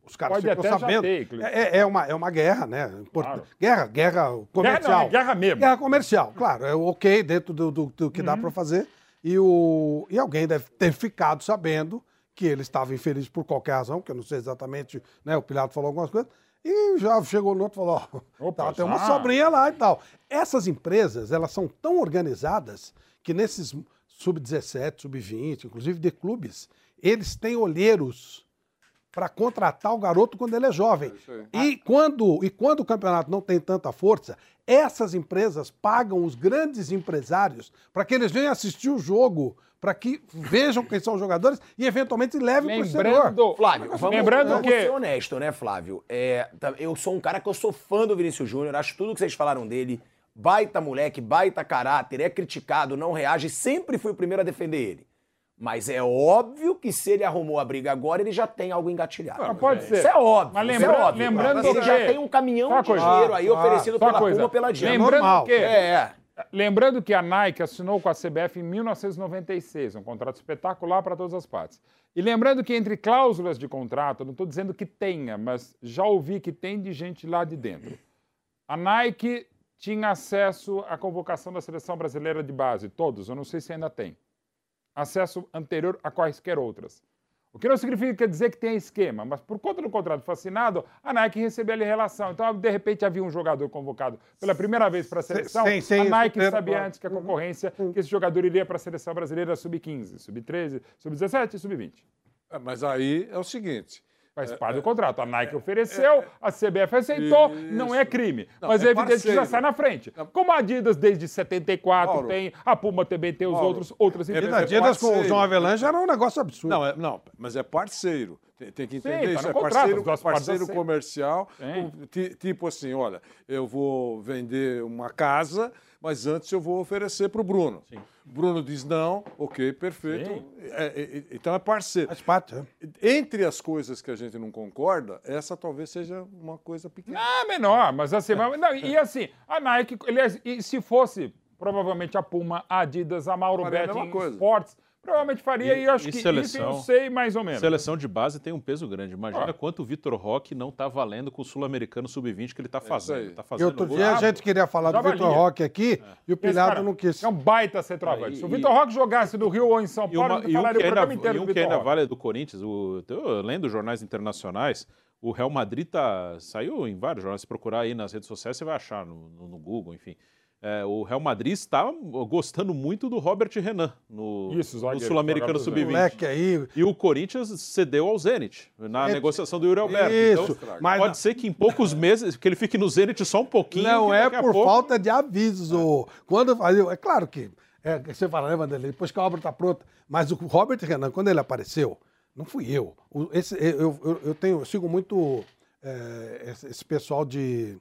os caras Pode ficam sabendo. ter, inclusive. é, é uma, é uma guerra, né? Claro. Guerra, guerra comercial. Guerra não, é guerra mesmo. Guerra comercial, claro. É ok dentro do, do- do que Uhum. dá para fazer. E, o, e alguém deve ter ficado sabendo que ele estava infeliz por qualquer razão, que eu não sei exatamente, né? O Pilato falou algumas coisas. E já chegou no outro e falou, ó, tá, tem uma sobrinha lá e tal. Essas empresas, elas são tão organizadas que nesses sub-17, sub-20, inclusive de clubes, eles têm olheiros para contratar o garoto quando ele é jovem. aí. E quando, e quando o campeonato não tem tanta força, essas empresas pagam os grandes empresários para que eles venham assistir o jogo, para que vejam quem são os jogadores e eventualmente levem para o exterior. Lembrando, Flávio, vamos, lembrando vamos que ser honesto, né, Flávio? É, tá- eu sou um cara que eu sou fã do Vinícius Júnior, acho tudo que vocês falaram dele. Baita moleque, baita caráter, é criticado, não reage, sempre fui o primeiro a defender ele. Mas é óbvio que se ele arrumou a briga agora, ele já tem algo engatilhado. Não, pode ser. Isso é óbvio. Mas isso lembra- é óbvio. lembrando ele que- já tem um caminhão Só de coisa. dinheiro aí Ah, oferecido pela coisa. Puma pela Diana. Lembrando que, É, lembrando que a Nike assinou com a CBF em 1996, um contrato espetacular para todas as partes. E lembrando que entre cláusulas de contrato, não estou dizendo que tenha, mas já ouvi que tem de gente lá de dentro. A Nike tinha acesso à convocação da seleção brasileira de base, todos, eu não sei se ainda tem. Acesso anterior a quaisquer outras. O que não significa dizer que tem esquema, mas por conta do contrato foi assinado, a Nike recebeu ali relação. Então, de repente, havia um jogador convocado pela primeira vez para a seleção. sem- sem a Nike sabia antes que a concorrência, que esse jogador iria para a seleção brasileira sub-15, sub-13, sub-17 e sub-20. É, Mas aí é o seguinte. Faz parte do contrato. A Nike ofereceu, a CBF aceitou, não é crime. Não, mas é é evidente que já sai na frente. Como a Adidas desde 74 Mauro. tem, a Puma também tem os Mauro, outros, outras é- E empresas. é Adidas com o. João Avelange era um negócio absurdo. Não, é- não, mas é parceiro. Tem, que Sim, entender tá isso. no É parceiro, parceiro comercial. Tipo assim, olha, eu vou vender uma casa, mas antes eu vou oferecer para o Bruno. Bruno diz não, ok, perfeito. Sim. É, é, é, então é parceiro. Faz parte, é. Entre as coisas que a gente não concorda, essa talvez seja uma coisa pequena. Ah, menor, mas assim, mas- não, e assim, a Nike, aliás, e se fosse provavelmente a Puma, a Adidas, a Mauro Betting. Sports, provavelmente faria e, eu acho e que isso seleção? eu sei mais ou menos. Seleção de base tem um peso grande. Imagina Ah. quanto o Vitor Roque não tá valendo com o Sul-Americano Sub-20 que ele tá fazendo. aí. Tá E fazendo outro gol. dia a gente queria falar do Vitor. Roque aqui e o Pilhado não quis. É um baita centroavante. Ah, Se o e- Vitor Roque jogasse no Rio ou em São E, Paulo, uma, eu e um falaria o programa inteiro e um que ainda Roque. vale é do Corinthians, o, eu lendo jornais internacionais, o Real Madrid tá, saiu em vários jornais, se procurar aí nas redes sociais você vai achar, no, no- no Google, enfim. É, o Real Madrid está gostando muito do Robert Renan no, Isso, no Sul-Americano jogador Sub-20. Moleque aí. E o Corinthians cedeu ao Zenit na É, negociação do Yuri Alberto. Isso, então, mas pode não- ser que em poucos meses, que ele fique no Zenit só um pouquinho. Não é por pouco- falta de aviso. Quando fazia. É claro que. É, você fala, né, Vanderlei? Depois que a obra está pronta. Mas o Robert Renan, quando ele apareceu, não fui eu. O- esse, eu, eu, eu tenho, eu sigo muito é, esse, esse pessoal de.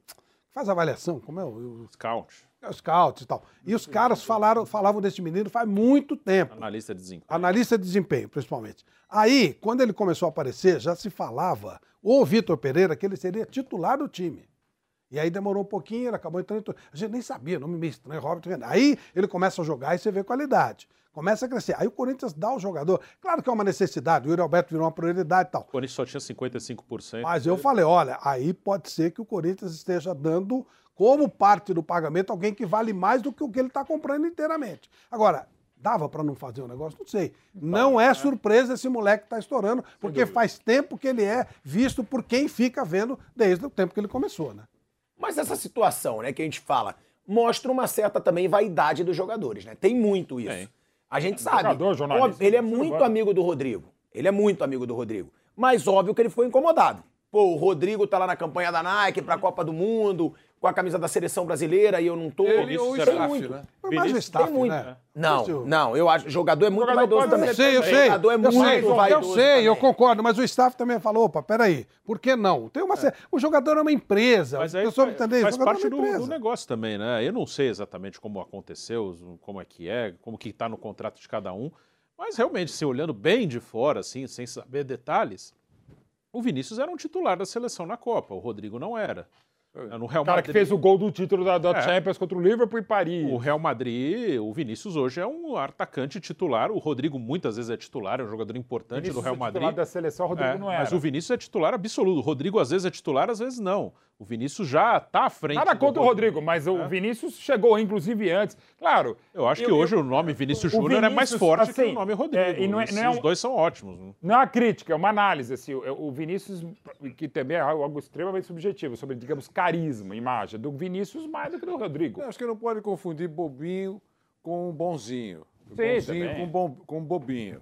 Faz avaliação, como é? o- Scout, scouts e tal. E os caras falaram, falavam desse menino faz muito tempo. analista de desempenho. Analista de desempenho, principalmente. Aí, quando ele começou a aparecer, já se falava, o Vitor Pereira, que ele seria titular do time. E aí demorou um pouquinho, ele acabou entrando. A gente nem sabia, nome meio estranho, Robert Renan. Aí ele começa a jogar e você vê qualidade. Começa a crescer. Aí o Corinthians dá o jogador. Claro que é uma necessidade, o Yuri Alberto virou uma prioridade e tal. O Corinthians só tinha 55%. Mas eu falei, olha, aí pode ser que o Corinthians esteja dando como parte do pagamento alguém que vale mais do que o que ele está comprando inteiramente. Agora, dava para não fazer o negócio? Não sei. Não é surpresa esse moleque tá estourando, porque faz tempo que ele é visto por quem fica vendo desde o tempo que ele começou, né? Mas essa situação, né, que a gente fala, mostra uma certa também vaidade dos jogadores, né? Tem muito isso. Tem. A gente sabe. Jogador, jornalista, Óbvio, ele é muito amigo do Rodrigo. Ele é muito amigo do Rodrigo. Mas óbvio que ele foi incomodado. Pô, o Rodrigo tá lá na campanha da Nike pra Copa do Mundo, com a camisa da seleção brasileira e eu não tô. Ele ou o Tem staff, muito. né? Mais o staff, tem muito. né? Não, não, eu acho. Jogador é muito Jogador vaidoso também. Eu sei, eu sei. Jogador é eu muito sei, vaidoso. Eu sei, eu também. concordo, mas o staff também falou, opa, peraí, por que não? Tem uma sé- O jogador é uma empresa, Mas a aí pessoa faz, entender, o faz jogador parte é do, do negócio também, né? Eu não sei exatamente como aconteceu, como é que é, como que está no contrato de cada um, mas realmente, se olhando bem de fora, assim, sem saber detalhes, o Vinícius era um titular da seleção na Copa, o Rodrigo não era. No Real O cara que Madrid- fez o gol do título da, da É. Champions contra o Liverpool e Paris. O Real Madrid, o Vinícius hoje é um atacante titular. O Rodrigo muitas vezes é titular, é um jogador importante Vinícius do Real é Madrid. titular da seleção, o Rodrigo É, não era. Mas o Vinícius é titular absoluto. O Rodrigo às vezes é titular, às vezes não. O Vinícius já está à frente. Nada do contra o Rodrigo, mas o É. Vinícius chegou, inclusive, antes. Claro. Eu acho que hoje o nome Vinícius o Júnior é mais forte que assim, o nome Rodrigo. é, e não é- não é um- dois são ótimos. né? Não é uma crítica, é uma análise. Assim, o, o Vinícius, que também é algo extremamente subjetivo, sobre, digamos, carisma, imagem, do Vinícius mais do que do Rodrigo. Eu acho que não pode confundir bobinho com bonzinho. Sim, bonzinho também. com, bom, com bobinho.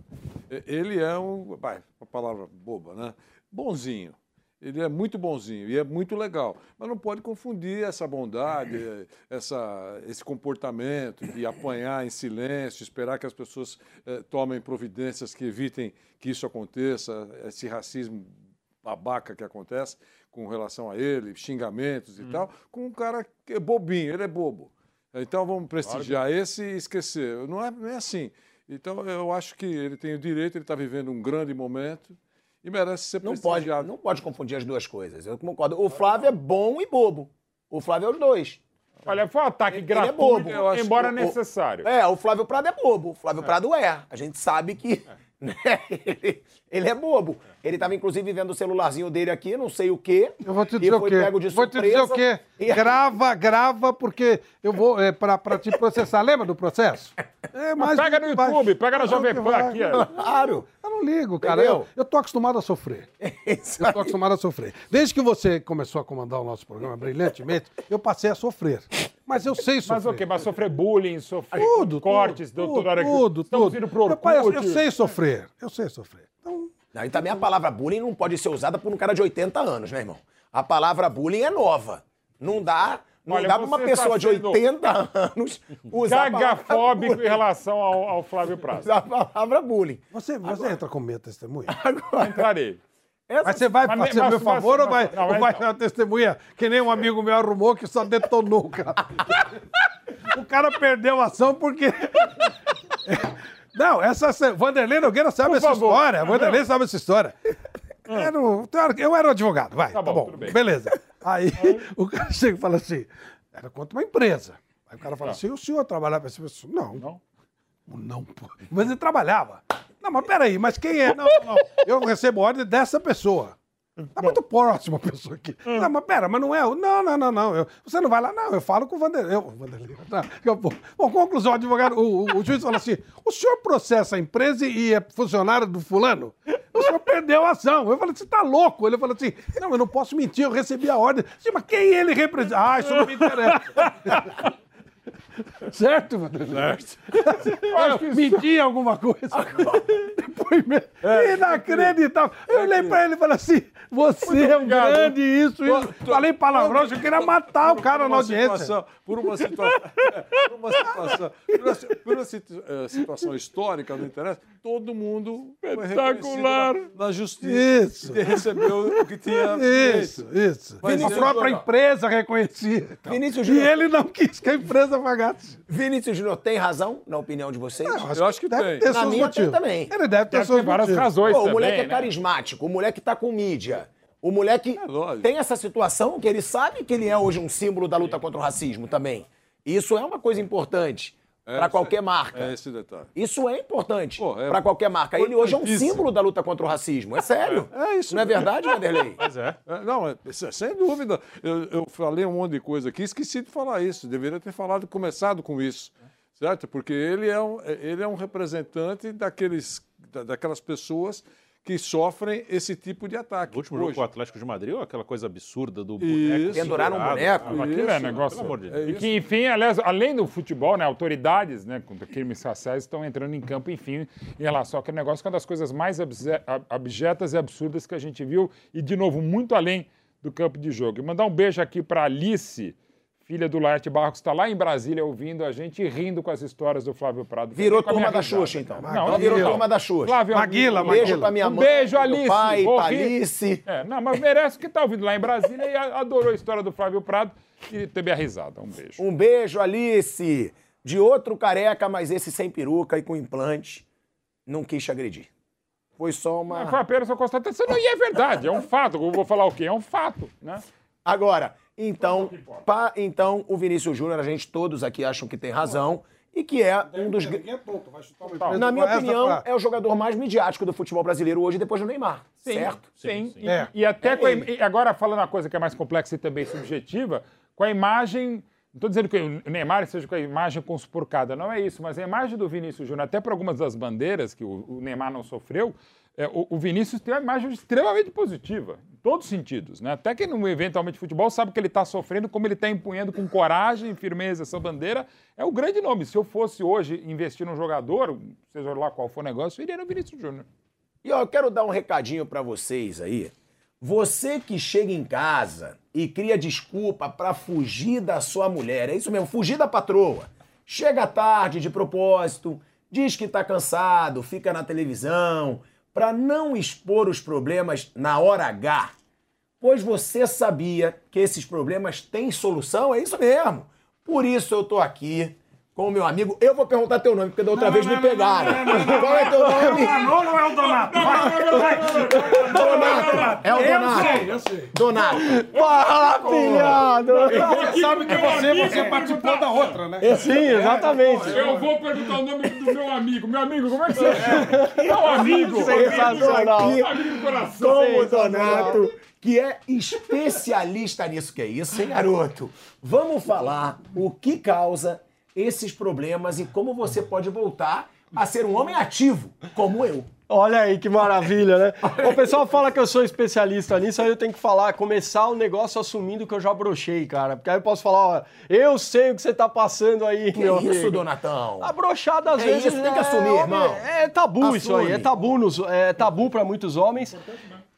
E- Ele é um. Vai, uma palavra boba, né? bonzinho. Ele é muito bonzinho e é muito legal. Mas não pode confundir essa bondade, eh, essa, esse comportamento de apanhar em silêncio, esperar que as pessoas eh, tomem providências que evitem que isso aconteça, esse racismo babaca que acontece com relação a ele, xingamentos e tal, com um cara que é bobinho, ele é bobo. Então vamos prestigiar esse e esquecer. Não é, não é assim. Então eu acho que ele tem o direito, ele está vivendo um grande momento e merece ser Não pode, não pode confundir as duas coisas. Eu concordo. O Flávio é bom e bobo. O Flávio é os dois. Olha, foi um ataque Ele gratuito, é bobo. embora o- necessário. É, o Flávio Prado é bobo. O Flávio Prado é. A gente sabe que. Né, ele, ele é bobo. Ele estava, inclusive, vendo o celularzinho dele aqui, não sei o quê. Eu vou te e dizer o quê? pego de Vou te dizer o quê? E- Grava, grava, porque eu vou é, pra, pra te processar. Lembra do processo? É, Mas pega no YouTube, pega na Jovem Pan aqui, ó. Claro. Eu não ligo, cara. Entendeu? Eu, eu tô acostumado a sofrer. <laughs> Eu tô acostumado a sofrer. Desde que você começou a comandar o nosso programa brilhantemente, eu passei a sofrer. Mas eu sei sofrer. Mas o quê? Mas sofrer bullying, sofrer Tudo, cortes, tudo, que tudo, tudo. indo pro Meu pai, eu, eu sei sofrer. Eu sei sofrer. Não, e também a palavra bullying não pode ser usada por um cara de 80 anos, né, irmão? A palavra bullying é nova. Não dá, não Olha, dá pra uma você pessoa tá de sendo 80 anos usar a palavra Cagafóbico em relação ao, ao Flávio <laughs> Prado. Usar a palavra bullying. Você, você entra com minha testemunha? Entrarei. Mas você vai Mas- fazer o mas- meu mas- favor ou vai, não, ou vai ser uma testemunha que nem um amigo meu arrumou que só detonou o cara? o cara perdeu a ação porque. <laughs> Não, essa. Vanderlei Nogueira sabe essa favor. história. Vanderlei sabe essa história. Era um- eu era advogado, vai. Tá bom, tudo bem. beleza. Aí o cara chega e fala assim: era contra uma empresa. Aí o cara fala assim: o senhor trabalhava para essa pessoa? Não. Não. Não, pô. Mas ele trabalhava. Não, mas peraí, mas quem é? Não, não. Eu recebo ordem dessa pessoa. Tá muito próximo a pessoa aqui. Não, mas pera, mas não é. Não, não, não, não. Eu- você não vai lá, não. Eu falo com o Vanderlei. Eu, Vanderlei. Tá, eu- bom, bom, conclusão, o advogado, o, o- o juiz fala assim: o senhor processa a empresa e é funcionário do fulano? O senhor perdeu a ação. Eu falei, você tá louco? Ele falou assim: não, eu não posso mentir, eu recebi a ordem. Sim, mas quem ele representa? Ah, isso não me interessa. Certo, Vanderlei? Certo. <laughs> Eu menti em alguma coisa. Depoimento. Inacreditável. Eu olhei pra ele e falei assim: você é um grande isso, isso. Falei palavrão, eu queria matar o cara Por na audiência. situação- por uma situação, <laughs> por uma situação, por uma, por uma situ- eh, situação histórica, não interessa, todo mundo Espetacular. na, na justiça Isso. e recebeu o que tinha Isso, feito. isso. Mas a própria empresa reconhecia. então. Vinícius E ele não quis que a empresa pagasse. Vinícius Júnior tem razão, na opinião de vocês? Eu acho que Deve tem. ter Na seus minha motivos. tem também. Ele deve ter Deve seus ter várias motivos. razões Pô, o também, moleque é né? carismático, o moleque tá com mídia. O moleque É tem essa situação que ele sabe que ele é hoje um símbolo da luta contra o racismo também. Isso é uma coisa importante É, para qualquer é- marca. É esse detalhe. Isso é importante Pô, é para qualquer marca. Ele hoje é um símbolo da luta contra o racismo. É sério. É isso Não é verdade, Vanderlei? <laughs> Mas é. É, Não, é- é- sem dúvida. Eu, eu falei um monte de coisa aqui, esqueci de falar isso. Deveria ter falado, começado com isso. Certo? Porque ele é um, ele é um representante daqueles, da- daquelas pessoas que sofrem esse tipo de ataque. O último Hoje. jogo com o Atlético de Madrid, ou aquela coisa absurda do boneco. Penduraram um boneco. Ah, Aquilo é negócio. pelo amor de É. E que, enfim, aliás, além do futebol, né, autoridades né, contra crimes raciais estão entrando em campo, enfim, em relação àquele negócio, que é uma das coisas mais abjetas e absurdas que a gente viu, e, de novo, muito além do campo de jogo. E mandar um beijo aqui para Alice, filha do Laerte Barros, que está lá em Brasília ouvindo a gente e rindo com as histórias do Flávio Prado. Virou turma da. Xuxa, então. Não, Então virou não. turma da Xuxa. Flávio, é um Maguila, amigo. Beijo pra minha Um mãe, beijo, Alice. pai, pra. Alice. É, não, mas merece que tá ouvindo lá em Brasília e adorou a história do Flávio Prado e teve a risada. Um beijo. Um beijo, Alice. De outro careca, mas esse sem peruca e com implante, não quis te agredir. Foi só uma. Foi apenas uma constatação. Não, e é verdade, é um fato. Eu vou falar o quê? É um fato, né? Agora, então, pa- então o Vinícius Júnior, a gente todos aqui acham que tem razão e que é um dos. É tonto, vai chutar uma empresa Na minha opinião, pra- é o jogador mais midiático do futebol brasileiro hoje, depois do Neymar. Sim, Certo? Sim. E, É. e até É com a, e agora falando uma coisa que é mais complexa e também subjetiva, com a imagem. Não estou dizendo que o Neymar seja com a imagem conspurcada, não é isso, mas a imagem do Vinícius Júnior, até por algumas das bandeiras que o, o Neymar não sofreu, é, o, o Vinícius tem uma imagem extremamente positiva, todos os sentidos. Né? Até quem não eventualmente futebol sabe que ele está sofrendo, como ele está empunhando com coragem e firmeza essa bandeira, é o grande nome. Se eu fosse hoje investir num jogador, seja lá qual for o negócio, eu iria no Vinícius Júnior. E ó, eu quero dar um recadinho pra vocês aí, Você que chega em casa e cria desculpa pra fugir da sua mulher, é isso mesmo, fugir da patroa. Chega tarde de propósito, diz que tá cansado, fica na televisão, pra não expor os problemas na hora H. Pois você sabia que esses problemas têm solução, é isso mesmo. Por isso eu tô aqui com o meu amigo. Eu vou perguntar teu nome, porque da outra vez me pegaram. Qual é teu nome? Manolo ou é o Donato? Donato. É o Eu Donato. sei, eu sei. Donato. Fala, pilhado. Você sabe que você, você participou da outra, né? É, Sim, exatamente. Eu vou perguntar o nome do meu amigo. Meu amigo, como é que você é? Meu amigo. Sensacional. Amigo do coração. Com o Donato, que é especialista nisso que é isso, hein, garoto? Vamos falar o que causa esses problemas e como você pode voltar a ser um homem ativo, como eu. Olha aí que maravilha, né? <laughs> O pessoal fala que eu sou especialista nisso, aí eu tenho que falar, começar o negócio assumindo que eu já brochei, cara. Porque aí eu posso falar, ó, eu sei o que você tá passando aí, Que meu isso, amigo. Donatão? A brochada às É vezes isso, tem que assumir, homem, irmão. É tabu isso aí, Assume. é tabu, nos, é tabu para muitos homens.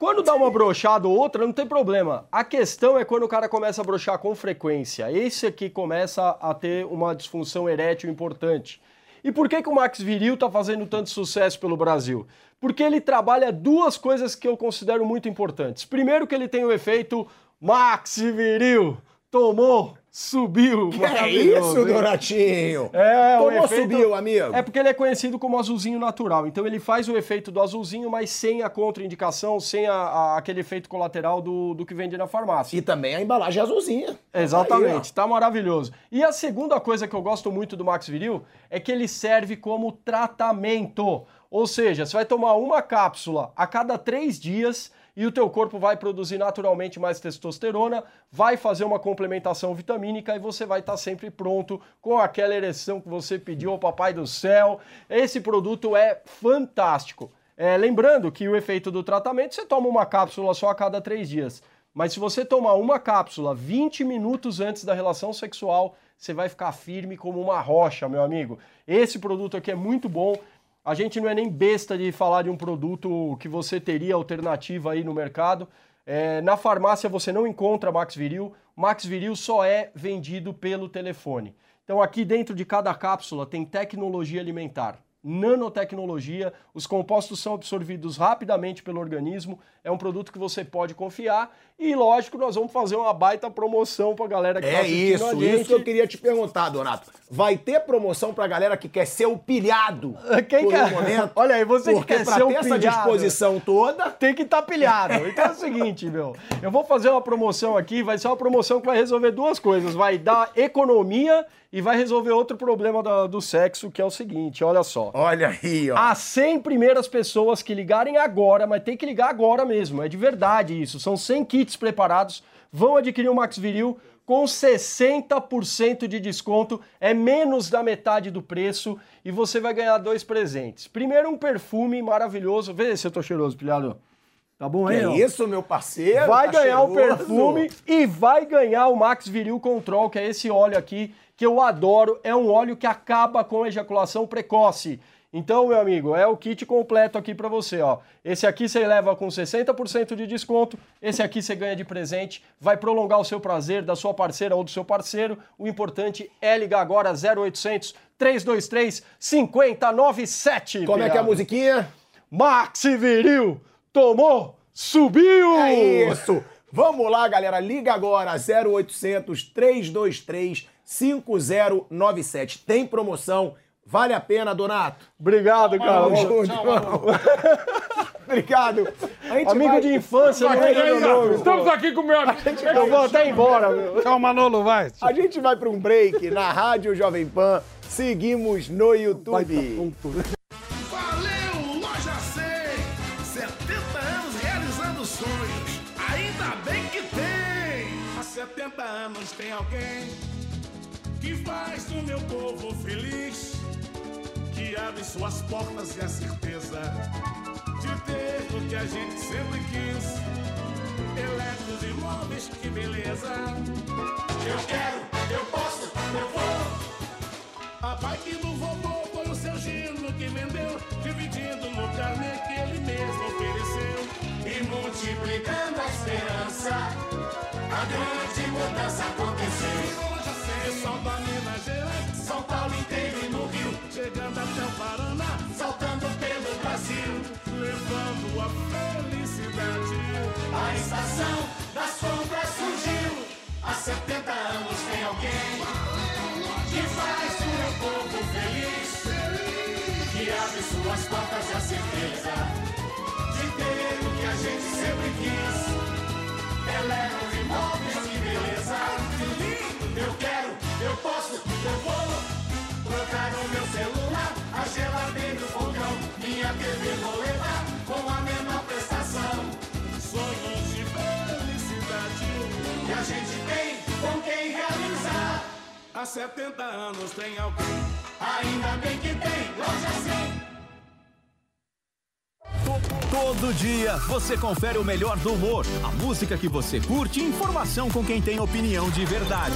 Quando dá uma brochada ou outra, não tem problema. A questão é quando o cara começa a brochar com frequência. Esse aqui começa a ter uma disfunção erétil importante. E por que, que o Max Viril tá fazendo tanto sucesso pelo Brasil? Porque ele trabalha duas coisas que eu considero muito importantes. Primeiro que ele tem o efeito Max Viril. Tomou, subiu. <laughs> É isso, hein? Donatinho. É, o Tomou, efeito- subiu, amigo. É porque ele é conhecido como azulzinho natural. Então ele faz o efeito do azulzinho, mas sem a contraindicação, sem a- a- aquele efeito colateral do, do que vende na farmácia. E também a embalagem azulzinha. Exatamente, tá maravilhoso. E a segunda coisa que eu gosto muito do Max Viril é que ele serve como tratamento. Ou seja, você vai tomar uma cápsula a cada três dias e o teu corpo vai produzir naturalmente mais testosterona, vai fazer uma complementação vitamínica e você vai estar sempre pronto com aquela ereção que você pediu ao papai do céu. Esse produto é fantástico. É, lembrando que o efeito do tratamento, você toma uma cápsula só a cada três dias. Mas se você tomar uma cápsula 20 minutos antes da relação sexual, você vai ficar firme como uma rocha, meu amigo. Esse produto aqui é muito bom. A gente não é nem besta de falar de um produto que você teria alternativa aí no mercado. É, na farmácia você não encontra Max Viril. Max Viril só é vendido pelo telefone. Então aqui dentro de cada cápsula tem tecnologia alimentar nanotecnologia, os compostos são absorvidos rapidamente pelo organismo, é um produto que você pode confiar e, lógico, nós vamos fazer uma baita promoção pra galera que tá É a isso, gente. isso que eu queria te perguntar, Donato. Vai ter promoção pra galera que quer ser o pilhado Quem por quer- um momento? <laughs> Olha aí, você que quer pra ser o ter essa pilhado, disposição toda... Tem que estar pilhado. Então é o seguinte, meu. Eu vou fazer uma promoção aqui, vai ser uma promoção que vai resolver duas coisas. Vai dar economia e vai resolver outro problema da- do sexo, que é o seguinte, olha só. Olha aí, ó. As 100 primeiras pessoas que ligarem agora, mas tem que ligar agora mesmo, é de verdade isso. São 100 kits preparados, vão adquirir o Max Viril com 60% de desconto, é menos da metade do preço e você vai ganhar dois presentes. Primeiro um perfume maravilhoso, vê se eu tô cheiroso, pilhado. Tá bom aí, ó. isso, meu parceiro? Vai tá ganhar o cheiroso. perfume e vai ganhar o Max Viril Control, que é esse óleo aqui que eu adoro. É um óleo que acaba com a ejaculação precoce. Então, meu amigo, é o kit completo aqui pra você, ó. Esse aqui você leva com 60% de desconto, esse aqui você ganha de presente, vai prolongar o seu prazer da sua parceira ou do seu parceiro. O importante é ligar agora 0800 323 5097. Como é que é a musiquinha? Max Viril tomou, subiu! É isso. Vamos lá, galera. Liga agora 0800 323 5097. Tem promoção. Vale a pena, Donato. Obrigado, cara. Tamo junto, irmão. Obrigado. A gente Amigo vai- de infância, não é nome. Estamos aqui com o meu amigo. Eu vou até embora, meu. Tchau, Manolo, vai. A gente vai para um break na Rádio Jovem Pan. Seguimos no YouTube. Valeu, Loja 100! 70 anos realizando sonhos. Ainda bem que tem! Há 70 anos tem alguém que faz o meu povo feliz, que abre suas portas e a certeza de ter o que a gente sempre quis. Eletros imóveis, que beleza! Eu quero, eu posso, eu vou! A bike do vovô foi o seu Gino que vendeu, dividindo no carnê que ele mesmo ofereceu. E multiplicando a esperança. A grande mudança aconteceu. A estação das compras surgiu. Há 70 anos tem alguém que faz o meu povo feliz, que abre suas portas a certeza de ter o que a gente sempre quis. Eletro imóveis, que beleza! Eu quero, eu posso, eu vou 70 anos tem alguém, ainda bem que tem, loja 100. Todo dia você confere o melhor do humor, a música que você curte e informação com quem tem opinião de verdade.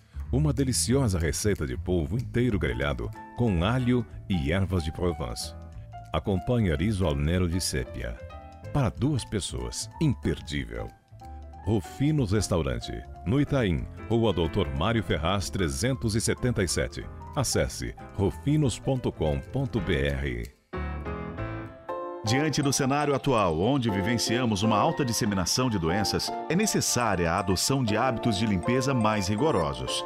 Uma deliciosa receita de polvo inteiro grelhado com alho e ervas de Provence. Acompanhe riso al nero de sépia. Para duas pessoas, imperdível. Rufinos Restaurante, no Itaim, Rua Doutor Mário Ferraz 377. Acesse rufinos.com.br. Diante do cenário atual, onde vivenciamos uma alta disseminação de doenças, é necessária a adoção de hábitos de limpeza mais rigorosos.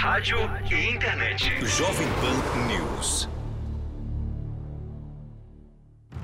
Rádio e internet. Jovem Pan News.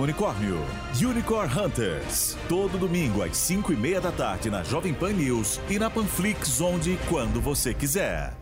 unicórnio. Unicorn Hunters. Todo domingo às 5 e meia da tarde na Jovem Pan News e na Panflix, onde e quando você quiser.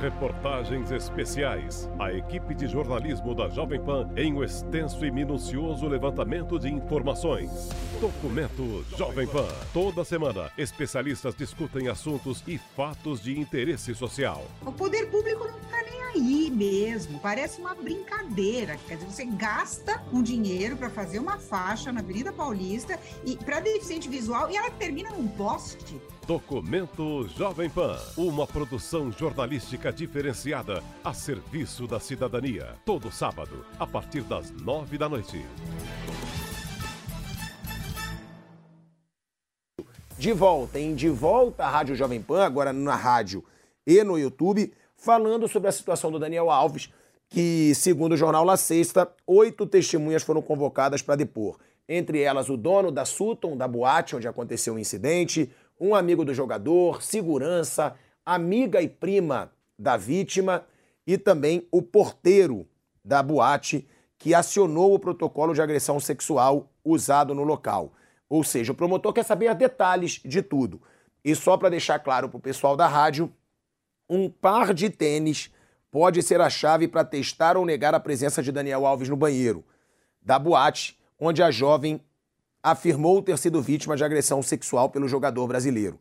Reportagens especiais. A equipe de jornalismo da Jovem Pan em um extenso e minucioso levantamento de informações. Documento Jovem Pan. Toda semana, especialistas discutem assuntos e fatos de interesse social. O poder público não tá nem aí mesmo. Parece uma brincadeira. Quer dizer, você gasta um dinheiro para fazer uma faixa na Avenida Paulista e para deficiente visual e ela termina num poste. Documento Jovem Pan, uma produção jornalística diferenciada a serviço da cidadania. Todo sábado, a partir das nove da noite. De volta, em De Volta à Rádio Jovem Pan, agora na rádio e no YouTube, falando sobre a situação do Daniel Alves, que, segundo o jornal La Sexta, oito testemunhas foram convocadas para depor. Entre elas, o dono da Sutton, da boate onde aconteceu o incidente, um amigo do jogador, segurança, amiga e prima da vítima e também o porteiro da boate que acionou o protocolo de agressão sexual usado no local. Ou seja, o promotor quer saber detalhes de tudo. E só para deixar claro para o pessoal da rádio, um par de tênis pode ser a chave para testar ou negar a presença de Daniel Alves no banheiro da boate, onde a jovem afirmou ter sido vítima de agressão sexual pelo jogador brasileiro.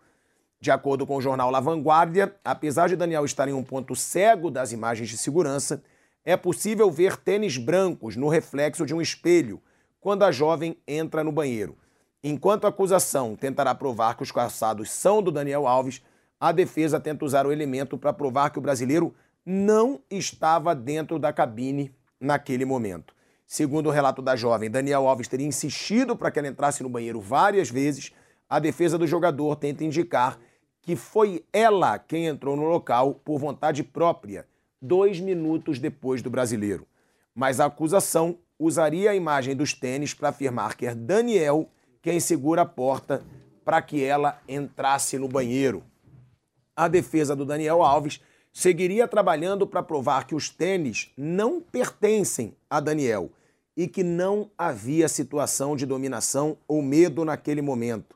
De acordo com o jornal La Vanguardia, apesar de Daniel estar em um ponto cego das imagens de segurança, é possível ver tênis brancos no reflexo de um espelho quando a jovem entra no banheiro. Enquanto a acusação tentará provar que os calçados são do Daniel Alves, a defesa tenta usar o elemento para provar que o brasileiro não estava dentro da cabine naquele momento. Segundo o relato da jovem, Daniel Alves teria insistido para que ela entrasse no banheiro várias vezes. A defesa do jogador tenta indicar que foi ela quem entrou no local por vontade própria, dois minutos depois do brasileiro. Mas a acusação usaria a imagem dos tênis para afirmar que é Daniel quem segura a porta para que ela entrasse no banheiro. A defesa do Daniel Alves seguiria trabalhando para provar que os tênis não pertencem a Daniel e que não havia situação de dominação ou medo naquele momento.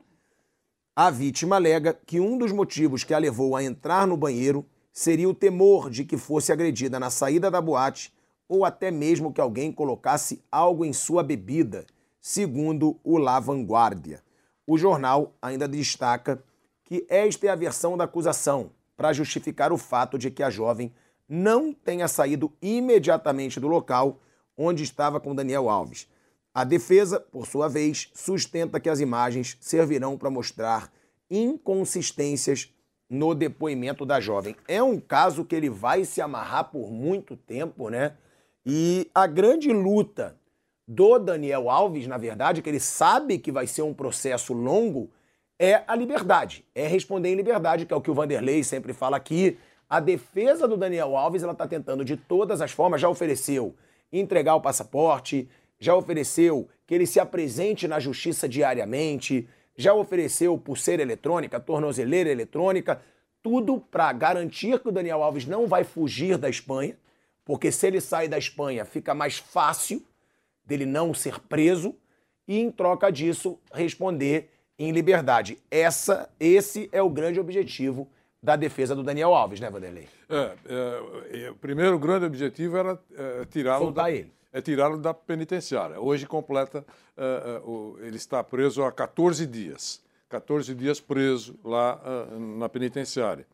A vítima alega que um dos motivos que a levou a entrar no banheiro seria o temor de que fosse agredida na saída da boate ou até mesmo que alguém colocasse algo em sua bebida, segundo o La Vanguardia. O jornal ainda destaca que esta é a versão da acusação, para justificar o fato de que a jovem não tenha saído imediatamente do local onde estava com Daniel Alves. A defesa, por sua vez, sustenta que as imagens servirão para mostrar inconsistências no depoimento da jovem. É um caso que ele vai se amarrar por muito tempo, né? E a grande luta do Daniel Alves, na verdade, que ele sabe que vai ser um processo longo, é a liberdade, é responder em liberdade, que é o que o Vanderlei sempre fala aqui. A defesa do Daniel Alves, ela está tentando de todas as formas, já ofereceu entregar o passaporte, já ofereceu que ele se apresente na justiça diariamente, já ofereceu pulseira eletrônica, tornozeleira eletrônica, tudo para garantir que o Daniel Alves não vai fugir da Espanha, porque se ele sai da Espanha fica mais fácil dele não ser preso e em troca disso responder em liberdade. Essa, esse é o grande objetivo da defesa do Daniel Alves, né, Vanderlei? É, é, é o primeiro grande objetivo era é, tirá-lo da, ele. É tirá-lo da penitenciária. Hoje completa, é, é, o, ele está preso há 14 dias. 14 dias preso lá na penitenciária.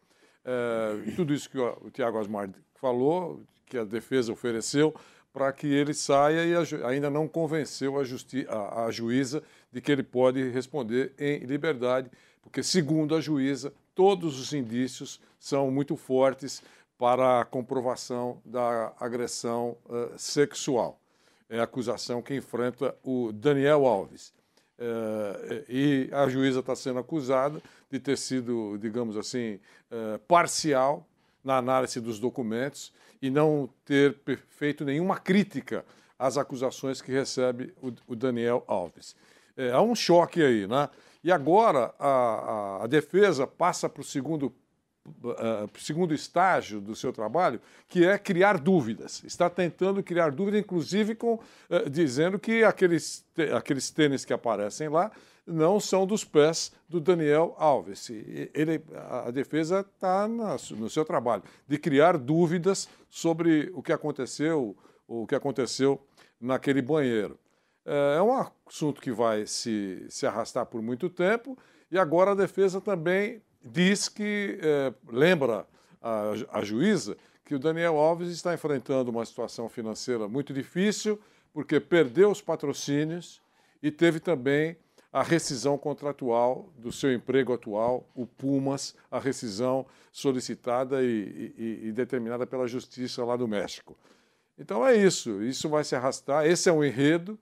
tudo isso que o, o Tiago Asmar falou, que a defesa ofereceu, para que ele saia e a, ainda não convenceu a, a, a juíza de que ele pode responder em liberdade, porque, segundo a juíza, todos os indícios são muito fortes para a comprovação da agressão uh, sexual. É a acusação que enfrenta o Daniel Alves. Uh, e a juíza está sendo acusada de ter sido, digamos assim, uh, parcial na análise dos documentos e não ter feito nenhuma crítica às acusações que recebe o, o Daniel Alves. É, há um choque aí, né? E agora a, a, a defesa passa para o segundo, uh, segundo estágio do seu trabalho, que é criar dúvidas. Está tentando criar dúvidas, inclusive com, uh, dizendo que aqueles, aqueles tênis que aparecem lá não são dos pés do Daniel Alves. Ele, a defesa está no seu trabalho de criar dúvidas sobre o que aconteceu, o que aconteceu naquele banheiro. É, é um assunto que vai se, se arrastar por muito tempo e agora a defesa também diz que é, lembra a, a juíza que o Daniel Alves está enfrentando uma situação financeira muito difícil porque perdeu os patrocínios e teve também a rescisão contratual do seu emprego atual, o Pumas, a rescisão solicitada e, e, e, determinada pela Justiça lá do México. Então é isso, isso vai se arrastar. Esse é um enredo.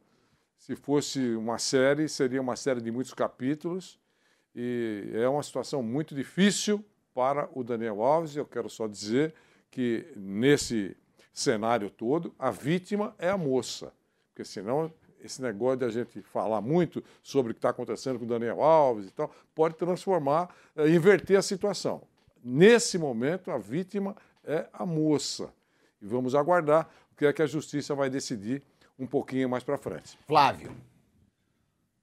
Se fosse uma série, seria uma série de muitos capítulos. E é uma situação muito difícil para o Daniel Alves. Eu quero só dizer que nesse cenário todo, a vítima é a moça, porque senão esse negócio de a gente falar muito sobre o que está acontecendo com o Daniel Alves e tal, pode transformar, é, inverter a situação. Nesse momento, a vítima é a moça. E vamos aguardar o que é que a justiça vai decidir um pouquinho mais para frente. Flávio.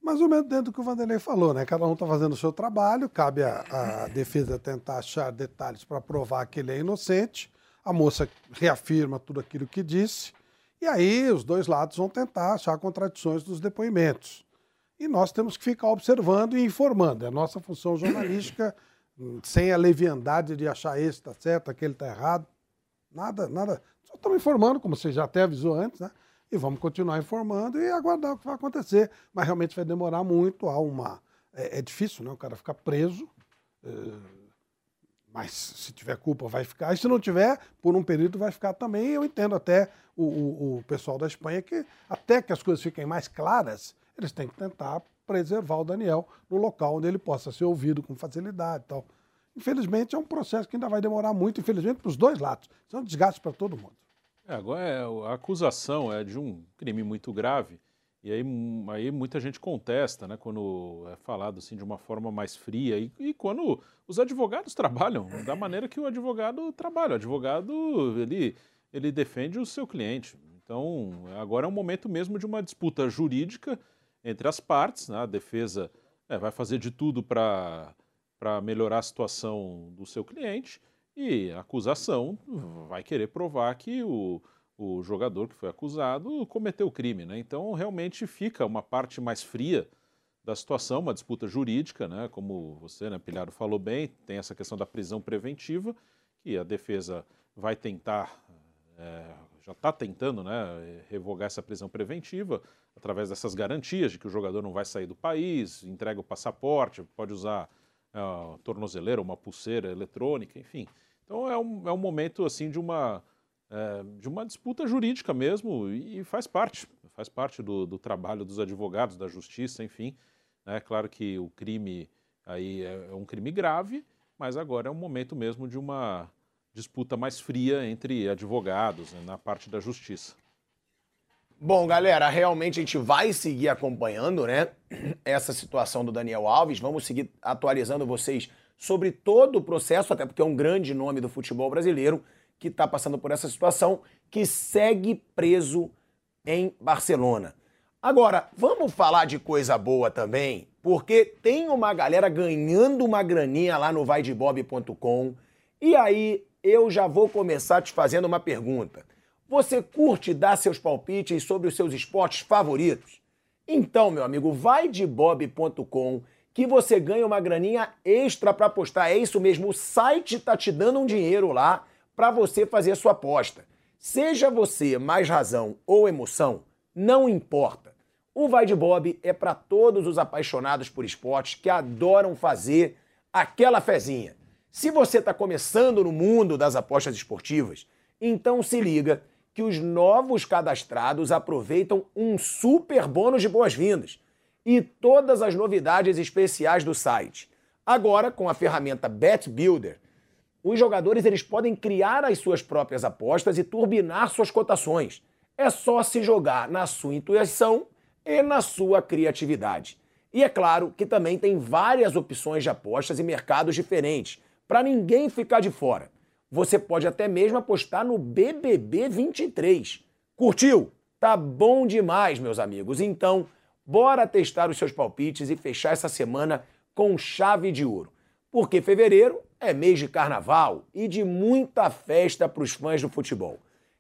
Mais ou menos dentro do que o Vanderlei falou, né? Cada um está fazendo o seu trabalho, cabe à defesa tentar achar detalhes para provar que ele é inocente. A moça reafirma tudo aquilo que disse. E aí os dois lados vão tentar achar contradições dos depoimentos. E nós temos que ficar observando e informando. É a nossa função jornalística, <clears throat> sem a leviandade de achar esse está certo, aquele está errado. Nada, nada. Só estamos informando, como você já até avisou antes, né? E vamos continuar informando e aguardar o que vai acontecer. Mas realmente vai demorar muito, há uma... É, é difícil, né? O cara ficar preso, é, mas se tiver culpa vai ficar, e se não tiver, por um período vai ficar também. Eu entendo até o, o, o pessoal da Espanha que, até que as coisas fiquem mais claras, eles têm que tentar preservar o Daniel no local onde ele possa ser ouvido com facilidade tal. Infelizmente, é um processo que ainda vai demorar muito, infelizmente, para os dois lados. Isso é um desgaste para todo mundo. É, agora é, a acusação é de um crime muito grave. E aí, aí muita gente contesta, né, quando é falado assim de uma forma mais fria e, e, quando os advogados trabalham da maneira que o advogado trabalha. O advogado ele, ele defende o seu cliente. Então agora é um momento mesmo de uma disputa jurídica entre as partes. Né? A defesa é, vai fazer de tudo para melhorar a situação do seu cliente e a acusação vai querer provar que o, o jogador que foi acusado cometeu o crime. Né? Então, realmente fica uma parte mais fria da situação, uma disputa jurídica, né? como você, né, Pilharo, falou bem, tem essa questão da prisão preventiva, que a defesa vai tentar, é, já está tentando né, revogar essa prisão preventiva através dessas garantias de que o jogador não vai sair do país, entrega o passaporte, pode usar é, tornozeleira, uma pulseira eletrônica, enfim. Então é um, é um momento assim de uma é, de uma disputa jurídica mesmo e faz parte, faz parte do, do trabalho dos advogados, da justiça, enfim. É claro que o crime aí é, é um crime grave, mas agora é um momento mesmo de uma disputa mais fria entre advogados né, na parte da justiça. Bom, galera, realmente a gente vai seguir acompanhando, né, essa situação do Daniel Alves. Vamos seguir atualizando vocês sobre todo o processo, até porque é um grande nome do futebol brasileiro que está passando por essa situação, que segue preso em Barcelona. Agora, vamos falar de coisa boa também, porque tem uma galera ganhando uma graninha lá no vaidebob.com. E aí eu já vou começar te fazendo uma pergunta. Você curte dar seus palpites sobre os seus esportes favoritos? Então, meu amigo, vaidebob.com que você ganha uma graninha extra para apostar. É isso mesmo, o site tá te dando um dinheiro lá para você fazer sua aposta. Seja você mais razão ou emoção, não importa. O Vai de Bob é para todos os apaixonados por esportes que adoram fazer aquela fezinha. Se você está começando no mundo das apostas esportivas, então se liga que os novos cadastrados aproveitam um super bônus de boas-vindas e todas as novidades especiais do site. Agora, com a ferramenta Bet Builder, os jogadores eles podem criar as suas próprias apostas e turbinar suas cotações. É só se jogar na sua intuição e na sua criatividade. E é claro que também tem várias opções de apostas e mercados diferentes, para ninguém ficar de fora. Você pode até mesmo apostar no BBB 23. Curtiu? Tá bom demais, meus amigos. Então, bora testar os seus palpites e fechar essa semana com chave de ouro. Porque fevereiro é mês de carnaval e de muita festa para os fãs do futebol.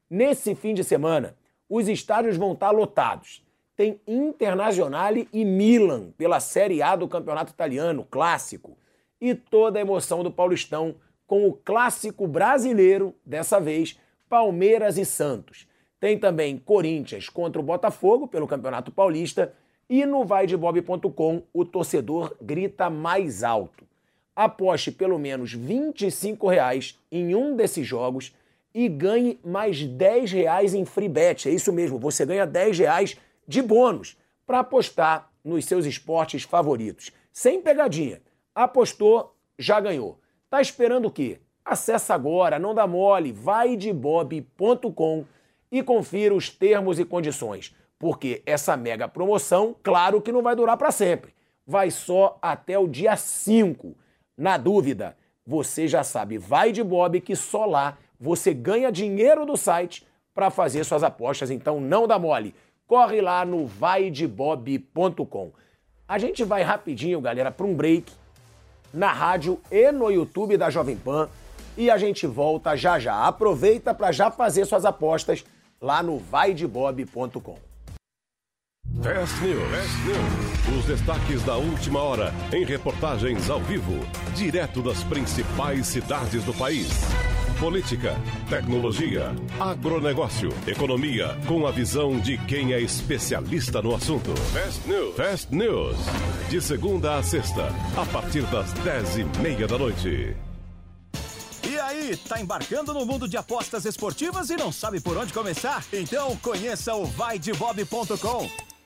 Nesse fim de semana, os estádios vão estar lotados. Tem Internazionale e Milan pela Série A do Campeonato Italiano, clássico. E toda a emoção do Paulistão com o clássico brasileiro, dessa vez, Palmeiras e Santos. Tem também Corinthians contra o Botafogo pelo Campeonato Paulista e no vaidebob.com o torcedor grita mais alto aposte pelo menos 25 reais em um desses jogos e ganhe mais 10 reais em free bet. É isso mesmo, você ganha 10 reais de bônus para apostar nos seus esportes favoritos. Sem pegadinha. Apostou, já ganhou. Tá esperando o quê? Acesse agora, não dá mole, vaidebob.com e confira os termos e condições, porque essa mega promoção, claro que não vai durar para sempre. Vai só até o dia 5. Na dúvida, você já sabe, vai de Bob que só lá você ganha dinheiro do site para fazer suas apostas, então não dá mole. Corre lá no vaidebob.com. A gente vai rapidinho, galera, para um break na rádio e no YouTube da Jovem Pan e a gente volta já já. Aproveita para já fazer suas apostas lá no vaidebob.com. Fast News. Fast News. Os destaques da última hora em reportagens ao vivo, direto das principais cidades do país. política, tecnologia, agronegócio, economia, com a visão de quem é especialista no assunto. Fast News. Fast News. De segunda a sexta, a partir das dez e meia da noite. E aí, tá embarcando no mundo de apostas esportivas e não sabe por onde começar? Então conheça o vaidebob.com.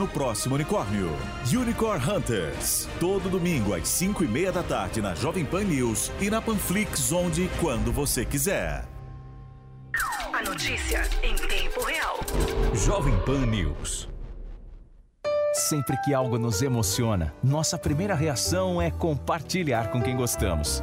no próximo unicórnio. Unicorn Hunters. Todo domingo às 5 e meia da tarde na Jovem Pan News e na Panflix, onde e quando você quiser. A notícia em tempo real. Jovem Pan News. Sempre que algo nos emociona, nossa primeira reação é compartilhar com quem gostamos.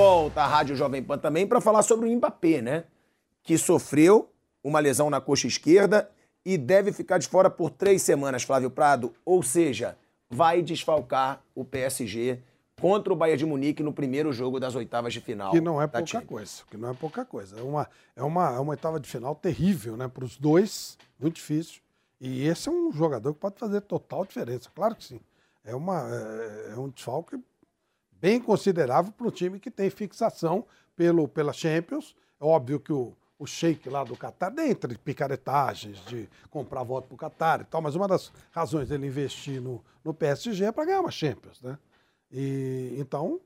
Volta a Rádio Jovem Pan também para falar sobre o Mbappé, né? Que sofreu uma lesão na coxa esquerda e deve ficar de fora por três semanas, Flávio Prado. Ou seja, vai desfalcar o PSG contra o Bayern de Munique no primeiro jogo das oitavas de final. Que não é pouca Champions. coisa. Que não é pouca coisa. É uma, é uma, é uma oitava de final terrível, né? Para os dois, muito difícil. E esse é um jogador que pode fazer total diferença. Claro que sim. É, uma, é, é um desfalque bem considerável para um time que tem fixação pelo, pela Champions. É óbvio que o, o Sheik lá do Qatar, dentre picaretagens de comprar voto para o Qatar e tal, mas uma das razões dele investir no, no PSG é para ganhar uma Champions, né? E, então,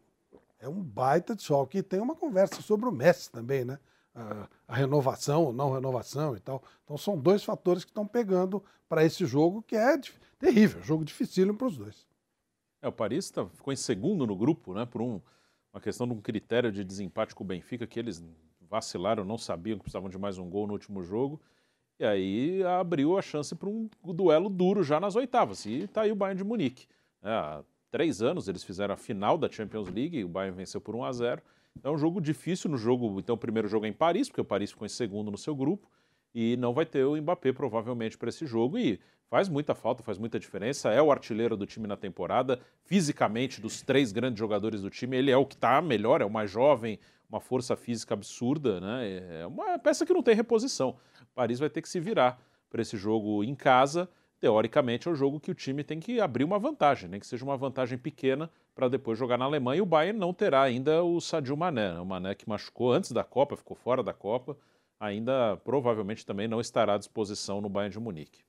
é um baita de sol. Que tem uma conversa sobre o Messi também, né? A, a renovação ou não renovação e tal. Então, são dois fatores que estão pegando para esse jogo, que é terrível, jogo dificílimo para os dois. É, o Paris tá- ficou em segundo no grupo, né? Por um- uma questão de um critério de desempate com o Benfica, que eles vacilaram, não sabiam que precisavam de mais um gol no último jogo. E aí abriu a chance para um duelo duro já nas oitavas. E tá aí o Bayern de Munique. né? há três anos eles fizeram a final da Champions League, o Bayern venceu por 1 a 0 É um jogo difícil no jogo. Então, o primeiro jogo é em Paris, porque o Paris ficou em segundo no seu grupo. E não vai ter o Mbappé, provavelmente, para esse jogo. E faz muita falta, faz muita diferença. É o artilheiro do time na temporada. Fisicamente, dos três grandes jogadores do time, ele é o que está melhor, é o mais jovem, uma força física absurda, né? É uma peça que não tem reposição. Paris vai ter que se virar para esse jogo em casa. Teoricamente, é o jogo que o time tem que abrir uma vantagem, nem que seja uma vantagem pequena para depois jogar na Alemanha. E o Bayern não terá ainda o Sadio Mané, né? o Mané que machucou antes da Copa, ficou fora da Copa, ainda provavelmente também não estará à disposição no Bayern de Munique.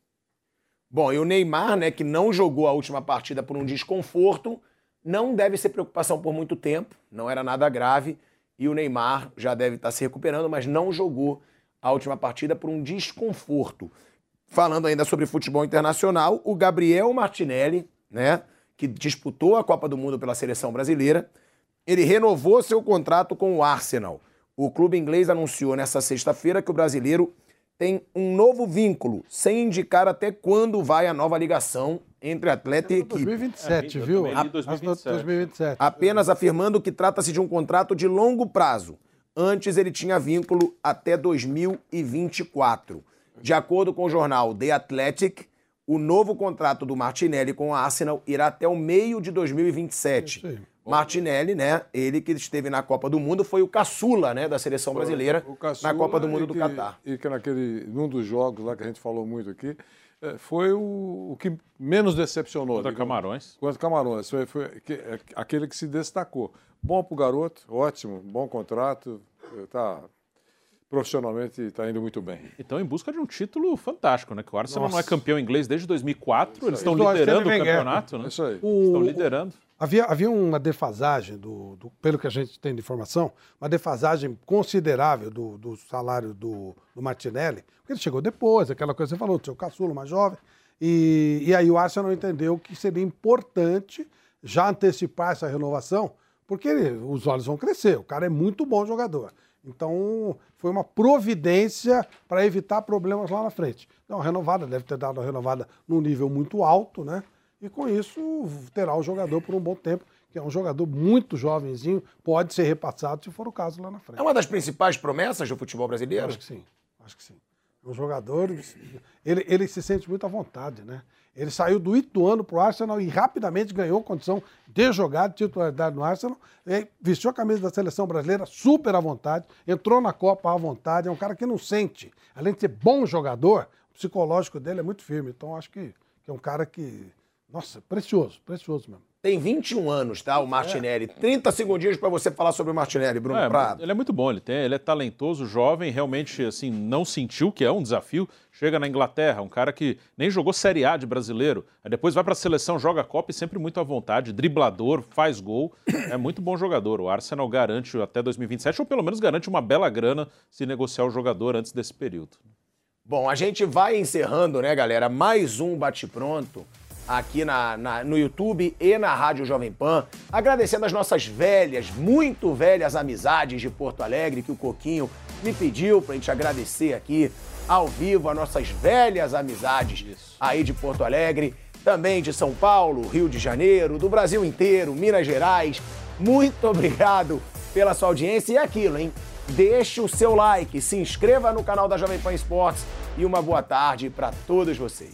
Bom, e o Neymar, né, que não jogou a última partida por um desconforto, não deve ser preocupação por muito tempo, não era nada grave, e o Neymar já deve estar se recuperando, mas não jogou a última partida por um desconforto. falando ainda sobre futebol internacional, o Gabriel Martinelli, né, que disputou a Copa do Mundo pela seleção brasileira, ele renovou seu contrato com o Arsenal. O clube inglês anunciou nessa sexta-feira que o brasileiro tem um novo vínculo, sem indicar até quando vai a nova ligação entre atleta e equipe. 2027, viu? também li 2027. 2027. Apenas afirmando que trata-se de um contrato de longo prazo. Antes ele tinha vínculo até 2024. De acordo com o jornal The Athletic, o novo contrato do Martinelli com a Arsenal irá até o meio de 2027. Martinelli, né? Ele que esteve na Copa do Mundo, foi o caçula, né, da seleção brasileira O caçula na Copa do Mundo e do que- Catar. E que naquele, num dos jogos lá que a gente falou muito aqui, eh, foi o, o que menos decepcionou. Contra digamos. Camarões. Contra Camarões. Foi, foi que- é, aquele que se destacou. Bom pro garoto, ótimo, bom contrato, eh, tá, profissionalmente está indo muito bem. Então, em busca de um título fantástico, né? Que o Arsenal Nossa. não é campeão inglês desde 2004, eles estão liderando o Wenger. campeonato, né? Isso aí. Estão liderando. Havia, havia uma defasagem, do, do- pelo que a gente tem de informação, uma defasagem considerável do, do salário do, do Martinelli, porque ele chegou depois, aquela coisa que você falou, do seu caçulo mais jovem, e, e aí o Arsenal entendeu que seria importante já antecipar essa renovação, porque ele- os olhos vão crescer, o cara é muito bom jogador. Então, foi uma providência para evitar problemas lá na frente. Então, renovada, deve ter dado a renovada num nível muito alto, né? E com isso terá o jogador por um bom tempo, que é um jogador muito jovenzinho, pode ser repassado se for o caso lá na frente. É uma das principais promessas do futebol brasileiro? Acho que sim, acho que sim. Um jogador, ele, ele se sente muito à vontade, né? Ele saiu do Ituano para o Arsenal e rapidamente ganhou condição de jogar de titularidade no Arsenal. Vestiu a camisa da seleção brasileira super à vontade, entrou na Copa à vontade. É um cara que não sente. Além de ser bom jogador, o psicológico dele é muito firme. Então acho que, que é um cara que, nossa, precioso, precioso mesmo. Tem 21 anos, tá? O Martinelli. 30 segundinhos para você falar sobre o Martinelli, Bruno É, Prado. ele é muito bom, ele, tem, ele é talentoso, jovem, realmente assim, não sentiu que é um desafio. Chega na Inglaterra, um cara que nem jogou Série A de brasileiro, aí depois vai para a seleção, joga a Copa e sempre muito à vontade, driblador, faz gol, é muito bom jogador. O Arsenal garante até 2027, ou pelo menos garante uma bela grana se negociar o jogador antes desse período. Bom, a gente vai encerrando, né, galera? Mais um bate-pronto aqui na, na- no YouTube e na Rádio Jovem Pan. Agradecendo as nossas velhas, muito velhas amizades de Porto Alegre, que o Coquinho me pediu pra gente agradecer aqui ao vivo, as nossas velhas amizades aí de Porto Alegre, também de São Paulo, Rio de Janeiro, do Brasil inteiro, Minas Gerais. Muito <laughs> obrigado pela sua audiência e é aquilo, hein? Deixe o seu like, se inscreva no canal da Jovem Pan Esportes e uma boa tarde para todos vocês.